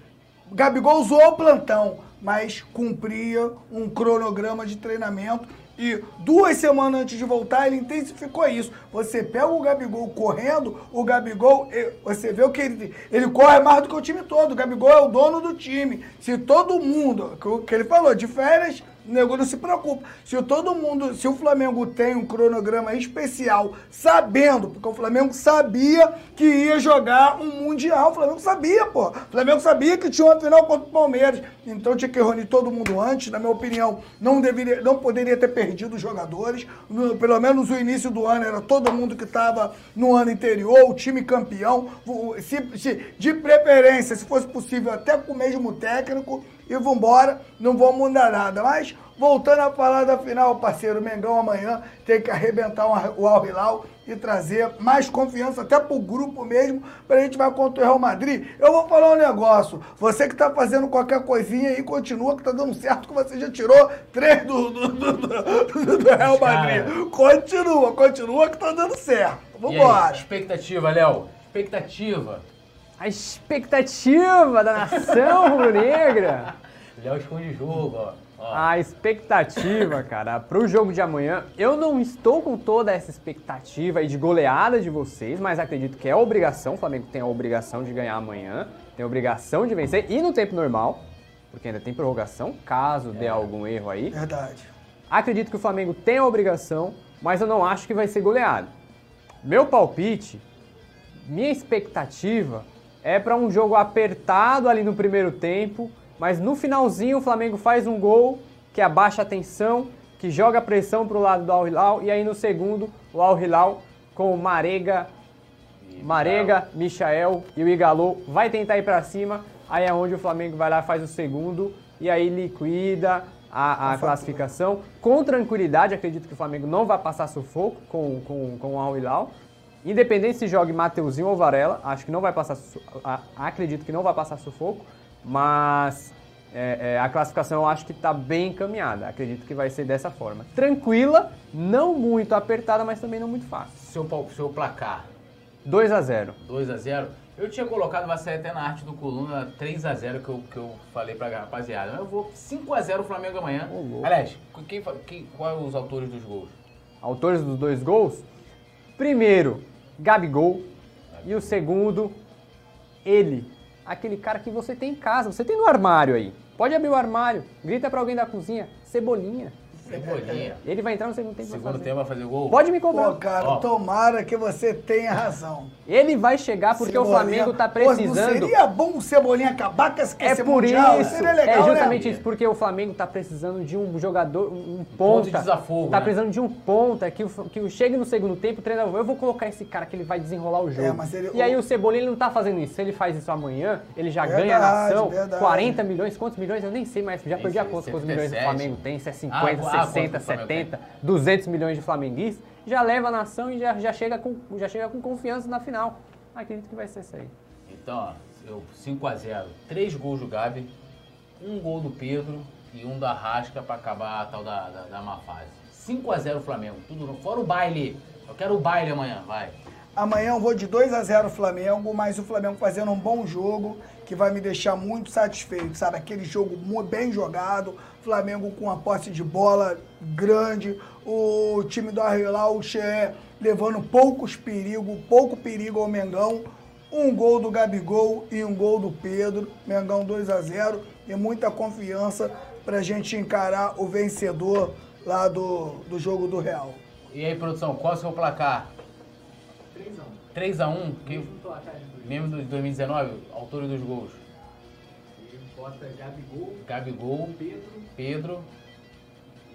O Gabigol usou o plantão, mas cumpria um cronograma de treinamento. E duas semanas antes de voltar, ele intensificou isso. Você pega o Gabigol correndo, o Gabigol, você vê o que ele. Ele corre mais do que o time todo. O Gabigol é o dono do time. Se todo mundo, que ele falou, de férias, o nego não se preocupa. Se todo mundo, se o Flamengo tem um cronograma especial, sabendo, porque o Flamengo sabia que ia jogar um Mundial. O Flamengo sabia, pô. O Flamengo sabia que tinha uma final contra o Palmeiras. Então tinha que reunir todo mundo antes. Na minha opinião, não deveria, não poderia ter perdido os jogadores. No- pelo menos o início do ano era todo mundo que estava no ano anterior, o time campeão. Se, se- de preferência, se fosse possível, até com o mesmo técnico. E vambora, não vou mudar nada. Mas, voltando a falar da final, parceiro, Mengão amanhã tem que arrebentar o Al Hilal e trazer mais confiança até pro grupo mesmo, pra gente vai contra o Real Madrid. Eu vou falar um negócio. Você que tá fazendo qualquer coisinha aí, continua que tá dando certo, que você já tirou três do, do, do, do- do Real Madrid. Continua, continua que tá dando certo. E aí, Vambora. expectativa, Léo. Expectativa. A expectativa da nação rubro-negra. [LAUGHS] Léo esconde jogo, ó. Ó. A expectativa, cara, pro jogo de amanhã, eu não estou com toda essa expectativa aí de goleada de vocês, mas acredito que é obrigação, o Flamengo tem a obrigação de ganhar amanhã, tem a obrigação de vencer, e no tempo normal, porque ainda tem prorrogação, caso dê algum erro aí. Verdade. Acredito que o Flamengo tem a obrigação, mas eu não acho que vai ser goleado. Meu palpite, minha expectativa é para um jogo apertado ali no primeiro tempo, mas no finalzinho o Flamengo faz um gol que abaixa a tensão, que joga pressão pro lado do Al Hilal e aí no segundo o Al Hilal com o Marega, Marega, Michael e o Igalô vai tentar ir para cima, aí é onde o Flamengo vai lá faz o segundo e aí liquida a, a classificação com tranquilidade. Acredito que o Flamengo não vai passar sufoco com, com, com o Al Hilal. Independente se jogue Mateuzinho ou Varela, acho que não vai passar, a- acredito que não vai passar sufoco, mas é, é, a classificação eu acho que está bem encaminhada. Acredito que vai ser dessa forma. Tranquila, não muito apertada, mas também não muito fácil. Seu, seu placar, 2 a 0 2x0. Eu tinha colocado, vai sair até na arte do coluna, 3x0 que eu, que eu falei pra rapaziada. Mas eu vou 5x0 Flamengo amanhã. Louco. Aliás, quem, quem, qual os autores dos gols? autores dos dois gols. Primeiro, Gabigol. E o segundo, ele. Aquele cara que você tem em casa, você tem no armário aí. Pode abrir o armário, grita pra alguém da cozinha, Cebolinha. Cebolinha. Ele vai entrar no segundo tempo Segundo tempo vai fazer gol? Pode me cobrar. Pô, cara, Ó. tomara que você tenha razão. Ele vai chegar porque o Cebolinha. Flamengo tá Pô, não precisando. seria bom o Cebolinha acabar com esse É por mundial? isso, Seria legal, é justamente né? isso, porque o Flamengo tá precisando de um jogador, um ponto de ponta. desafogo, tá né? precisando de um ponta que, o- que o- chegue no segundo tempo, o treinador, eu vou colocar esse cara que ele vai desenrolar o jogo. É, mas ele- e aí o- o Cebolinha ele não tá fazendo isso. Se ele faz isso amanhã, ele já Verdade, ganha a nação. verdade. 40 milhões, quantos milhões? Eu nem sei mais, já Nem perdi a conta quantos milhões o 77. Flamengo tem, se é 50, Ah, ah, 60, quanto o Flamengo 70, 200 milhões de flamenguistas. Já leva a nação e já, já, chega com, já chega com confiança na final. Acredito que vai ser isso aí. Então, ó, eu 5x0. Três gols do Gabi, um gol do Pedro e um da Rasca pra acabar a tal da, da, da má fase. 5x0 Flamengo, tudo fora o baile. Eu quero o baile amanhã, vai. Amanhã eu vou de 2 a 0 Flamengo, mas o Flamengo fazendo um bom jogo que vai me deixar muito satisfeito, sabe? Aquele jogo bem jogado, Flamengo com a posse de bola grande, o time do Arrilau Che levando poucos perigos, pouco perigo ao Mengão, um gol do Gabigol e um gol do Pedro, Mengão 2 a 0 e muita confiança pra gente encarar o vencedor lá do, do jogo do Real. E aí, produção, qual é o seu placar? 3x1, que, mesmo do de 2019, autor dos gols. Bota Gabigol, Gabigol, Pedro Pedro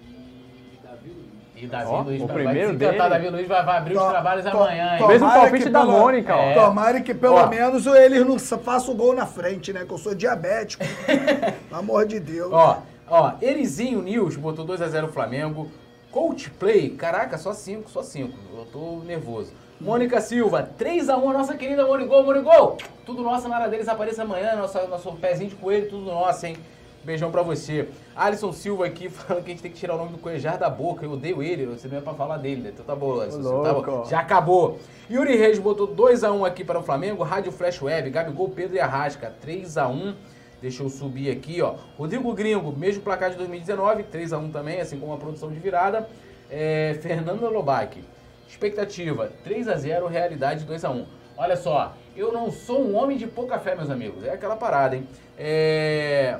e Davi Luiz. e Davi Ó, Luiz. o vai primeiro desencantar, dele. Davi Luiz vai, vai abrir os To- trabalhos to- amanhã, hein? to- Mesmo palpite que da pelo- Mônica, ó. É. Tomara que pelo Ó. menos eles não façam o gol na frente, né? Que eu sou diabético. [LAUGHS] Pelo amor de Deus. Ó, ó, Erizinho News botou 2x0 Flamengo. Coachplay, caraca, só 5, só 5. Eu tô nervoso. Mônica Silva, 3x1, a nossa querida Monigol, Monigol! Tudo nosso na área deles, apareça amanhã, nosso, nosso pezinho de coelho, tudo nosso, hein? Beijão pra você. Alisson Silva aqui [LAUGHS] falando que a gente tem que tirar o nome do Coejar da boca. Eu odeio ele, você não é pra falar dele, né? Então tá bom, Alisson. Tá bom. Já acabou. Yuri Reis botou 2x1 aqui para o Flamengo. Rádio Flash Web, Gabigol, Pedro e Arrasca, 3x1. Deixa eu subir aqui, ó. Rodrigo Gringo, mesmo placar de 2019, 3x1 também, assim como a produção de virada. É, Fernando Lobac, expectativa 3x0, realidade 2x1. Olha só, eu não sou um homem de pouca fé, meus amigos. É aquela parada, hein? É.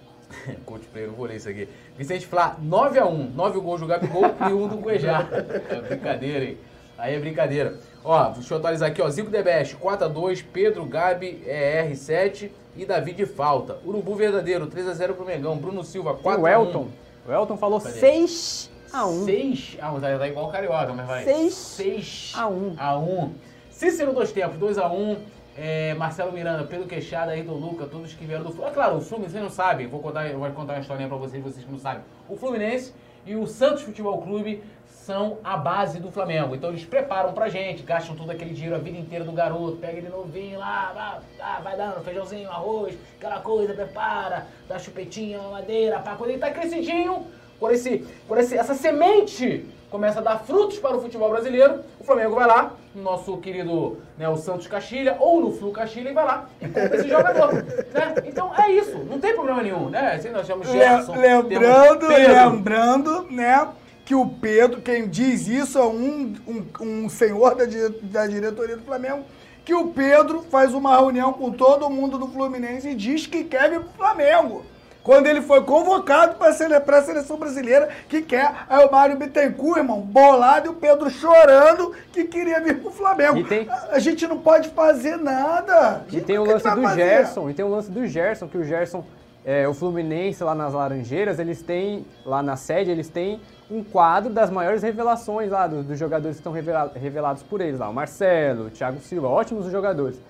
[LAUGHS] Coach Play, não vou ler isso aqui. Vicente Flá, 9x1. 9 gols do Gabigol e 1 do Cuejá. É brincadeira, hein? Aí é brincadeira. Ó, deixa eu atualizar aqui, ó. Zico Debeste, 4x2. Pedro, Gabi, é, R7 e Davi de falta. Urubu Verdadeiro, 3x0 pro Mengão. Bruno Silva, 4x1. E o Elton. O Elton falou Cadê? 6 a 1. 6 a 1. Tá, tá igual o Carioca, mas vai. Seis 6 a um. a 1. Cícero dois tempos, 2 a 1. É, Marcelo Miranda, Pedro Queixada, Ayrton Luca, todos que vieram do Fluminense. É claro, o Fluminense, vocês não sabem. Vou contar, eu vou contar uma historinha pra vocês, vocês que não sabem. O Fluminense e o Santos Futebol Clube são a base do Flamengo. Então eles preparam pra gente, gastam todo aquele dinheiro a vida inteira do garoto, pega ele novinho lá, vai, ah, vai dando feijãozinho, arroz, aquela coisa, prepara, dá chupetinha, madeira, pá, quando ele tá crescidinho, quando, esse, quando esse, essa semente começa a dar frutos para o futebol brasileiro, o Flamengo vai lá, no nosso querido né, o Santos Castilha, ou no Flu Castilha, e vai lá e compra esse jogador. [LAUGHS] Né? Então é isso, não tem problema nenhum, né? Assim, nós chamamos Gerson, Le- lembrando, lembrando, né, que o Pedro, quem diz isso é um, um, um senhor da, da diretoria do Flamengo, que o Pedro faz uma reunião com todo mundo do Fluminense e diz que quer vir pro Flamengo. Quando ele foi convocado para a seleção brasileira, que quer. Aí o Mário Bittencourt, irmão, bolado, e o Pedro chorando que queria vir pro Flamengo. Tem- a, gente não pode fazer nada. E tem o que lance do fazer? Gerson, e tem o lance do Gerson, que o Gerson, é, o Fluminense lá nas Laranjeiras, eles têm, lá na sede, eles têm um quadro das maiores revelações lá, do- dos jogadores que estão revela- revelados por eles lá. O Marcelo, o Thiago Silva, ótimos jogadores.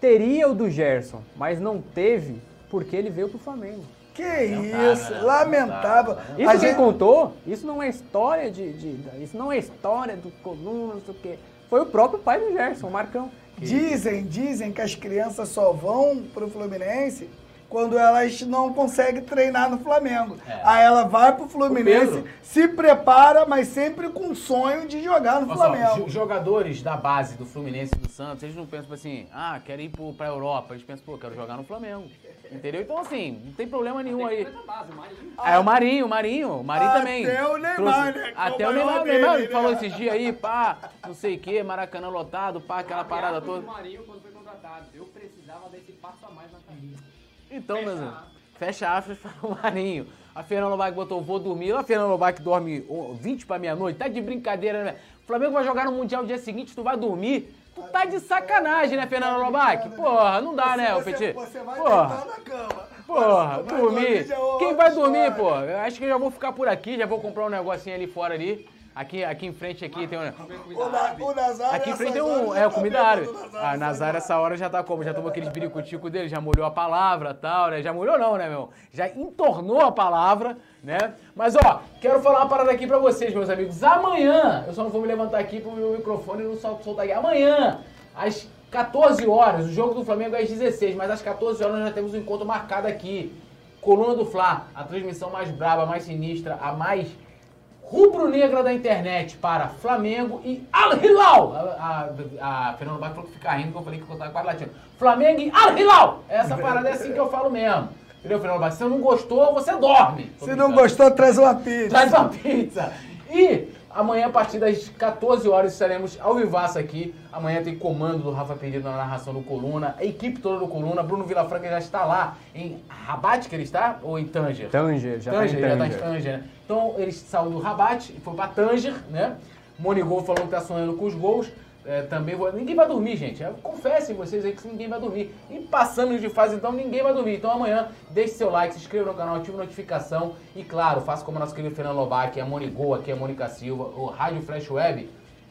Teria o do Gerson, mas não teve porque ele veio pro Flamengo. Que Lamentável, isso, né? lamentável. Isso A quem gente- contou, isso não é história de, de- Isso não é história do Coluna, não sei o quê. Foi o próprio pai do Gerson, o Marcão. Dizem, dizem que as crianças só vão pro Fluminense quando elas não conseguem treinar no Flamengo. É. Aí ela vai pro Fluminense, se prepara, mas sempre com o sonho de jogar no Olha só, Flamengo. jo- jogadores da base do Fluminense e do Santos, eles não pensam assim, ah, quero ir pro, pra Europa. Eles pensam, pô, quero jogar no Flamengo. Entendeu? Então, assim, não tem problema nenhum aí. É o Marinho, o Marinho, o Marinho Até também. o Neymar, né, que é o Até o Neymar, o dele, Neymar né? falou esses dias aí, pá, não sei o que, Maracanã lotado, pá, aquela parada O toda. Marinho, quando Então, meus amigos, fecha aspas para o Marinho. A Fernanda Lobac botou vou dormir. A Fernanda Lobac dorme oh, 20 para meia-noite. Tá de brincadeira, né? O Flamengo vai jogar no Mundial no dia seguinte, tu vai dormir. Tu tá de sacanagem, né, Fernanda Lobac? Porra, não dá, né, o Petit? Você vai Porra. deitar na cama. Porra, dormir. Quem vai dormir, pô? Eu acho que eu já vou ficar por aqui, já vou comprar um negocinho ali fora ali. Aqui, aqui em frente aqui tem um. O, Na, o Nazário, Aqui em frente tem um. É o comida árabe. o Nazário, A Nazar essa hora já tá como? Já tomou aqueles biricutico dele, já molhou a palavra e tal, né? Já molhou não, né, meu? Já entornou a palavra, né? Mas ó, quero falar uma parada aqui pra vocês, meus amigos. Amanhã, eu só não vou me levantar aqui pro meu microfone e não sol- soltar aqui. Amanhã, às 14 horas, o jogo do Flamengo é às 16, mas às 14 horas nós já temos um encontro marcado aqui. Coluna do Fla, a transmissão mais braba, a mais sinistra, a mais rubro-negra da internet para Flamengo e Al Hilal. A, a, a Fernanda Bach falou que fica rindo, que eu falei que eu tava quase latindo. Flamengo e Al Hilal. Essa parada é assim que eu falo mesmo. Entendeu, Fernanda Bach? Se você não gostou, você dorme. Se não gostou, traz uma pizza. Traz uma pizza. E amanhã, a partir das 14 horas, estaremos ao vivaço aqui. Amanhã tem comando do Rafa Pedido na narração do Coluna. A equipe toda do Coluna. Bruno Vilafranca já está lá em Rabat, que ele está? Ou em Tanger? Tanger, já Tanger, tá em já tá em Tanger. Tanger, né? Então ele saiu do Rabat e foi pra Tanger, né? Monigol falou que tá sonhando com os gols. É, também vou... Ninguém vai dormir, gente. É, Confessem vocês aí que ninguém vai dormir. E passando de fase, então, ninguém vai dormir. Então amanhã, deixe seu like, se inscreva no canal, ative a notificação. E claro, faça como nosso querido Fernando Lobac, a Monigol, aqui é a Mônica Silva, o Rádio Flash Web.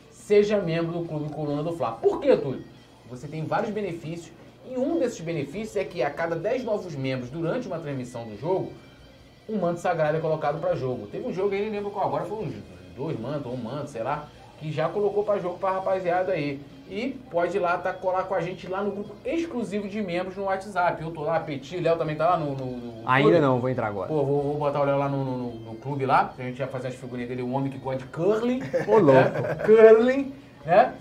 Seja membro do Clube Coluna do Fla. Por quê, Túlio? Você tem vários benefícios. E um desses benefícios é que a cada 10 novos membros durante uma transmissão do jogo, um manto sagrado é colocado para jogo. Teve um jogo aí, nem lembro qual, agora foi uns dois mantos, um manto, sei lá, que já colocou para jogo para rapaziada aí. E pode ir lá, tá, colar com a gente lá no grupo exclusivo de membros no WhatsApp. Eu tô lá, Petit, Léo também tá lá no. no- no Ainda clube. não, vou entrar agora. Pô, vou, vou botar o Léo lá no, no, clube lá, a gente vai fazer as figurinhas dele, um homem que gosta de curling. Ô, louco. né? Curling, né?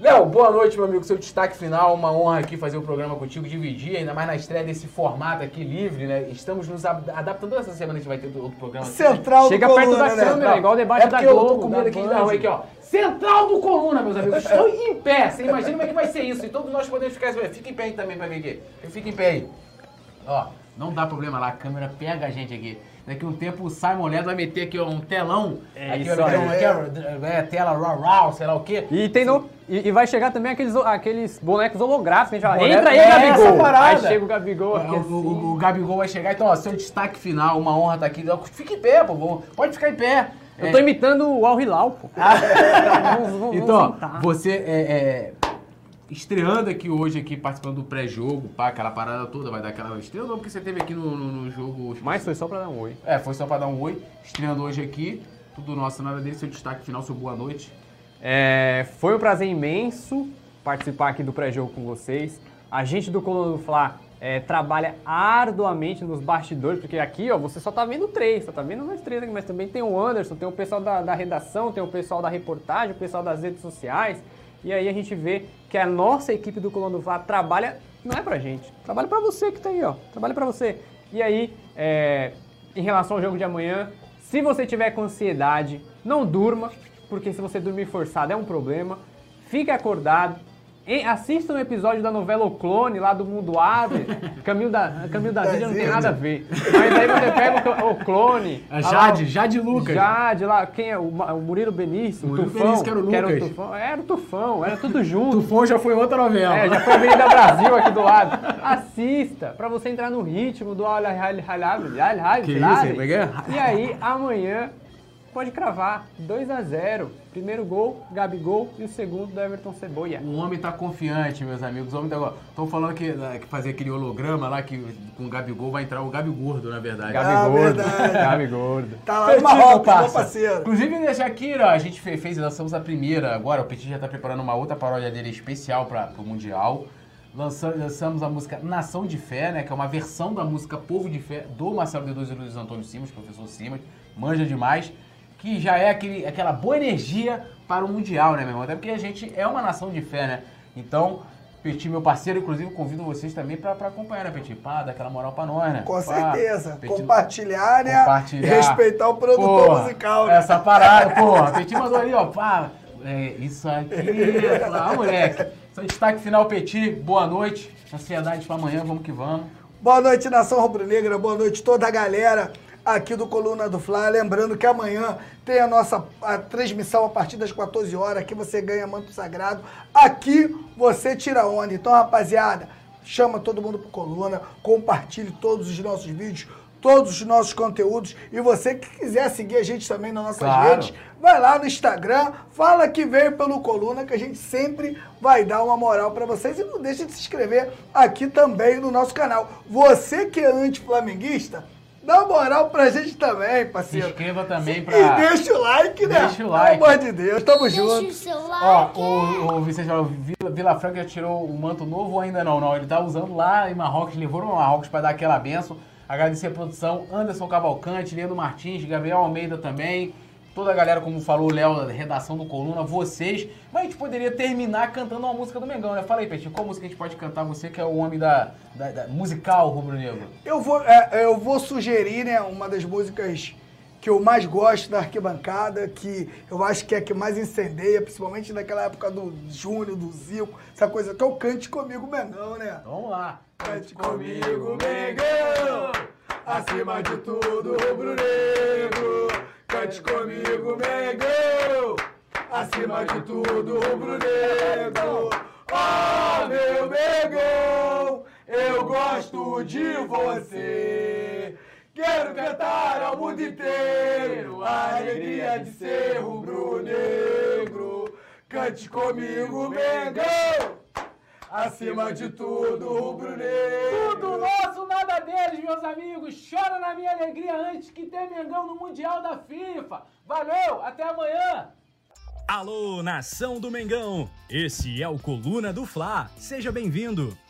Léo, boa noite, meu amigo. Seu destaque final, uma honra aqui fazer o programa contigo, dividir, ainda mais na estreia desse formato aqui livre, né? Estamos nos ad- adaptando. Essa semana a gente vai ter outro programa. Central Chega do perto Coluna, da né? câmera, igual o debate é da porque eu tô Globo, com medo aqui rua aqui, ó. Central do Coluna, meus amigos. Estou em pé. Você imagina como é que vai ser isso. E todos nós podemos ficar assim. Fica em pé aí também pra ver aqui. Eu fico em pé aí. Ó, não dá problema lá. A câmera pega a gente aqui. Daqui a um tempo o Simon Ledo vai meter aqui ó, um telão. É aqui, isso vai meter aí. um- aqui, ó, é, tela raw, raw, sei lá o quê. E, tem no, e, e vai chegar também aqueles, aqueles bonecos holográficos. A gente fala, Boneco- entra aí, é, Gabigol. Aí chega o Gabigol aqui O, assim. o- o Gabigol vai chegar, então, ó, seu destaque final, uma honra estar aqui. Fica em pé, pô. Pode ficar em pé. Eu tô imitando o Al Hilal, pô. Vamos- vamos Então, você é, é, estreando aqui hoje, aqui, participando do pré-jogo, pá, aquela parada toda, vai dar aquela estrela, não, porque você teve aqui no, no, no jogo. Mas foi só pra dar um oi. É, foi só pra dar um oi. Estreando hoje aqui, tudo nosso, nada dele, seu destaque final, seu boa noite. É, foi um prazer imenso participar aqui do pré-jogo com vocês. A gente do Coluna do Fla é, trabalha arduamente nos bastidores, porque aqui, ó, você só tá vendo três, só tá vendo nós três aqui, mas também tem o Anderson, tem o pessoal da, da redação, tem o pessoal da reportagem, o pessoal das redes sociais. E aí a gente vê que a nossa equipe do Coluna do Fla trabalha, não é pra gente, trabalha pra você que tá aí, ó, trabalha pra você. E aí, é, em relação ao jogo de amanhã, se você tiver com ansiedade, não durma, porque se você dormir forçado é um problema. Fique acordado. E assista um episódio da novela O Clone, lá do Mundo Ave. [LAUGHS] Caminho da, Caminho da Vida não tem nada a ver. Mas aí você pega o, o Clone. A lá Jade, o- Jade Lucas. Jade, lá, quem é? O, o Murilo Benício, Murilo o Tufão. Benício, que era o Lucas. Tufão. Era o Tufão, era tudo junto. Tufão já foi outra novela. É, já foi Avenida Brasil aqui do lado. Assista, pra você entrar no ritmo do Que isso, hein? Como é que é? E aí, amanhã, pode cravar 2 a 0 Primeiro gol, Gabigol, e o segundo do Everton Ceboia. O homem tá confiante, meus amigos. O homem tá. Estão falando que, né, que fazer aquele holograma lá que com o Gabigol vai entrar o Gabi Gordo, na verdade. Ah, Gabigordo, verdade. [LAUGHS] Gabigordo. Tá lá no Marrocos, meu parceiro. Inclusive, deixar aqui, ó, a gente fe- fez, lançamos a primeira agora. O Petit já tá preparando uma outra paródia dele especial para pro Mundial. Lançamos, lançamos a música Nação de Fé, né? Que é uma versão da música Povo de Fé do Marcelo D2 e Luiz Antônio Simas, professor Simas, manja demais. Que já é aquele, aquela boa energia para o Mundial, né, meu irmão? Até porque a gente é uma nação de fé, né? Então, Petit, meu parceiro, inclusive, convido vocês também pra acompanhar, né, Petit? Pá, dar aquela moral pra nós, né? Com Pá, certeza. Petit- Compartilhar, né? Compartilhar. Respeitar o produtor Porra, musical, né? Essa parada, porra. Petit mandou ali, ó. Pá, é, isso aqui. Ah, moleque. Seu destaque final, Petit. Boa noite. Ansiedade pra amanhã, vamos que vamos. Boa noite, Nação Rubro-Negra. Boa noite, toda a galera aqui do Coluna do Fla. Lembrando que amanhã tem a nossa a transmissão a partir das 14 horas. Aqui você ganha manto sagrado. Aqui você tira onda. Então, rapaziada, chama todo mundo pro Coluna. Compartilhe todos os nossos vídeos, todos os nossos conteúdos. E você que quiser seguir a gente também nas nossas Claro. redes, vai lá no Instagram, fala que veio pelo Coluna, que a gente sempre vai dar uma moral pra vocês. E não deixa de se inscrever aqui também no nosso canal. Você que é anti-flamenguista, dá moral pra gente também, Se parceiro. inscreva também E pra. deixa o like, né? Deixa o like. Pelo amor de Deus, tamo Deixa junto. o seu Ó, like. o, o Vicente falou, Vila, Vila Franca já tirou o manto novo ou ainda não? Não, ele tá usando lá em Marrocos, levou no Marrocos pra dar aquela benção. Agradecer a produção, Anderson Cavalcante, Leandro Martins, Gabriel Almeida também. Toda a galera, como falou o Léo, da redação do Coluna, vocês. Mas a gente poderia terminar cantando uma música do Mengão, né? Fala aí, Peixe, qual música a gente pode cantar? Você que é o homem da, da- da musical rubro-negro. Eu vou, é, eu vou sugerir, né, uma das músicas que eu mais gosto da arquibancada, que eu acho que é a que mais incendeia, principalmente naquela época do Júnior, do Zico, essa coisa que é o Cante Comigo Mengão, né? Vamos lá. Cante comigo, Mengão, acima de tudo, rubro-negro. Cante comigo, Mengão, acima de tudo, rubro-negro. Oh, meu Mengão, eu gosto de você. Quero cantar ao mundo inteiro a alegria de ser rubro-negro. Cante comigo, Mengão. Acima de tudo, rubro-negro. Tudo nosso, nada deles, meus amigos. Chora na minha alegria antes que ter Mengão no Mundial da FIFA. Valeu, até amanhã. Alô, nação do Mengão! Esse é o Coluna do Fla. Seja bem-vindo.